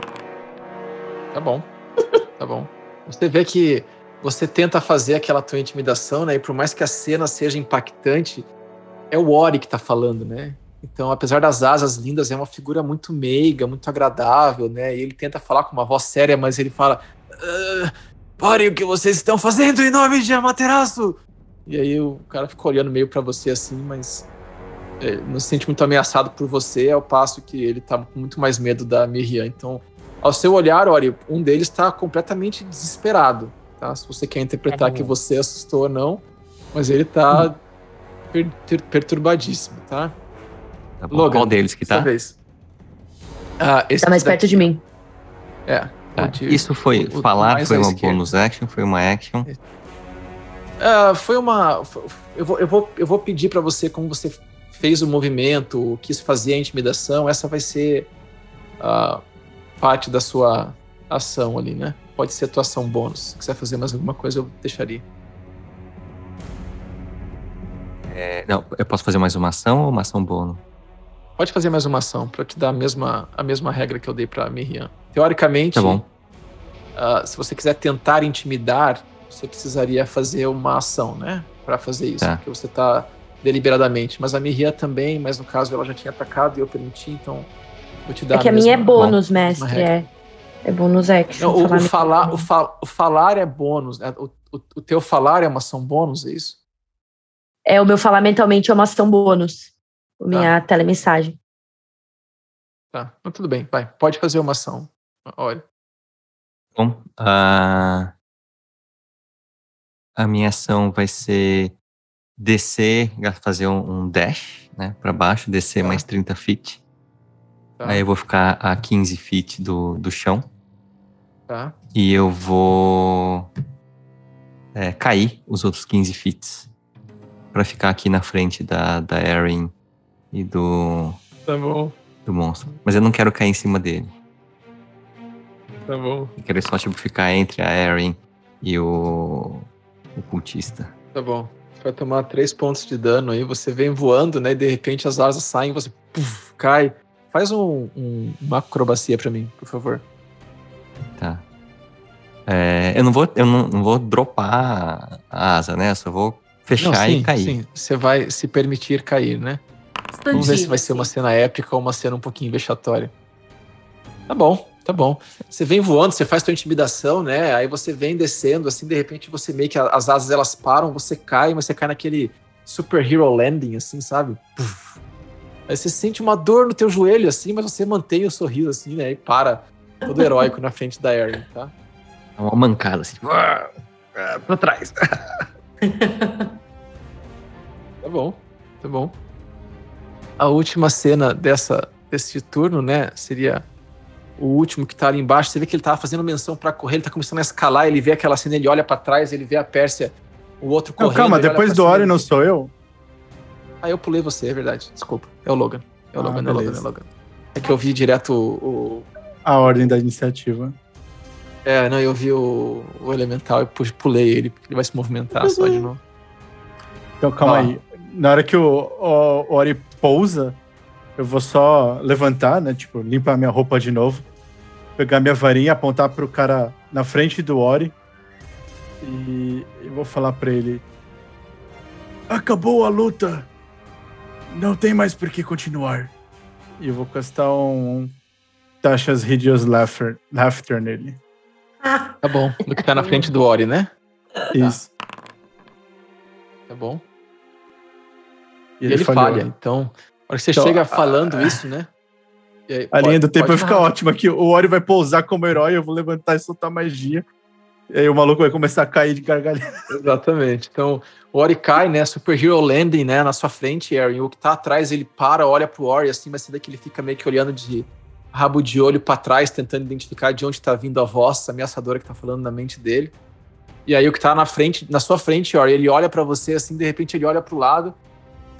Tá bom. Tá bom. Você vê que você tenta fazer aquela tua intimidação, né? E por mais que a cena seja impactante, é o Ori que tá falando, né? Então, apesar das asas lindas, é uma figura muito meiga, muito agradável, né? E ele tenta falar com uma voz séria, mas ele fala: ah, Parem o que vocês estão fazendo em nome de Amaterasu! E aí o cara fica olhando meio para você assim, mas é, não se sente muito ameaçado por você, ao passo que ele tá com muito mais medo da Miriam. Então, ao seu olhar, Ori, um deles está completamente desesperado, tá? Se você quer interpretar é. que você assustou ou não, mas ele tá hum. per per perturbadíssimo, tá? Tá bom. Logan, Qual deles que tá? Vez. Ah, esse tá mais daqui. perto de mim. É. Tá. Isso foi o, falar, o foi uma bonus action, foi uma action. Uh, foi uma. Eu vou, eu vou, eu vou pedir para você como você fez o movimento, quis fazer a intimidação. Essa vai ser uh, parte da sua ação ali, né? Pode ser tua ação bônus. Se quiser fazer mais alguma coisa, eu deixaria. É, não, eu posso fazer mais uma ação ou uma ação bônus? Pode fazer mais uma ação para te dar a mesma, a mesma regra que eu dei para Miriam. Teoricamente, tá uh, se você quiser tentar intimidar, você precisaria fazer uma ação, né? Para fazer isso, tá. porque você está deliberadamente. Mas a Miriam também, mas no caso ela já tinha atacado e eu permiti, então vou te dar. É que a, a minha é bônus, bom, mestre. É, é bônus action. Não, o, falar, o, falar, o, fa o, falar é bônus. Né? O, o, o teu falar é uma ação bônus, é isso? É, o meu falar mentalmente é uma ação bônus minha tá. telemensagem. Tá, então, tudo bem, vai. Pode fazer uma ação. Olha. Bom, a, a minha ação vai ser descer, fazer um, um dash, né, para baixo, descer tá. mais 30 feet. Tá. Aí eu vou ficar a 15 feet do, do chão. Tá. E eu vou é, cair os outros 15 feet para ficar aqui na frente da, da Erin e do. Tá bom. Do monstro. Mas eu não quero cair em cima dele. Tá bom. Eu quero só, tipo, ficar entre a Erin e o. o cultista. Tá bom. Você vai tomar três pontos de dano aí. Você vem voando, né? E de repente as asas saem você puff, cai. Faz um, um, uma acrobacia pra mim, por favor. Tá. É, eu não vou, eu não, não, vou dropar a asa, né? Eu só vou fechar não, sim, e cair. Sim, você vai se permitir cair, né? Vamos ver se vai ser uma cena épica ou uma cena um pouquinho vexatória. Tá bom, tá bom. Você vem voando, você faz sua intimidação, né? Aí você vem descendo, assim, de repente você meio que as asas elas param, você cai, mas você cai naquele superhero landing, assim, sabe? Puf. Aí você sente uma dor no teu joelho, assim, mas você mantém o sorriso, assim, né? E para, todo heróico na frente da Erin, tá? É uma mancada, assim, tipo, pra trás. tá bom, tá bom a última cena dessa, desse turno, né? Seria o último que tá ali embaixo. Você vê que ele tava fazendo menção para correr, ele tá começando a escalar, ele vê aquela cena, ele olha para trás, ele vê a Pérsia, o outro correndo. Não, calma, depois do Ori não sou eu? Ah, eu pulei você, é verdade. Desculpa. É o Logan. É o ah, Logan, é o Logan, é o Logan. É que eu vi direto o, o... A ordem da iniciativa. É, não, eu vi o, o elemental e pulei ele, porque ele vai se movimentar só de novo. Então, calma ah. aí. Na hora que o, o, o Ori pousa, eu vou só levantar, né? Tipo, limpar minha roupa de novo, pegar minha varinha, apontar pro cara na frente do Ori e eu vou falar para ele: Acabou a luta! Não tem mais por que continuar. E eu vou castar um Tasha's Hideous Laughter, laughter nele. Tá bom. Do que tá na frente do Ori, né? Isso. Tá, tá bom. E ele, ele falha. Então, a hora que você então, chega falando a... isso, né? Aí, a pode, linha do tempo vai ficar ótima aqui. O Ori vai pousar como herói, eu vou levantar e soltar magia. E aí o maluco vai começar a cair de gargalhada. Exatamente. Então, o Ori cai, né? Super Hero Landing, né? Na sua frente, Aaron. O que tá atrás, ele para, olha pro Ori, assim, mas você vê que ele fica meio que olhando de rabo de olho para trás, tentando identificar de onde tá vindo a voz ameaçadora que tá falando na mente dele. E aí o que tá na frente, na sua frente, Ori, ele olha para você, assim, de repente ele olha pro lado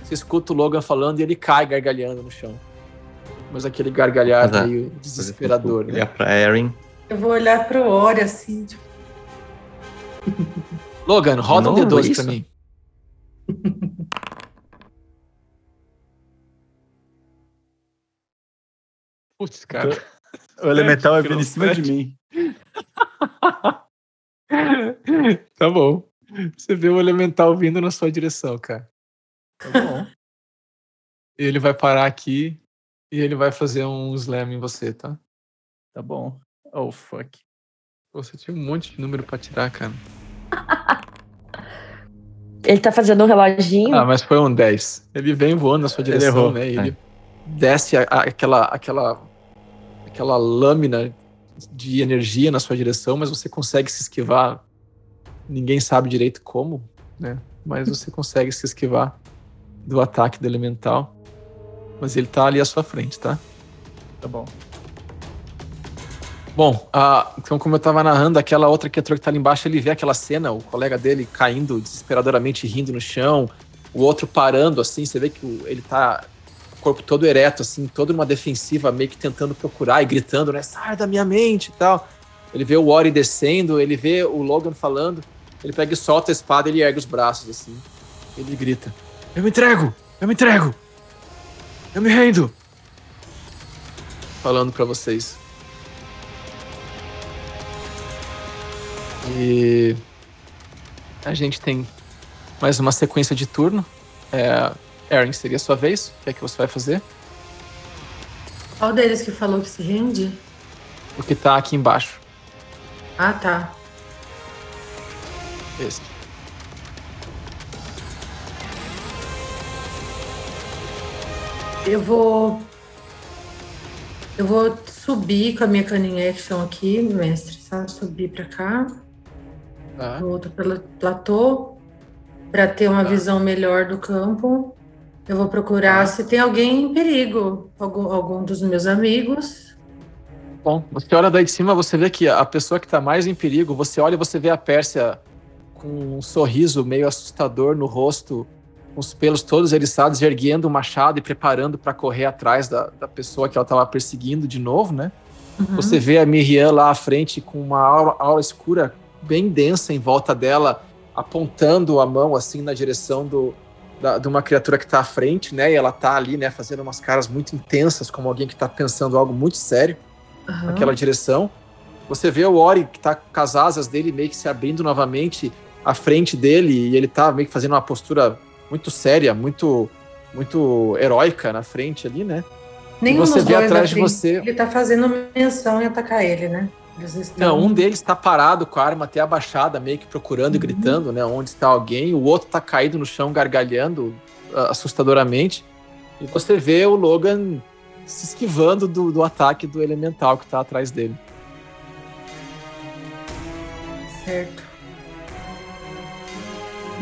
você escuta o Logan falando e ele cai gargalhando no chão. Mas aquele gargalhar Mas, meio desesperador, né? Olhar pra Erin. Eu vou olhar pro Ori assim, tipo... Logan, roda um D12 isso? pra mim. Putz, cara. O elemental é vindo em cima de mim. tá bom. Você vê o elemental vindo na sua direção, cara. Tá bom. ele vai parar aqui e ele vai fazer um slam em você, tá? Tá bom. Oh, fuck. Você tinha um monte de número pra tirar, cara. Ele tá fazendo um reloginho. Ah, mas foi um 10. Ele vem voando na sua Ele direção, errou. né? E ele desce a- a- aquela, aquela, aquela lâmina de energia na sua direção, mas você consegue se esquivar. Ninguém sabe direito como, né? Mas você consegue se esquivar do ataque do elemental. Mas ele tá ali à sua frente, tá? Tá bom. Bom, ah, então como eu tava narrando, aquela outra criatura que tá ali embaixo, ele vê aquela cena, o colega dele caindo desesperadoramente, rindo no chão, o outro parando, assim, você vê que ele tá o corpo todo ereto, assim, todo numa defensiva, meio que tentando procurar e gritando, né, sai da minha mente e tal. Ele vê o Ori descendo, ele vê o Logan falando, ele pega e solta a espada, ele ergue os braços, assim, ele grita, eu me entrego, eu me entrego, eu me rendo. Falando pra vocês. E a gente tem mais uma sequência de turno. É, Erin, seria a sua vez. O que é que você vai fazer? Qual deles que falou que se rende? O que tá aqui embaixo. Ah, tá. Esse. Eu vou. Eu vou subir com a minha cunning action aqui, mestre, sabe? Subir pra cá, Tá. outro pla- platô, pra ter uma Tá. visão melhor do campo. Eu vou procurar Tá. se tem alguém em perigo, algum, algum dos meus amigos. Bom, você olha daí de cima, você vê que a pessoa que tá mais em perigo, você olha e você vê a Pérsia com um sorriso meio assustador no rosto, os pelos todos eriçados, erguendo o machado e preparando pra correr atrás da, da pessoa que ela tava perseguindo de novo, né? Uhum. Você vê a Miriam lá à frente com uma aura, aura escura bem densa em volta dela, apontando a mão assim na direção do, da- de uma criatura que está à frente, né? E ela tá ali, né, fazendo umas caras muito intensas, como alguém que está pensando algo muito sério Aham. naquela direção. Você vê o Ori que tá com as asas dele meio que se abrindo novamente à frente dele e ele tá meio que fazendo uma postura muito séria, muito muito heróica na frente ali, né? Nenhum você vê atrás de frente, você- Ele tá fazendo menção em atacar ele, né? Estão... Não, um deles tá parado com a arma até abaixada, meio que procurando e Uhum. gritando, né? Onde está alguém. O outro tá caído no chão, gargalhando ah, assustadoramente. E você vê o Logan se esquivando do, do ataque do elemental que tá atrás dele. Certo.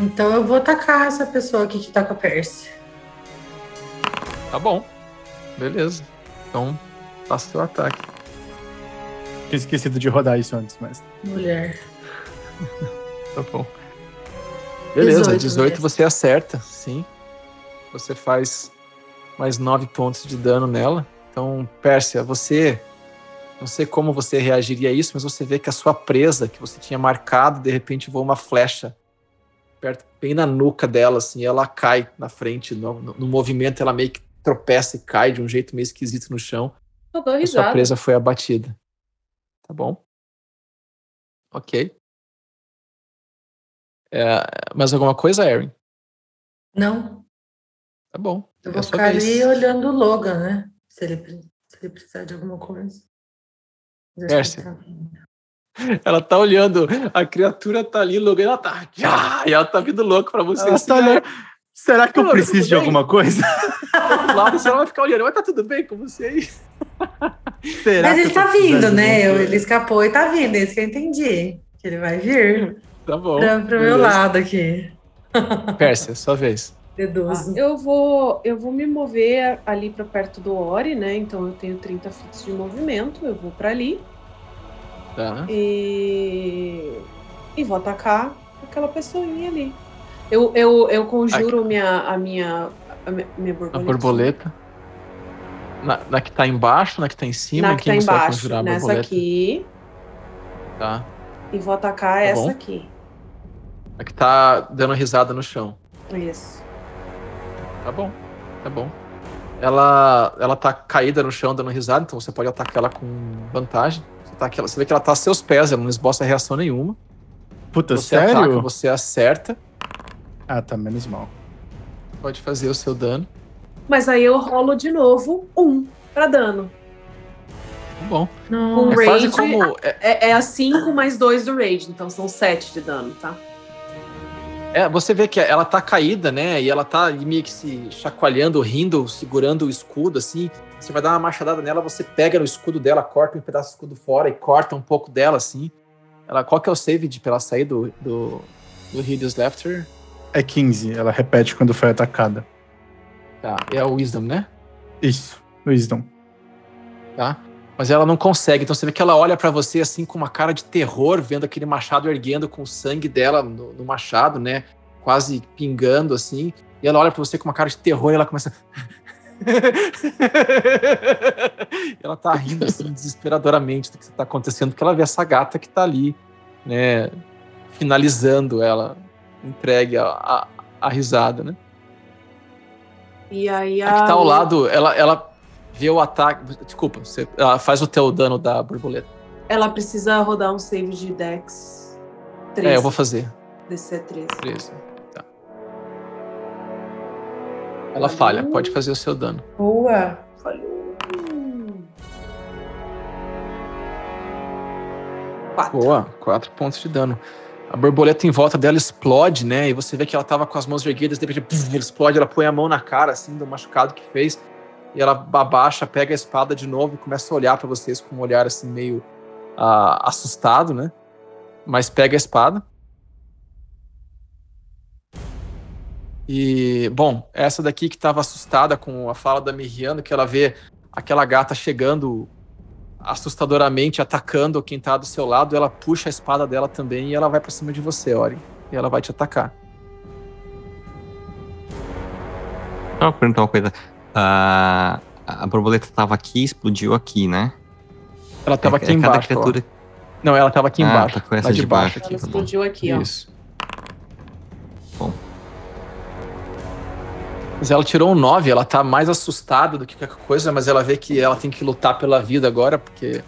Então eu vou atacar essa pessoa aqui que tá com a Percy. Tá bom. Beleza. Então, faça seu ataque. Tinha esquecido de rodar isso antes, mas. Mulher. Tá bom. Beleza, 18 18, mesmo. você acerta, sim. Você faz mais 9 pontos de dano nela. Então, Pérsia, você. Não sei como você reagiria a isso, mas você vê que a sua presa, que você tinha marcado, de repente voa uma flecha perto, bem na nuca dela, assim, e ela cai na frente. No, no- no movimento, ela meio que tropeça e cai de um jeito meio esquisito no chão. Eu dou A sua presa foi abatida. Tá bom? Ok. É, mais alguma coisa, Erin? Não, Tá bom. eu É vou sua ficar vez. ali olhando o Logan, né? Se ele, se ele precisar de alguma coisa. Mas tá- Ela tá olhando, a criatura tá ali, logo ela tá. Ah, e ela tá vindo louco pra você. Ela assim, tá olhando. Será que eu Mano, preciso de alguma coisa? ah, do lado, você vai ficar olhando, mas tá tudo bem com você aí? Será Mas ele tá vindo, né? ele escapou e tá vindo, é isso que eu entendi. Que ele vai vir Tá bom. pra, pro meu lado aqui. Pérsia, sua vez. Deduzo. Eu vou, eu vou me mover ali para perto do Ori, né? Então eu tenho 30 fits de movimento, eu vou para ali Tá. e e vou atacar aquela pessoinha ali. Eu, eu, eu conjuro minha, a minha a minha, minha A borboleta. borboleta. Na, na que tá embaixo, na que tá em cima, Na que tá embaixo, nessa borboleta? aqui, Tá. e vou atacar Tá essa bom. aqui. A que tá dando risada no chão. Isso. Tá bom, tá bom. ela, ela tá caída no chão dando risada, então você pode atacar ela com vantagem. Você, tá, você vê que ela tá a seus pés, ela não esboça reação nenhuma. Puta, você sério? ataca, você acerta, Ah, tá menos mal. pode fazer o seu dano. Mas aí eu rolo de novo um pra dano. Tá bom. Não. É Rage- quase como. É, É, é a 5 mais 2 do Rage, então são 7 de dano, tá? é, você vê que ela tá caída, né? E ela tá meio que se chacoalhando, rindo, segurando o escudo, assim. Você vai dar uma machadada nela, você pega no escudo dela, corta um pedaço do escudo fora e corta um pouco dela, assim. Ela, qual que é o save de, pra ela sair do, do, do Hideous Laughter? É 15, ela repete quando foi atacada. Tá, é o Wisdom, né? Isso, Wisdom. tá? Mas ela não consegue. Então você vê que ela olha pra você assim com uma cara de terror, vendo aquele machado erguendo com o sangue dela no, no machado, né? Quase pingando assim. E ela olha pra você com uma cara de terror e ela começa. ela tá rindo assim desesperadoramente do que tá acontecendo, porque ela vê essa gata que tá ali, né? Finalizando ela, entregue a, a, a risada, né? E aí A a. que tá ao lado, ela, ela vê o ataque. Desculpa, você, ela faz o teu dano da borboleta. Ela precisa rodar um save de Dex 13. É, eu vou fazer. DC 13. 13. Ela falha, pode fazer o seu dano. Boa. Falhou. Quatro. Boa, 4 pontos de dano. A borboleta em volta dela explode, né? E você vê que ela tava com as mãos erguidas, de repente, pum, ela explode, ela põe a mão na cara, assim, do machucado que fez. E ela abaixa, pega a espada de novo e começa a olhar pra vocês com um olhar, assim, meio ah, assustado, né? Mas pega a espada. E, bom, essa daqui que tava assustada com a fala da Miriano, que ela vê aquela gata chegando assustadoramente atacando quem tá do seu lado, ela puxa a espada dela também e ela vai pra cima de você, Ori. E ela vai te atacar. Só pra perguntar uma coisa. A, a borboleta tava aqui e explodiu aqui, né? Ela tava É- aqui é embaixo. criatura- Não, ela tava aqui Ah, embaixo. tá com essa lá de, de baixo, baixo. aqui. Ela Tá bom. explodiu aqui, ó. Isso. Mas ela tirou um 9, ela tá mais assustada do que qualquer coisa, mas ela vê que ela tem que lutar pela vida agora, porque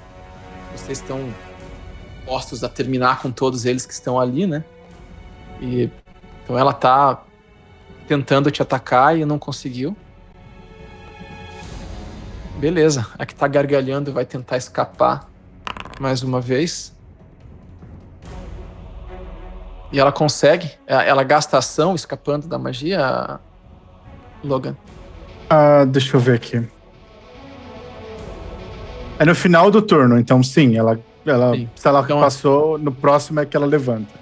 vocês estão postos a terminar com todos eles que estão ali, né? E então ela tá tentando te atacar e não conseguiu. Beleza, a que tá gargalhando vai tentar escapar mais uma vez. E ela consegue. Ela ela gasta ação escapando da magia, Logan. Ah, deixa eu ver aqui. É no final do turno, então sim, ela, ela Sim. se ela Então, passou, no próximo é que ela levanta.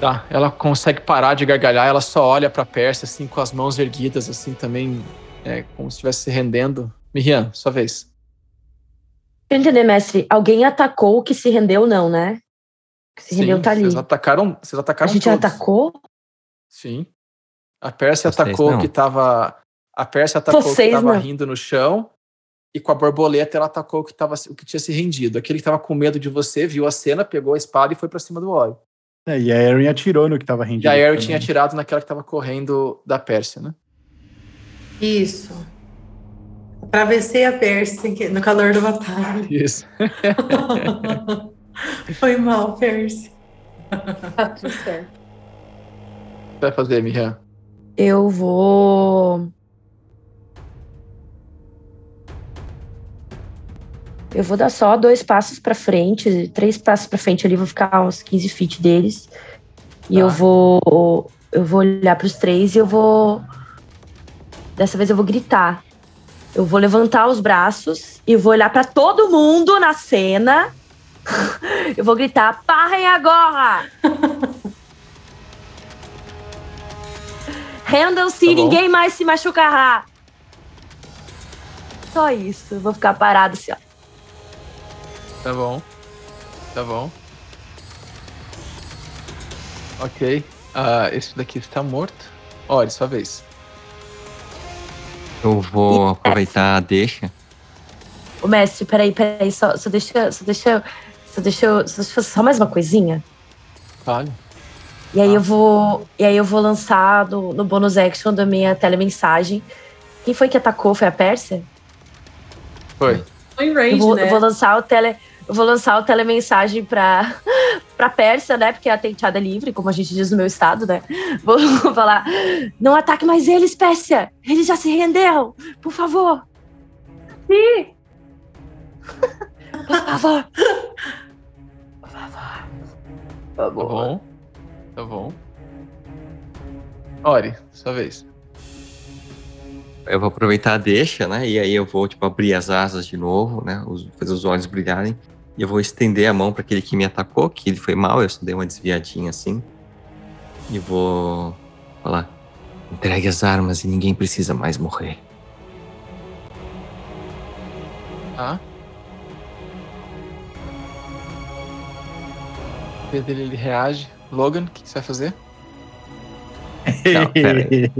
Tá, ela consegue parar de gargalhar, ela só olha pra Pérsia, assim, com as mãos erguidas, assim, também, é, como se estivesse se rendendo. Miriam, sua vez. Pra entender, mestre, alguém atacou o que se rendeu, não, né? O que se rendeu Sim, tá ali. Vocês atacaram, vocês A atacaram gente todos. atacou? Sim. A Pérsia Vocês atacou o não. que tava. A Pérsia atacou o que Vocês tava não. rindo no chão. E com a borboleta ela atacou o que, tava, o que tinha se rendido. Aquele que tava com medo de você, viu a cena, pegou a espada e foi pra cima do óleo. É, e a Erin atirou no que tava rendido. E a Eri também. tinha atirado naquela que tava correndo da Pérsia, né? Isso. Atravessei a Percy no calor da batalha. Isso. Foi mal, Percy. Tá tudo certo. O que vai fazer, Miriam? Eu vou. Eu vou dar só dois passos pra frente, três passos pra frente ali, vou ficar uns 15 feet deles. E Tá. eu vou. Eu vou olhar pros três e eu vou. Dessa vez eu vou gritar. Eu vou levantar os braços e vou olhar pra todo mundo na cena. eu vou gritar: parem agora! Rendam-se, Tá bom. ninguém mais se machucará. Só isso. Eu vou ficar parado assim, ó. Tá bom. Tá bom. Ok. Ah, esse daqui está morto. Olha, sua vez. Eu vou aproveitar a deixa. Ô, mestre, peraí, peraí. Só, só deixa. Só deixa. Só deixa, eu- só deixa eu fazer só mais uma coisinha. Vale. E aí Ah. eu vou. E aí eu vou lançar no, no bonus action da minha telemensagem. Quem foi que atacou? Foi a Pérsia? Foi. Foi em Eu range, vou, né? eu vou lançar o tele. Eu vou lançar o telemensagem pra, pra Pérsia, né? Porque a tenteada é livre, como a gente diz no meu estado, né? Vou falar: não ataque mais eles, Pérsia! Eles já se renderam! Por favor! Sim! Por favor! Por favor! Por Tá favor. bom. Tá bom. Ori, sua vez. Eu vou aproveitar a deixa, né? E aí eu vou, tipo, abrir as asas de novo, né? os- fazer os olhos brilharem. E eu vou estender a mão para aquele que me atacou, que ele foi mal, eu só dei uma desviadinha assim. E vou falar: entregue as armas e ninguém precisa mais morrer. Tá? Pedro ele, reage. Logan, o que, que você vai fazer? Não, pera aí.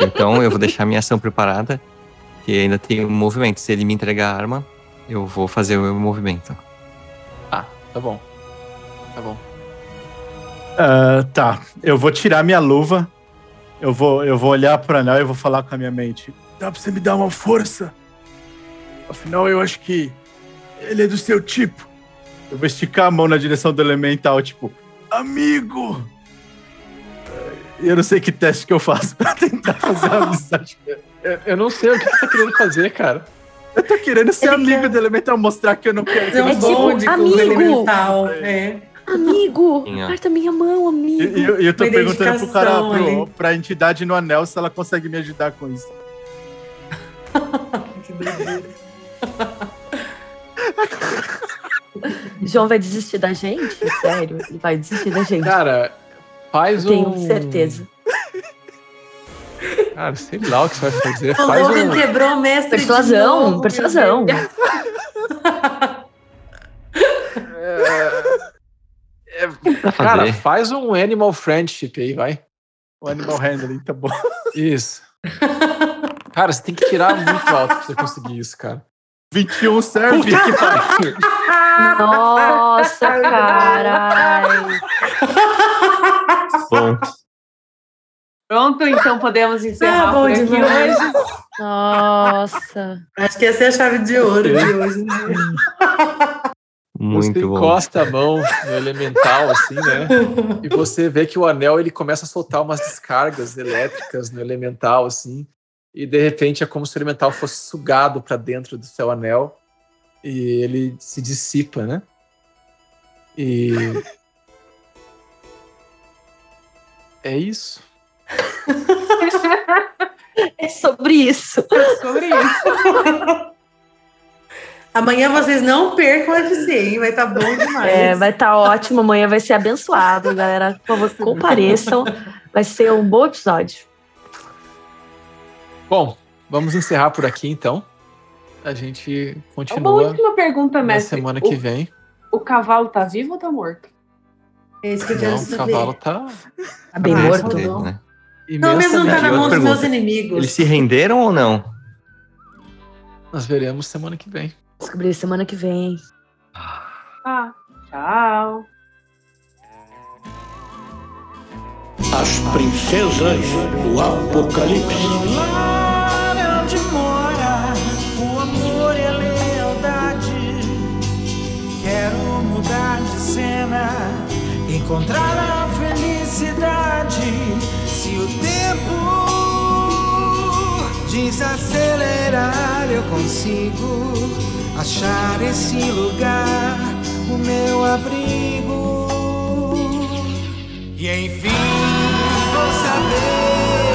Então eu vou deixar minha ação preparada, que ainda tem um movimento. Se ele me entregar a arma, eu vou fazer o meu movimento. Ah, tá bom. Tá bom. Ah, tá, eu vou tirar minha luva. Eu vou, eu vou olhar pro anel e vou falar com a minha mente. Dá pra você me dar uma força? Afinal, eu acho que ele é do seu tipo. Eu vou esticar a mão na direção do elemental, tipo, amigo! E Eu não sei que teste que eu faço pra tentar fazer uma amizade. Eu, eu não sei o que você tá querendo fazer, cara. Eu tô querendo ser Ele amigo quer- do elemental, mostrar que eu não quero um É tipo, amigo. elemental. É. Amigo! Aperta minha mão, amigo! e eu, eu tô Uma perguntando pro cara, pro, pra entidade no anel, se ela consegue me ajudar com isso. Que doideira. João vai desistir da gente? Sério? Ele vai desistir da gente. Cara, faz Eu tenho um. certeza. Cara, sei lá o que você vai fazer. O Faz Logan um. quebrou o mestre. de Persuasão, novo, persuasão. meu Deus. Pra Cara, faz um animal friendship aí, vai. O animal handling, tá bom. Isso. Cara, você tem que tirar muito alto pra você conseguir isso, cara. 21 serve. Puta que. Nossa, caralho! Bom, Pronto, então podemos encerrar Ah, bom por aqui demais. hoje. Nossa! Acho que essa é a chave de ouro de hoje. né? muito você bom. encosta a mão no elemental, assim, né? E você vê que o anel ele começa a soltar umas descargas elétricas no elemental, assim. E de repente é como se o elemental fosse sugado para dentro do seu anel. E ele se dissipa, né? E. É isso. É sobre isso. Sobre isso. Amanhã vocês não percam o UFC, hein? Vai estar bom demais. É, vai estar ótimo. Amanhã vai ser abençoado, galera. Por favor, compareçam. Vai ser um bom episódio. Bom, vamos encerrar por aqui então. A gente Uma continua última pergunta, na mestre. semana o, que vem. o cavalo tá vivo ou tá morto? É isso que eu quero Não, o saber. cavalo tá Tá bem Ah, morto. dele, não. né? Pelo menos não tá na mão dos meus inimigos. Eles se renderam ou não? Nós veremos semana que vem. Descobrir semana que vem. Ah, tchau. As princesas do Apocalipse. Quero mudar de cena, encontrar a felicidade. Se o tempo desacelerar, eu consigo achar esse lugar, o meu abrigo. E enfim vou saber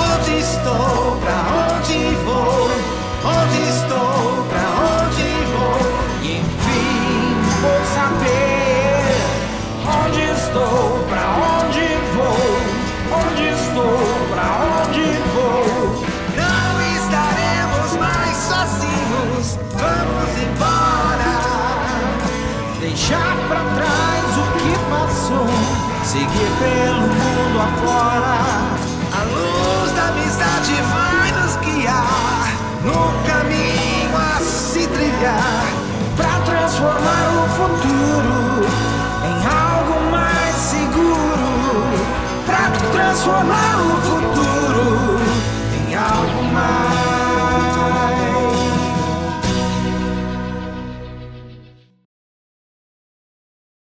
onde estou, pra onde vou, onde estou, pra onde Deixar pra trás o que passou, seguir pelo mundo afora. A luz da amizade vai nos guiar no caminho a se trilhar pra transformar o futuro em algo mais seguro. Pra transformar o